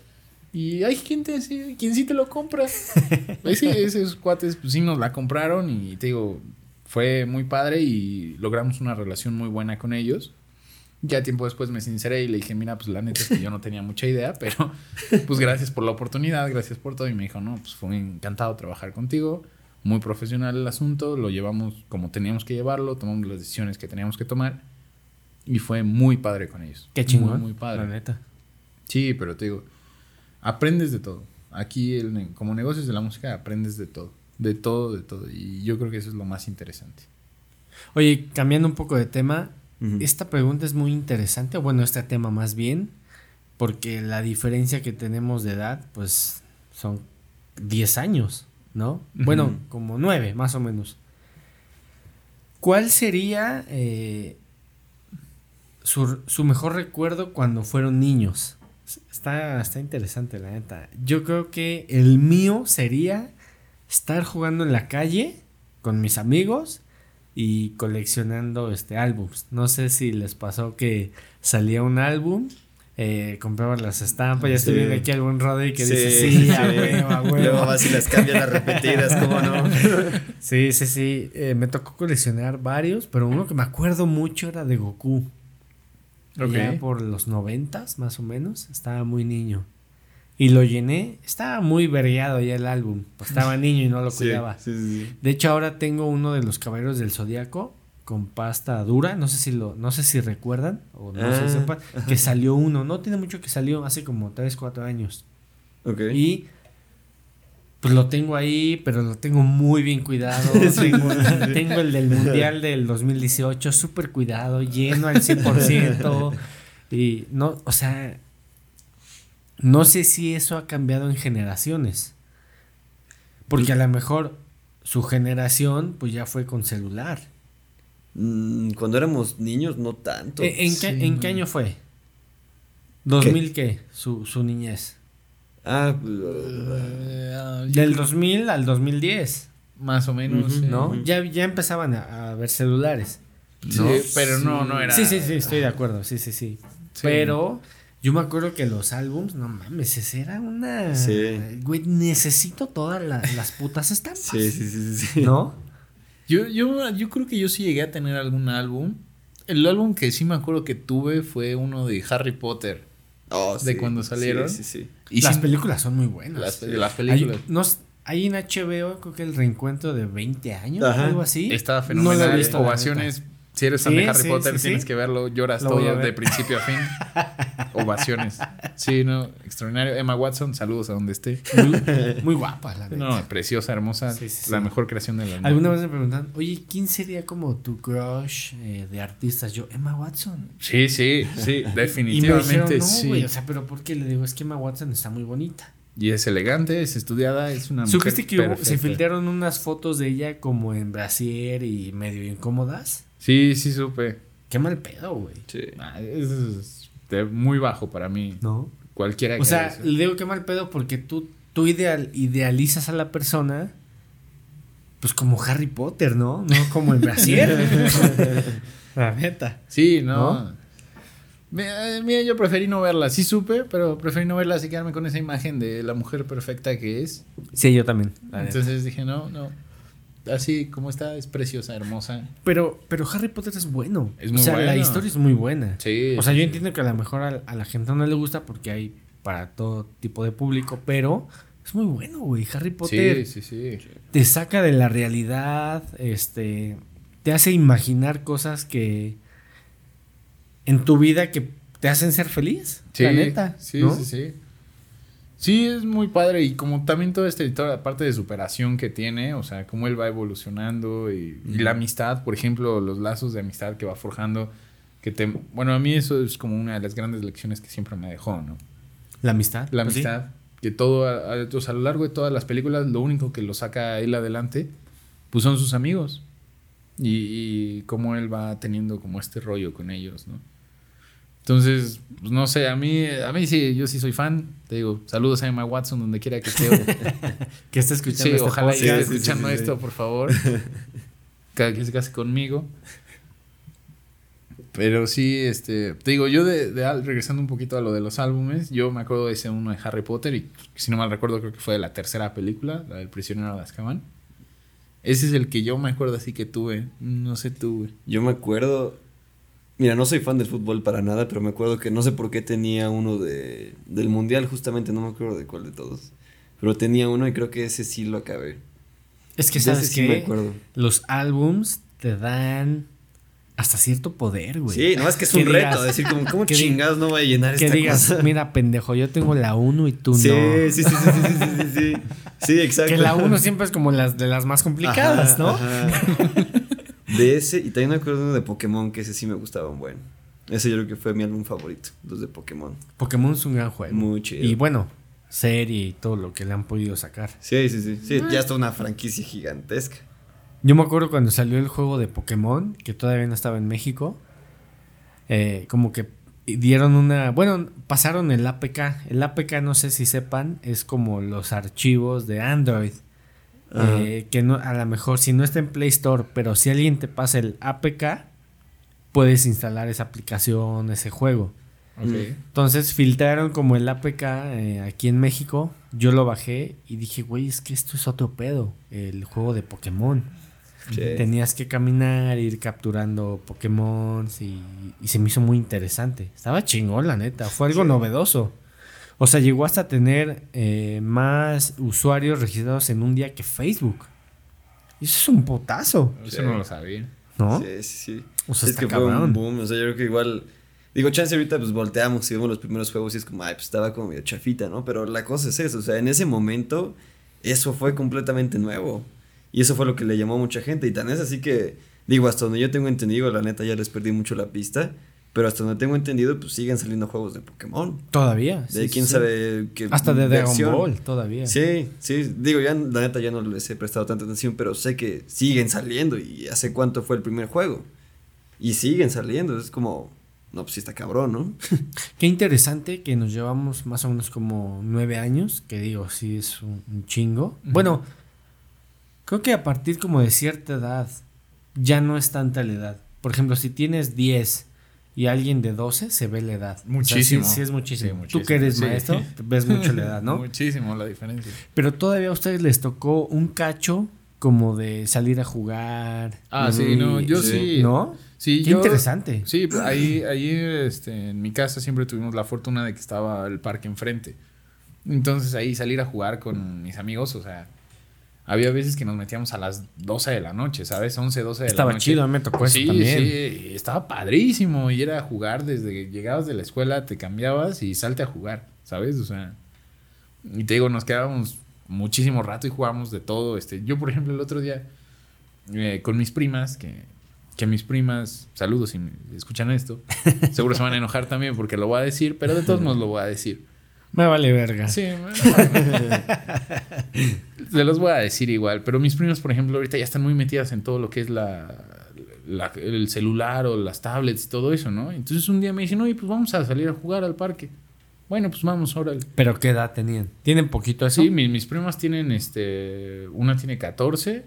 Y hay gente así, quien sí te lo compra. Sí, esos cuates, pues sí nos la compraron y te digo, fue muy padre y logramos una relación muy buena con ellos. Ya tiempo después me sinceré y le dije, mira, pues la neta es que yo no tenía mucha idea, pero pues gracias por la oportunidad, gracias por todo. Y me dijo, no, pues fue encantado trabajar contigo, muy profesional el asunto, lo llevamos como teníamos que llevarlo, tomamos las decisiones que teníamos que tomar y fue muy padre con ellos. Qué chingón. Muy, muy padre. La neta. Sí, pero te digo, aprendes de todo. Aquí, el como negocios de la música, aprendes de todo. De todo, de todo. Y yo creo que eso es lo más interesante. Oye, cambiando un poco de tema, esta pregunta es muy interesante, o bueno, este tema más bien, porque la diferencia que tenemos de edad, pues son 10 años, ¿no? Bueno, como 9, más o menos. ¿Cuál sería eh, su, su mejor recuerdo cuando fueron niños? Está, está interesante, la neta. Yo creo que el mío sería estar jugando en la calle con mis amigos y coleccionando este álbums. No sé si les pasó que salía un álbum, eh, compraban las estampas, ya estoy Sí. viendo aquí algún Rodri que Sí, dice sí, a huevo, a huevo". Luego vas y las cambias las repetidas, ¿cómo no? Sí, sí, sí. Eh, me tocó coleccionar varios, pero uno que me acuerdo mucho era de Goku. Ya por los noventas, más o menos. Estaba muy niño. Y lo llené. Estaba muy vergueado ya el álbum. Pues estaba niño y no lo cuidaba. sí, sí, sí. De hecho, ahora tengo uno de los caballeros del zodiaco con pasta dura. No sé si lo, no sé si recuerdan o no Ah, se sepan. Que salió uno. No tiene mucho que salió, hace como 3, 4 años. Y pues lo tengo ahí, pero lo tengo muy bien cuidado. tengo, tengo el del Mundial del 2018 súper cuidado, lleno al 100%. y no, o sea, no sé si eso ha cambiado en generaciones. Porque a lo mejor su generación pues ya fue con celular. Mm, cuando éramos niños, no tanto. ¿En, en qué, en qué año fue? ¿2000 qué? Su, su niñez. Ah, Eh, Del creo- 2000 al 2010. Más o menos. ¿no? Ya, ya empezaban a, a ver celulares. Sí, ¿no? pero no, no era. Sí, sí, sí, estoy de acuerdo, sí, sí, sí. Sí. Pero yo me acuerdo que los álbums, no mames, ese era una... Sí. Güey, necesito todas la- las putas estampas. sí, sí, sí, sí, sí. ¿No? Yo, yo, yo creo que yo sí llegué a tener algún álbum. El álbum que sí me acuerdo que tuve fue uno de Harry Potter. Oh, De sí. cuando salieron. Sí, sí, sí. Y las sí- películas son muy buenas. Las, las Hay, películas. no s- hay en HBO, creo que el reencuentro de 20 años, Ajá. algo así. No he fenomenal. visto, la ovaciones Si eres fan Sí, de Harry sí, Potter, sí, tienes que verlo. Lloras Lo todo de principio a fin. Ovaciones. Sí, no, extraordinario. Emma Watson, saludos a donde esté. Muy, muy guapa, la. No, preciosa, hermosa. La mejor creación de la Alguna vez me preguntan, oye, ¿quién sería como tu crush eh, de artistas? Yo, Emma Watson. Sí, sí, sí, Y me definitivamente dijeron, no, sí. o sea, pero ¿por qué? Le digo, es que Emma Watson está muy bonita. Y es elegante, es estudiada, es una mujer ¿Supiste que hubo- se filtraron unas fotos de ella como en brasier y medio incómodas? Sí, sí supe. Qué mal pedo, güey. Sí. Ah, es, es de muy bajo para mí. ¿No? Cualquiera que O sea, le digo qué mal pedo porque tú, tú ideal, idealizas a la persona pues como Harry Potter, ¿no? No como en brasier. la neta. Sí, no. ¿No? Mira, mira, yo preferí no verla. Sí supe, pero preferí no verla así quedarme con esa imagen de la mujer perfecta que es. Sí, yo también. Entonces dije, no, no. Así como está, es preciosa, hermosa. Pero, pero Harry Potter es bueno. Es muy o sea, la historia es muy buena. Sí. O sea, yo entiendo que a lo mejor a, a la gente no le gusta porque hay para todo tipo de público, pero es muy bueno, güey. Harry Potter Sí, sí, sí. te saca de la realidad, este, te hace imaginar cosas que en tu vida que te hacen ser feliz. Sí, la neta. Sí, ¿no? sí, sí. Sí, es muy padre y como también toda esta toda la parte de superación que tiene, o sea, cómo él va evolucionando y, y la amistad, por ejemplo, los lazos de amistad que va forjando, que te, bueno, a mí eso es como una de las grandes lecciones que siempre me dejó, ¿no? La amistad. La pues sí. amistad, que todo, a, a- o sea, a lo largo de todas las películas, lo único que lo saca a él adelante, pues son sus amigos y, y cómo él va teniendo como este rollo con ellos, ¿no? Entonces, pues no sé, a mí, a mí sí, yo sí soy fan. Te digo, saludos a Emma Watson donde quiera que esté. Que está escuchando sí, este ojalá y esté podcast. sí, sí, escuchando sí, sí. esto, por favor. Cada que se case conmigo. Pero sí, este, te digo, yo de, de al- regresando un poquito a lo de los álbumes, yo me acuerdo de ese uno de Harry Potter y si no mal recuerdo creo que fue de la tercera película, la del prisionero de Azkaban. Ese es el que yo me acuerdo así que tuve, no sé güey. Yo me acuerdo. Mira, no soy fan del fútbol para nada, pero me acuerdo que no sé por qué tenía uno de, del mundial, justamente, no me acuerdo de cuál de todos. Pero tenía uno y creo que ese sí lo acabé. Es que De sabes sí me que acuerdo. los álbums te dan hasta cierto poder, güey. Sí, no, es que es Que un reto. digas- decir, como, ¿cómo chingados no voy a llenar Que esta digas, cosa? mira, pendejo, yo tengo la 1 y tú sí, no. sí, sí, sí, sí, sí, sí, sí, sí. Sí, exacto. Que la 1 siempre es como las de las más complicadas, Ajá, ¿no? ajá. De ese, y también me acuerdo uno de Pokémon, que ese sí me gustaba un buen. Ese yo creo que fue mi álbum favorito, los de Pokémon. Pokémon es un gran juego. Muy chido. Y bueno, serie y todo lo que le han podido sacar. Sí, sí, sí. Sí, ya está una franquicia gigantesca. Yo me acuerdo cuando salió el juego de Pokémon, que todavía no estaba en México. eh, como que dieron una. Bueno, pasaron el APK. El APK, no sé si sepan, es como los archivos de Android. Eh, que no, a lo mejor si no está en Play Store, pero si alguien te pasa el APK, puedes instalar esa aplicación, ese juego. Entonces filtraron como el APK eh, aquí en México. Yo lo bajé y dije, güey, es que esto es otro pedo. El juego de Pokémon. Tenías que caminar, ir capturando Pokémon y, y se me hizo muy interesante. Estaba chingón, la neta. Fue algo novedoso. O sea, llegó hasta tener eh, más usuarios registrados en un día que Facebook. Y eso es un potazo, Eso no lo sabía. ¿no? Sí, sí, sí. O sea, es está que fue un boom. O sea, yo creo que igual. Digo, chance ahorita pues volteamos y vemos los primeros juegos y es como, ay, pues estaba como medio chafita, ¿no? Pero la cosa es eso. O sea, en ese momento, eso fue completamente nuevo. Y eso fue lo que le llamó a mucha gente. Y tan es así que, digo, hasta donde yo tengo entendido, la neta ya les perdí mucho la pista. Pero hasta donde tengo entendido, pues siguen saliendo juegos de Pokémon. Todavía. De sí, quién sí. sabe qué. Hasta de Dragon. Ball, todavía. Sí, sí, digo, ya la neta ya no les he prestado tanta atención, pero sé que siguen saliendo y hace cuánto fue el primer juego. Y siguen saliendo, es como, no, pues sí está cabrón, ¿no? Qué interesante que nos llevamos más o menos como nueve años, que digo, sí es un, un chingo. Bueno, creo que a partir como de cierta edad ya no es tanta la edad. Por ejemplo, si tienes 10 y alguien de 12, se ve la edad. O sea, Muchísimo. sí, sí es muchísimo. Sí, muchísimo. Tú que eres maestro, ves mucho la edad, ¿no? Muchísimo la diferencia. Pero todavía a ustedes les tocó un cacho como de salir a jugar. Ah, sí, no, yo Sí. ¿No? Sí, Qué yo- interesante. Sí, ahí, ahí este, en mi casa siempre tuvimos la fortuna de que estaba el parque enfrente. Entonces ahí salir a jugar con mis amigos, o sea, había veces que nos metíamos a las 12 de la noche, ¿sabes? 11, 12 de Estaba la noche. chido, a mí me tocó eso sí, también. Sí, estaba padrísimo. Y era jugar desde que llegabas de la escuela, te cambiabas y salte a jugar, ¿sabes? O sea, y te digo, nos quedábamos muchísimo rato y jugábamos de todo. Este, yo, por ejemplo, el otro día, eh, con mis primas, que, que mis primas, saludos si me escuchan esto, seguro se van a enojar también porque lo voy a decir, pero de todos modos lo voy a decir. Me vale verga. Sí, se los voy a decir igual, pero mis primas, por ejemplo, ahorita ya están muy metidas en todo lo que es la, la- el celular o las tablets y todo eso, ¿no? Entonces un día me dicen, oye, pues vamos a salir a jugar al parque. Bueno, pues vamos, órale. Pero ¿qué edad tenían? ¿Tienen poquito eso? Sí, mi- mis primas tienen, este, una tiene 14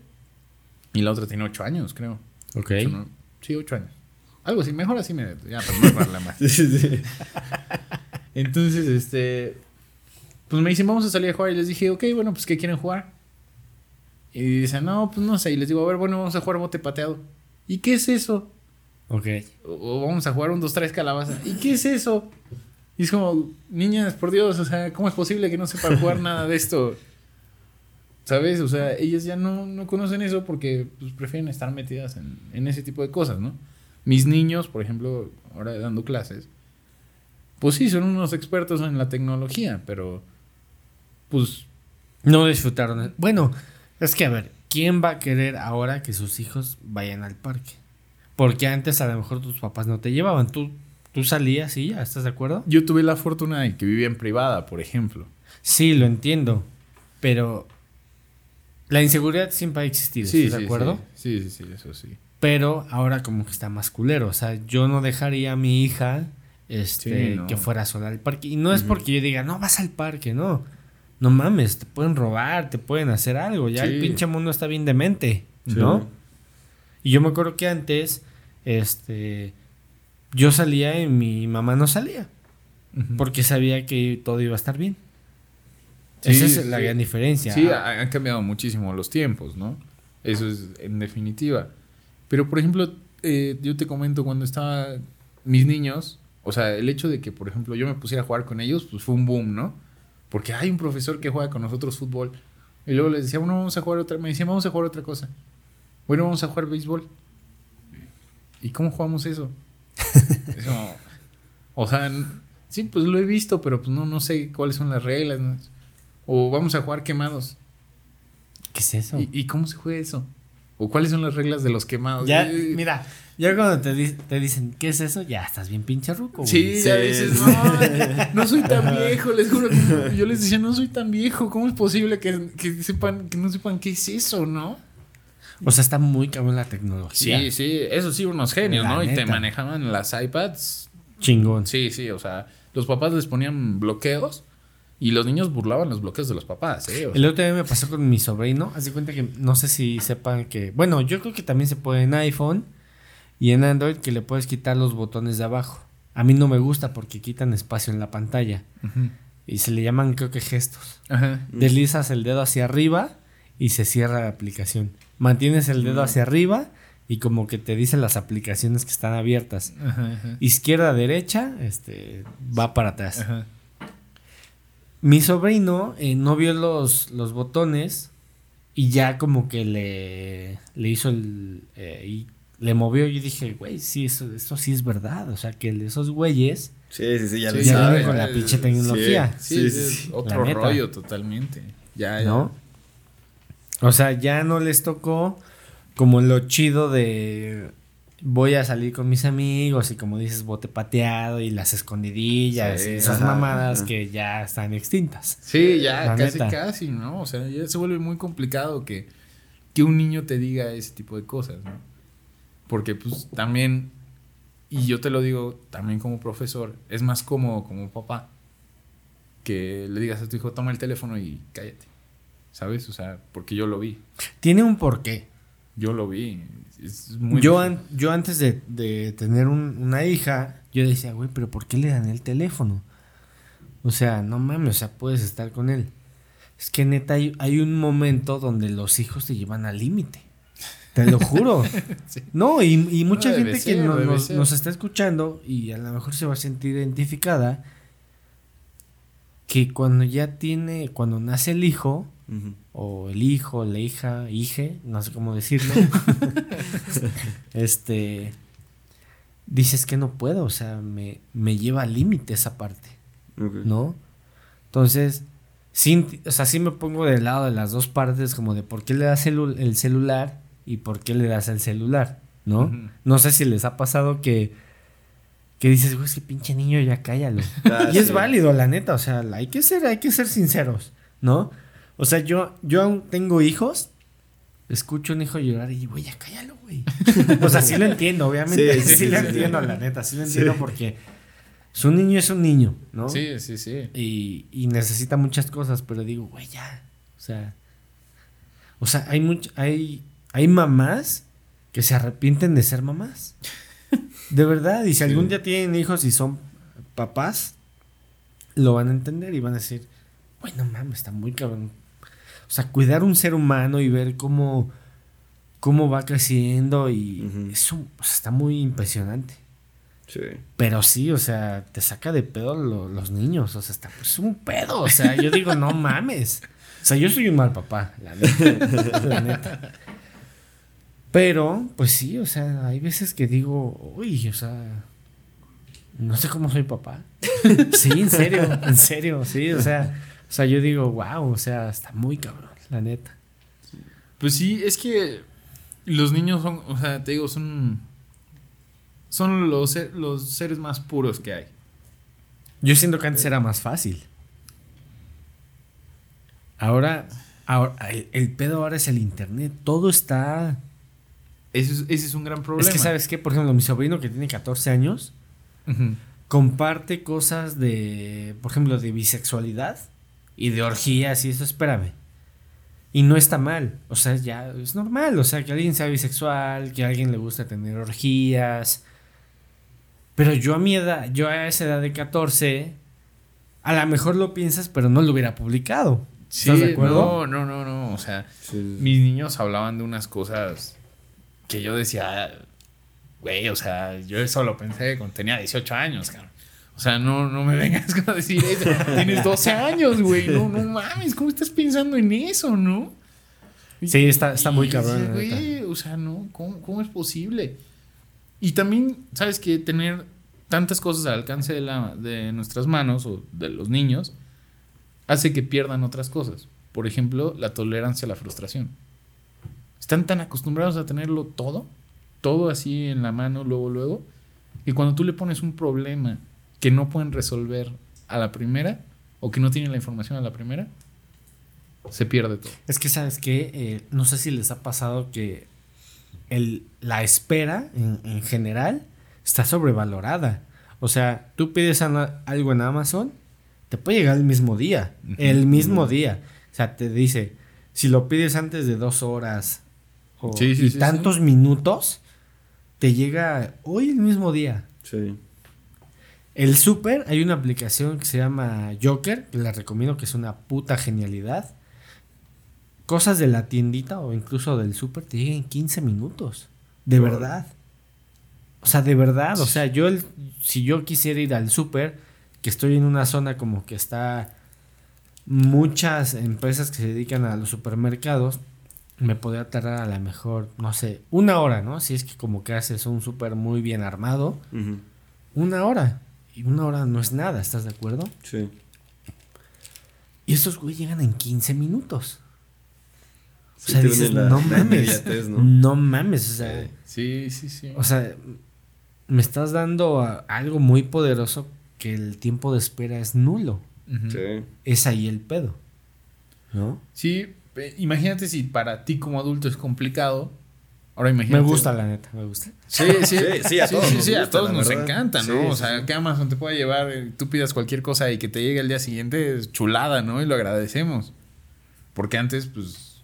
y la otra tiene 8 años, creo. Ok. Sí, 8 años. Algo así, mejor así me... Ya, para no más. Entonces, este. Pues me dicen, vamos a salir a jugar. Y les dije, ok, bueno, pues ¿qué quieren jugar? Y dicen, no, pues no sé. Y les digo, a ver, bueno, vamos a jugar bote pateado. ¿Y qué es eso? Ok. O, o vamos a jugar un 2, 3 calabaza. ¿Y qué es eso? Y es como, niñas, por Dios, o sea, ¿cómo es posible que no sepan jugar nada de esto? ¿Sabes? O sea, ellas ya no, no conocen eso porque pues, prefieren estar metidas en, en ese tipo de cosas, ¿no? Mis niños, por ejemplo, ahora dando clases, pues sí, son unos expertos en la tecnología, pero pues No disfrutaron. Bueno, es que a ver, ¿quién va a querer ahora que sus hijos vayan al parque? Porque antes a lo mejor tus papás no te llevaban. Tú, tú salías y ya, ¿estás de acuerdo? yo tuve la fortuna de que vivía en privada, por ejemplo. Sí, lo entiendo. Pero la inseguridad siempre ha existido, ¿estás de acuerdo? Sí, sí, sí, eso sí. Pero ahora como que está más culero. O sea, yo no dejaría a mi hija este, Sí, no. que fuera sola al parque. Y no es porque yo diga, no vas al parque, no. No mames, te pueden robar, te pueden hacer algo. Ya el pinche mundo está bien demente, Sí. ¿no? Y yo me acuerdo que antes, este, yo salía y mi mamá no salía. Porque sabía que todo iba a estar bien. Esa es la gran diferencia. Sí, Ah, ha- han cambiado muchísimo los tiempos, ¿no? Eso es en definitiva. Pero, por ejemplo, eh, yo te comento cuando estaba mis niños, o sea, el hecho de que, por ejemplo, yo me pusiera a jugar con ellos, pues fue un boom, ¿no? Porque hay un profesor que juega con nosotros fútbol. Y luego les decía, bueno, vamos a jugar otra. Me decían, vamos a jugar otra cosa. Bueno, vamos a jugar béisbol. ¿Y cómo jugamos eso? Eso, o sea, sí, pues lo he visto, pero pues no, no sé cuáles son las reglas. ¿no? O vamos a jugar quemados. ¿Qué es eso? ¿Y, y cómo se juega eso? ¿O cuáles son las reglas de los quemados? Ya, Eh, mira, ya cuando te, di- te dicen, ¿qué es eso? Ya estás bien pinche ruco. güey. Sí, ya Sí. dices, no, no soy tan viejo, les juro que no". yo les decía, no soy tan viejo, ¿cómo es posible que, que sepan, que no sepan qué es eso, no? O sea, está muy cabrón la tecnología. Sí, sí, eso sí, unos genios, La ¿no? Y te manejaban las iPads. Chingón. Sí, sí, o sea, los papás les ponían bloqueos y los niños burlaban los bloqueos de los papás, ¿eh? O El otro día me pasó con mi sobrino. Haz de cuenta que no sé si sepan que. Bueno, yo creo que también se puede en iPhone y en Android que le puedes quitar los botones de abajo. A mí no me gusta porque quitan espacio en la pantalla. Ujú. Y se le llaman, creo que gestos. Ajá. Deslizas el dedo hacia arriba y se cierra la aplicación. Mantienes el dedo hacia arriba y como que te dicen las aplicaciones que están abiertas. Ajá, ajá. Izquierda, derecha, este, va para atrás. Ajá. Mi sobrino eh, no vio los, los botones y ya como que le, le hizo el... eh, y le movió y yo dije, güey, sí, eso, eso sí es verdad. O sea, que el de esos güeyes Sí, sí, sí, ya Sí, lo ya sabe. con la pinche tecnología. Sí, Sí, es sí, sí. otro rollo totalmente. Ya, ya. ¿No? O sea, ya no les tocó como lo chido de voy a salir con mis amigos y como dices, bote pateado y las escondidillas Sí, y esas ajá, mamadas ajá. que ya están extintas. Sí, ya La casi, neta. casi, ¿no? O sea, ya se vuelve muy complicado que, que un niño te diga ese tipo de cosas, ¿no? Porque, pues, también, y yo te lo digo también como profesor, es más cómodo como papá que le digas a tu hijo, toma el teléfono y cállate, ¿sabes? O sea, porque yo lo vi, Tiene un porqué. yo lo vi. Es muy yo, an- yo antes de, de tener un- una hija, yo decía, güey, pero ¿por qué le dan el teléfono? O sea, no mames, o sea, puedes estar con él. Es que neta hay, hay un momento donde los hijos te llevan al límite. Te lo juro. Sí. No, y, y mucha No, gente que no- nos, nos está escuchando y a lo mejor se va a sentir identificada, que cuando ya tiene, cuando nace el hijo. O el hijo, la hija, hije, no sé cómo decirlo, este, dices que no puedo, o sea, me, me lleva al límite esa parte. ¿no? Entonces, sí, o sea, sí me pongo del lado de las dos partes, como de por qué le das el, el celular y por qué le das el celular, ¿no? No sé si les ha pasado que, que dices, güey, ese pinche niño ya cállalo. Ah, y es válido, la neta, o sea, hay que ser, hay que ser sinceros, ¿no? O sea, yo, yo aún tengo hijos, escucho a un hijo llorar y, güey, ya cállalo, güey. o sea, sí lo entiendo, obviamente, sí, Sí, sí, lo sí, sí. entiendo, la neta, sí lo entiendo porque su niño es un niño, ¿no? Sí, sí, sí. Y, y necesita muchas cosas, pero digo, güey, ya. O sea. O sea, hay much, hay, hay mamás que se arrepienten de ser mamás. De verdad. Y si algún día tienen hijos y son papás, lo van a entender y van a decir, güey, no mames, está muy cabrón. O sea, cuidar un ser humano y ver cómo, cómo va creciendo y eso o sea, está muy impresionante. Sí. Pero sí, o sea, te saca de pedo lo- los niños. O sea, está pues un pedo. O sea, yo digo, no mames. O sea, yo soy un mal papá, la neta. la neta. Pero, pues sí, o sea, hay veces que digo, uy, o sea, no sé cómo soy papá. Sí, en serio, en serio, sí, o sea, o sea, yo digo, wow, o sea, está muy cabrón, la neta. Pues sí, es que los niños son, o sea, te digo, son. Son los, los seres más puros que hay. Yo siento que antes era más fácil. Ahora, ahora el, el pedo ahora es el internet. Todo está. Ese es, ese es un gran problema. Es que, ¿sabes qué? Por ejemplo, mi sobrino que tiene 14 años comparte cosas de, por ejemplo, de bisexualidad y de orgías y eso, espérame. Y no está mal, o sea, ya es normal, o sea, que alguien sea bisexual, que a alguien le gusta tener orgías. Pero yo a mi edad, yo a esa edad de 14, a lo mejor lo piensas, pero no lo hubiera publicado. Sí, ¿Estás de acuerdo? no, no, no, no. O sea, Sí. mis niños hablaban de unas cosas que yo decía, güey, o sea, yo eso lo pensé cuando tenía 18 años, cabrón. O sea, no, no me vengas a decir. Tienes 12 años, güey. No, no mames, ¿cómo estás pensando en eso, no? Sí, está, está muy cabrón. Güey, o sea, no, ¿cómo, cómo es posible? Y también, ¿sabes que Tener tantas cosas al alcance de, la, de nuestras manos o de los niños hace que pierdan otras cosas. Por ejemplo, la tolerancia a la frustración. Están tan acostumbrados a tenerlo todo, todo así en la mano, luego, luego, que cuando tú le pones un problema que no pueden resolver a la primera o que no tienen la información a la primera, se pierde todo. Es que, ¿sabes qué? Eh, no sé si les ha pasado que el, la espera, en, en general, está sobrevalorada. O sea, tú pides algo en Amazon, te puede llegar el mismo día. El mismo día. O sea, te dice, si lo pides antes de dos horas o Sí, sí, y sí, tantos minutos, te llega hoy el mismo día. Sí. El súper, hay una aplicación que se llama Joker, que la recomiendo que es una puta genialidad. Cosas de la tiendita o incluso del súper te llegan en 15 minutos. De verdad. O sea, de verdad. O sea, yo, el- si yo quisiera ir al súper, que estoy en una zona como que está muchas empresas que se dedican a los supermercados, me podría tardar a lo mejor, no sé, una hora, ¿no? Si es que como que haces un súper muy bien armado. Una hora. Y una hora no es nada, ¿estás de acuerdo? Sí. Y estos güey llegan en 15 minutos. O Sí sea, dices, la- no mames. ¿no? ¿no? mames, o sea, Sí, sí, sí. o sea, me estás dando a- algo muy poderoso que el tiempo de espera es nulo. Sí. Es ahí el pedo. ¿No? Sí, eh, imagínate si para ti como adulto es complicado. Ahora Me imagínate. gusta, la neta, me gusta. Sí, sí, Sí, sí, a todos sí, nos sí, a todos nos encanta, ¿no? Sí, o sea, sí. que Amazon te pueda llevar, eh, tú pidas cualquier cosa y que te llegue el día siguiente, es chulada, ¿no? Y lo agradecemos. Porque antes, pues,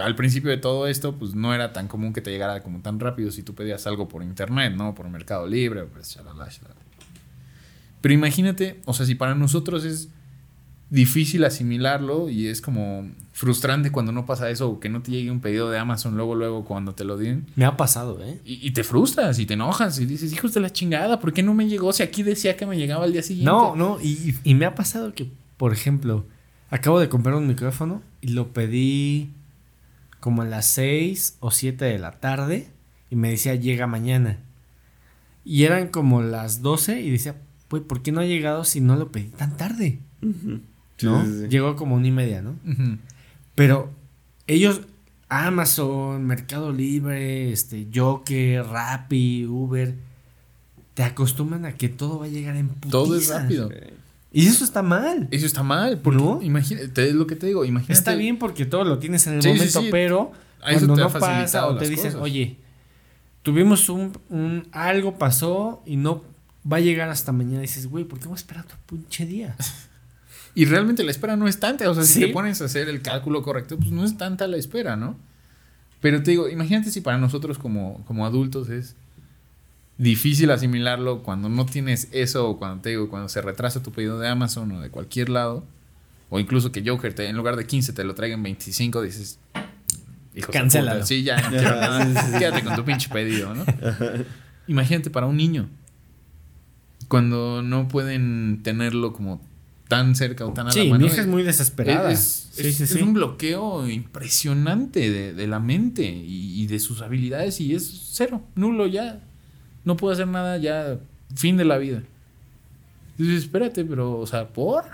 al principio de todo esto, pues no era tan común que te llegara como tan rápido si tú pedías algo por internet, ¿no? Por Mercado Libre, pues, shalala, shalala. Pero imagínate, o sea, si para nosotros es difícil asimilarlo y es como frustrante cuando no pasa eso o que no te llegue un pedido de Amazon luego, luego cuando te lo den. Me ha pasado, ¿eh? Y, y te frustras y te enojas y dices, hijos de la chingada, ¿por qué no me llegó si aquí decía que me llegaba al día siguiente? No, no, y, y me ha pasado que, por ejemplo, acabo de comprar un micrófono y lo pedí como a las 6 o 7 de la tarde y me decía llega mañana. Y eran como las 12 y decía, pues, ¿por qué no ha llegado si no lo pedí tan tarde? Ujú. ¿No? Sí, sí, sí. Llegó como una y media, ¿no? Pero ellos, Amazon, Mercado Libre, este, Joker, Rappi, Uber, te acostumbran a que todo va a llegar en Todo es putiza. rápido. Y eso está mal. Eso está mal, porque ¿No? imagínate, es lo que te digo, imagínate. Está bien porque todo lo tienes en el momento, sí. pero A cuando no pasa o te dicen, cosas. oye, tuvimos un, un- algo pasó y no va a llegar hasta mañana, dices, güey, ¿por qué voy a esperar otro pinche día? Y realmente la espera no es tanta, o sea, si te pones a hacer el cálculo correcto, pues no es tanta la espera, ¿no? Pero te digo, imagínate si para nosotros como, como adultos es difícil asimilarlo cuando no tienes eso, o cuando te digo, cuando se retrasa tu pedido de Amazon o de cualquier lado, o incluso que Joker te, en lugar de 15 te lo traiga en 25, dices, hijo puta, Sí, ya, no quiero nada, quédate con tu pinche pedido, ¿no? Imagínate para un niño, cuando no pueden tenerlo como tan cerca o tan a Sí, la mano. mi hija es muy desesperada. Es, sí, es- sí, es un bloqueo impresionante de, de la mente y, y de sus habilidades y es cero, nulo ya. No puedo hacer nada ya, fin de la vida. Dices, espérate, pero, o sea, ¿por?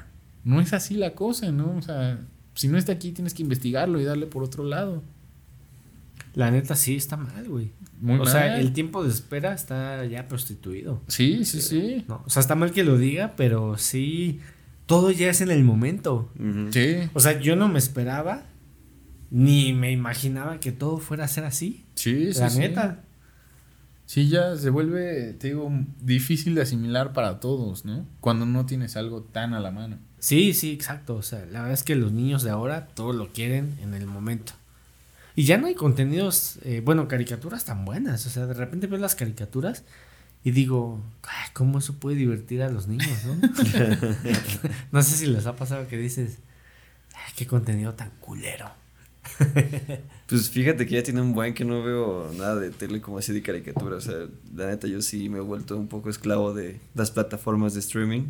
No es así la cosa, ¿no? O sea, si no está aquí tienes que investigarlo y darle por otro lado. La neta sí está mal, güey. Muy o sea, el tiempo de espera está ya prostituido. Sí, sí, sí. ¿no? O sea, está mal que lo diga, pero sí, todo ya es en el momento. Sí, O sea, yo no me esperaba, ni me imaginaba que todo fuera a ser así. sí, sí. la sí. neta. Sí, ya se vuelve, te digo, difícil de asimilar para todos, ¿no? Cuando no tienes algo tan a la mano. Sí, sí, exacto. O sea, la verdad es que los niños de ahora todo lo quieren en el momento. Y ya no hay contenidos, eh, bueno, caricaturas tan buenas. O sea, de repente veo las caricaturas y digo, "Ay, ¿cómo eso puede divertir a los niños, no? no sé si les ha pasado que dices, "Ay, qué contenido tan culero. Pues fíjate que ya tiene un buen que no veo nada de tele como así de caricatura. O sea, la neta, yo sí me he vuelto un poco esclavo de las plataformas de streaming.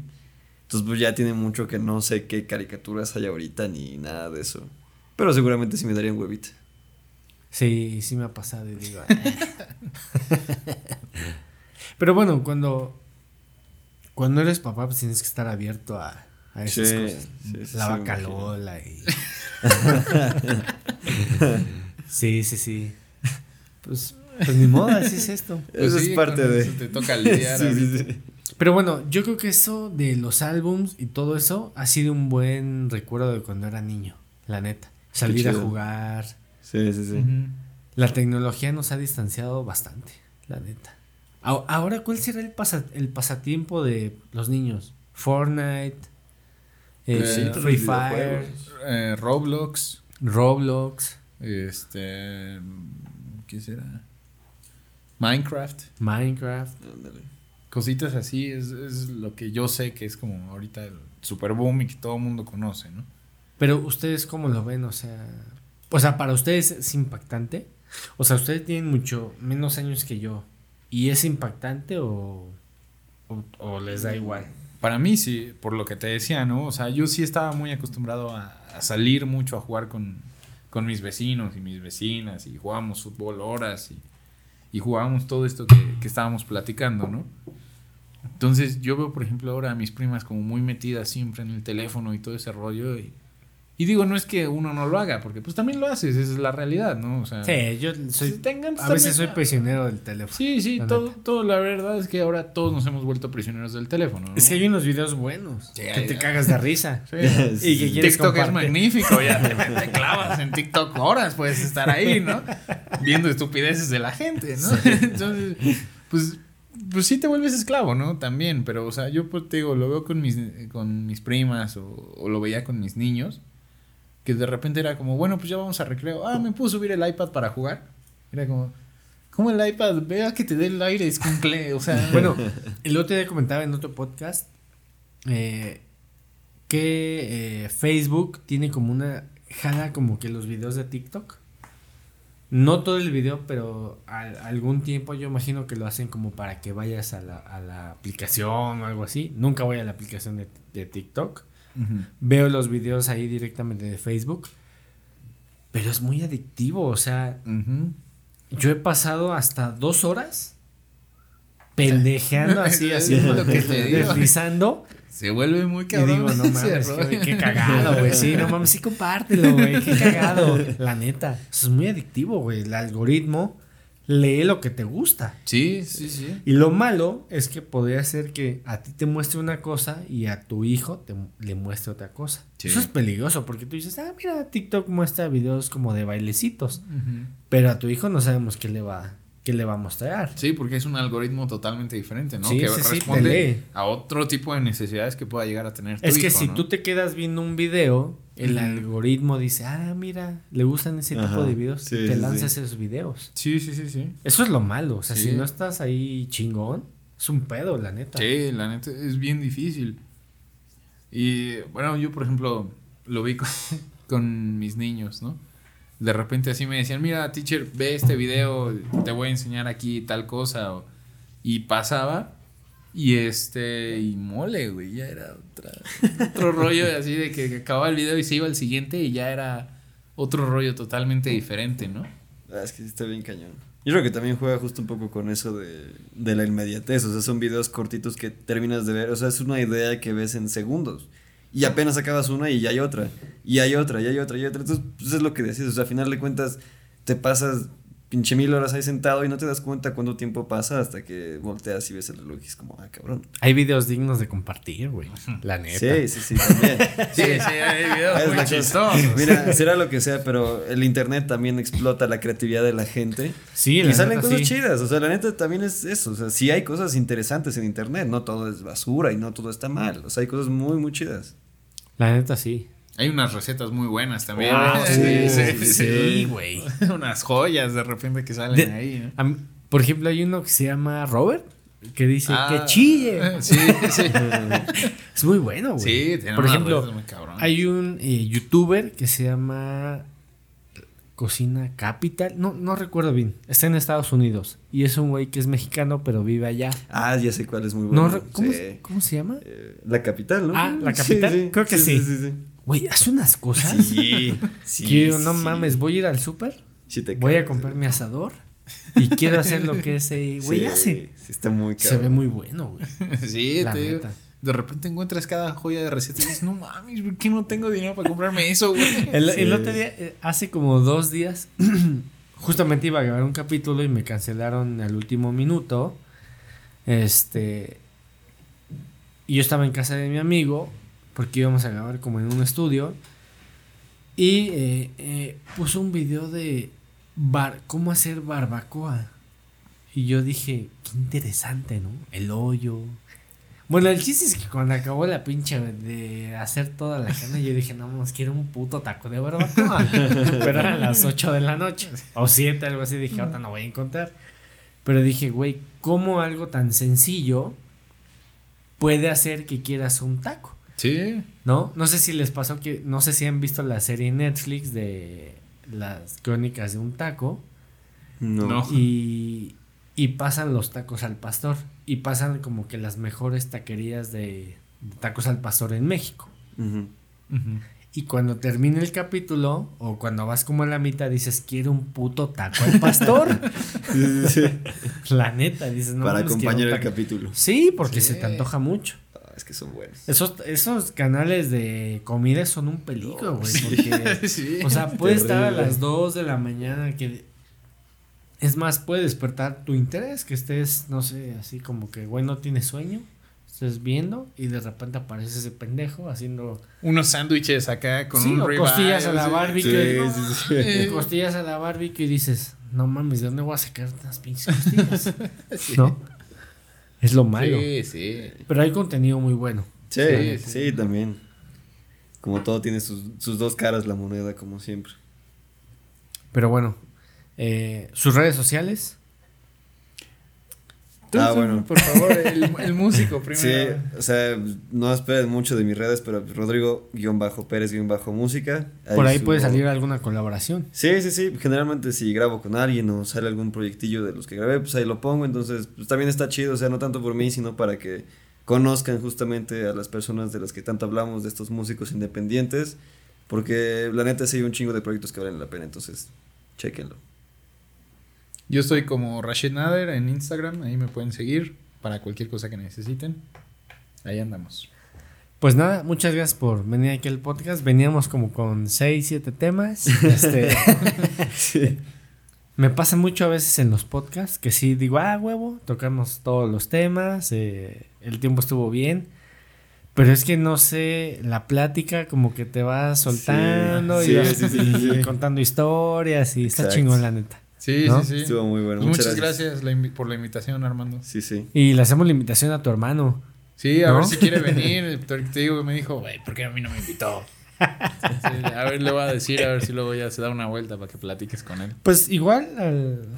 Entonces, pues ya tiene mucho que no sé qué caricaturas hay ahorita ni nada de eso. Pero seguramente sí me daría un huevito. Sí, sí me ha pasado y digo. "Ah". Pero bueno, cuando cuando eres papá, pues tienes que estar abierto a, a esas Sí, cosas. sí, sí, La vaca. Lola y. sí, sí, sí. Pues, pues ni modo, así es esto. Pues Eso sí, es parte de. eso te toca lidiar sí, sí, ahorita. sí. Pero bueno, yo creo que eso de los álbums y todo eso ha sido un buen recuerdo de cuando era niño, la neta. Salir a jugar. Sí, sí, sí. La tecnología nos ha distanciado bastante, la neta. Ahora, ¿cuál será el, pasa- el pasatiempo de los niños? Fortnite, eh, Eh, Free Fire. Eh, Roblox, Roblox, este, ¿qué será? Minecraft, Minecraft. Ándale. cositas así es, es lo que yo sé que es como ahorita el super boom y que todo el mundo conoce, ¿no? Pero ustedes cómo lo ven, o sea, o sea, para ustedes es impactante. O sea, ustedes tienen mucho menos años que yo y es impactante o o, les da igual. Para mí sí, por lo que te decía, ¿no? O sea, yo sí estaba muy acostumbrado a, a salir mucho a jugar con, con mis vecinos y mis vecinas y jugábamos fútbol horas y, y jugábamos todo esto que, que estábamos platicando, ¿no? Entonces yo veo, por ejemplo, ahora a mis primas como muy metidas siempre en el teléfono y todo ese rollo y, y digo, no es que uno no lo haga, porque pues también lo haces, esa es la realidad, ¿no? O sea, Sí, yo si soy tengan, a veces soy prisionero del teléfono. Sí, sí, la todo, todo, la verdad es que ahora todos nos hemos vuelto prisioneros del teléfono, ¿no? Es que hay unos videos buenos Sí, que te cagas de risa. Sí. Y que quieres TikTok es magnífico, ya te, te clavas en TikTok horas, puedes estar ahí, ¿no? Viendo estupideces de la gente, ¿no? Entonces, pues, pues sí te vuelves esclavo, ¿no? También, pero, o sea, yo pues te digo, lo veo con mis, con mis primas o, o lo veía con mis niños, que de repente era como, bueno, pues ya vamos a recreo, ah, me puedo subir el iPad para jugar. Era como, ¿cómo el iPad? Vea que te dé el aire, es cumple, o sea, Bueno, el otro día comentaba en otro podcast eh, que eh, Facebook tiene como una jala como que los videos de TikTok. No todo el video, pero al- algún tiempo yo imagino que lo hacen como para que vayas a la, a la aplicación o algo así. Nunca voy a la aplicación de, de TikTok. Veo los videos ahí directamente de Facebook. Pero es muy adictivo, o sea, yo he pasado hasta dos horas pendejeando así, así, lo que te digo. deslizando. Se vuelve muy Y cabrón. digo, no mames, qué, qué cagado, güey. Sí, no mames, sí compártelo, güey. Qué cagado. La neta. Eso es muy adictivo, güey. El algoritmo lee lo que te gusta. Sí, sí, sí. Y lo malo es que podría ser que a ti te muestre una cosa y a tu hijo te, le muestre otra cosa. Sí. Eso es peligroso porque tú dices, ah, mira, TikTok muestra videos como de bailecitos. Pero a tu hijo no sabemos qué le va, qué le va a mostrar. Sí, porque es un algoritmo totalmente diferente, ¿no? Sí, que sí, responde a otro tipo de necesidades que pueda llegar a tener tu Es que hijo, si ¿no? tú te quedas viendo un video, el algoritmo dice, ah, mira, le gustan ese tipo de videos, sí, te lanza sí. esos videos. Sí, sí, sí, sí. Eso es lo malo, o sea, Sí. si no estás ahí chingón, es un pedo, la neta. Sí, la neta es bien difícil. Y bueno, yo por ejemplo lo vi con, con mis niños, ¿no? De repente así me decían, mira, teacher, ve este video, te voy a enseñar aquí tal cosa. o- y pasaba y este, y mole, güey, ya era otra, otro rollo así de que acababa el video y se iba al siguiente y ya era otro rollo totalmente diferente, ¿no? Ah, es que sí está bien cañón. Yo creo que también juega justo un poco con eso de, de la inmediatez. O sea, son videos cortitos que terminas de ver. O sea, es una idea que ves en segundos. Y apenas acabas una y ya hay otra. Y hay otra, y hay otra, y hay otra. Entonces, pues es lo que decís. O sea, a final de cuentas, te pasas pinche mil horas ahí sentado y no te das cuenta cuánto tiempo pasa hasta que volteas y ves el reloj y es como, ah, cabrón. Hay videos dignos de compartir, güey, la neta. Sí, sí, sí, también. Sí, sí, hay videos Es muy chistosos. Mira, será lo que sea, pero el internet también explota la creatividad de la gente. Sí, la Y salen neta, cosas sí. chidas, o sea, la neta también es eso, o sea, sí hay cosas interesantes en internet, no todo es basura y no todo está mal, o sea, hay cosas muy, muy chidas. La neta, sí. Hay unas recetas muy buenas también. Ah, ¿eh? sí, sí, güey. unas joyas de repente que salen De- ahí. ¿no? Mí- por ejemplo, hay uno que se llama Robert, que dice Ah, que chille. Sí, sí. Es muy bueno, güey. Sí, tiene Por ejemplo, muy hay un eh, youtuber que se llama Cocina Capital. No, no recuerdo bien. Está en Estados Unidos. Y es un güey que es mexicano, pero vive allá. Ah, ya sé cuál es muy bueno. No re- ¿cómo, sí. cómo se llama? Eh, la capital, ¿no? Ah, ¿La Capital? Creo que sí. Sí, sí, Güey, hace unas cosas. sí. Sí, que yo, no sí. mames, voy a ir al súper, Sí te voy a comprar mi asador y quiero hacer lo que ese güey Sí, hace. Sí, está muy Se cabrón. ve muy bueno, güey. Sí, La te digo. De repente encuentras cada joya de recetas y dices, no mames, ¿por qué no tengo dinero para comprarme eso, güey? El, el otro día, eh, hace como dos días, justamente iba a grabar un capítulo y me cancelaron al último minuto. Este. Y yo estaba en casa de mi amigo, porque íbamos a grabar como en un estudio. Y eh, eh, puso un video de bar, cómo hacer barbacoa. Y yo dije, qué interesante, ¿no? El hoyo. Bueno, el chiste es que cuando acabó la pinche de hacer toda la carne, yo dije, no, más quiero un puto taco de barbacoa. Pero eran las 8 de la noche. O 7, algo así. Dije, ahorita no voy a encontrar. Pero dije, güey, ¿cómo algo tan sencillo puede hacer que quieras un taco? Sí. ¿No? No sé si les pasó que, no sé si han visto la serie Netflix de las crónicas de un taco No. No. y, y pasan los tacos al pastor y pasan como que las mejores taquerías de, de tacos al pastor en México. Y cuando termina el capítulo o cuando vas como a la mitad dices, quiero un puto taco al pastor. Sí, sí, sí. la neta, dices, no Para acompañar el taco". capítulo. Sí, porque Sí. se te antoja mucho. Es que son buenos. Esos, esos canales de comida son un peligro, güey. Porque, Sí. o sea, puede estar a las 2 de la mañana que... Es más, puede despertar tu interés, que estés, no sé, así como que, güey, no tienes sueño, estés viendo y de repente aparece ese pendejo haciendo... Unos sándwiches acá con Sí, un o ribeye, costillas a la sí. barbecue. Sí, sí, sí. Eh, Costillas a la barbecue y dices, no mames, ¿de dónde voy a sacar unas pinches costillas? ¿No? Es lo malo. Sí, sí. Pero hay contenido muy bueno. Sí, Sí, también. Como todo tiene sus, sus dos caras la moneda, como siempre. Pero bueno, eh, sus redes sociales. Tú, Ah, bueno. Por favor, el, el músico Sí, primero. o sea, no esperen mucho de mis redes, pero Rodrigo-Pérez-música. Por ahí puede salir alguna colaboración. Sí, sí, sí. Generalmente si grabo con alguien o sale algún proyectillo de los que grabé, pues ahí lo pongo. Entonces, pues también está chido. O sea, no tanto por mí, sino para que conozcan justamente a las personas de las que tanto hablamos, de estos músicos independientes, porque la neta sí hay un chingo de proyectos que valen la pena, entonces, chequenlo. Yo estoy como Rashid Nader en Instagram, ahí me pueden seguir para cualquier cosa que necesiten. Ahí andamos. Pues nada, muchas gracias por venir aquí al podcast. Veníamos como con 6, 7 temas. Este, Me pasa mucho a veces en los podcasts que sí digo, ah, huevo, tocamos todos los temas, eh, el tiempo estuvo bien. Pero es que no sé, la plática como que te va soltando Sí, y, sí, contando historias y está chingón la neta. Sí, ¿No? sí, sí. Estuvo muy bueno. Pues Muchas muchas gracias. gracias, la invi- por la invitación, Armando. Sí, sí. Y le hacemos la invitación a tu hermano. Sí, a ¿No? ver si quiere venir. Te digo que me dijo, güey, ¿por qué a mí no me invitó? Sí, a ver, le voy a decir, a ver si luego ya se da una vuelta para que platiques con él. Pues igual, al-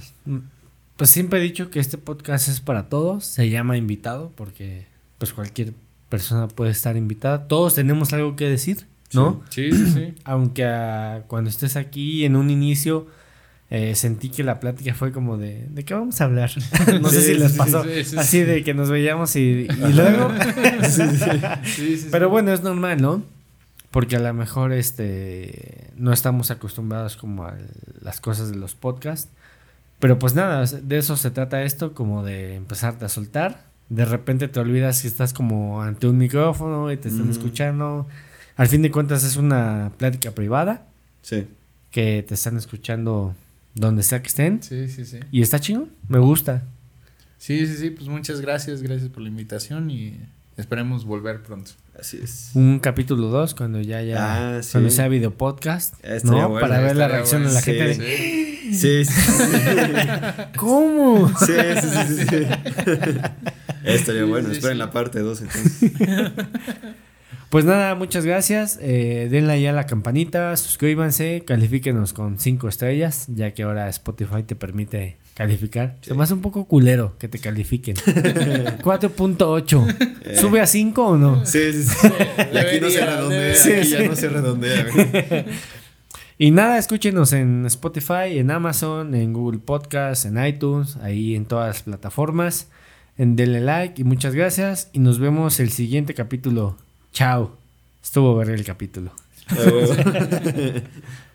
pues siempre he dicho que este podcast es para todos, se llama invitado porque pues cualquier persona puede estar invitada, todos tenemos algo que decir, ¿no? Sí, sí, sí. Aunque ah, cuando estés aquí en un inicio eh, sentí que la plática fue como de, ¿de qué vamos a hablar? no sé si les pasó, sí, sí, así sí. de que nos veíamos y, y luego... Pero bueno, es normal, ¿no? Porque a lo mejor este no estamos acostumbrados como a las cosas de los podcasts. Pero pues nada, de eso se trata esto, como de empezarte a soltar. De repente te olvidas que estás como ante un micrófono y te están Mm. escuchando. Al fin de cuentas es una plática privada Sí. que te están escuchando donde sea que estén. Sí, sí, sí. Y está chingón, me gusta. Sí, sí, sí. Pues muchas gracias, gracias por la invitación y esperemos volver pronto. Así es. Un capítulo 2 cuando ya ya Ah, sí. cuando sea video podcast, Estaría ¿no? bueno, Para ver la reacción bueno. de la Sí. gente de Sí, sí, ¿Cómo? sí, sí, sí, sí, sí. Estaría Sí, bueno. sí, Esperen sí. la parte 2 entonces. Pues nada, muchas gracias. Eh, denle ahí a la campanita, suscríbanse, califíquenos con 5 estrellas, ya que ahora Spotify te permite calificar. Se me hace un poco culero que te califiquen. 4.8. Eh. ¿Sube a 5 o no? Sí, sí, sí. Y aquí no se redondea, aquí ya no se redondea. Y nada, escúchenos en Spotify, en Amazon, en Google Podcast, en iTunes, ahí en todas las plataformas. En denle like y muchas gracias. Y nos vemos el siguiente capítulo. Chao. Estuvo ver el capítulo.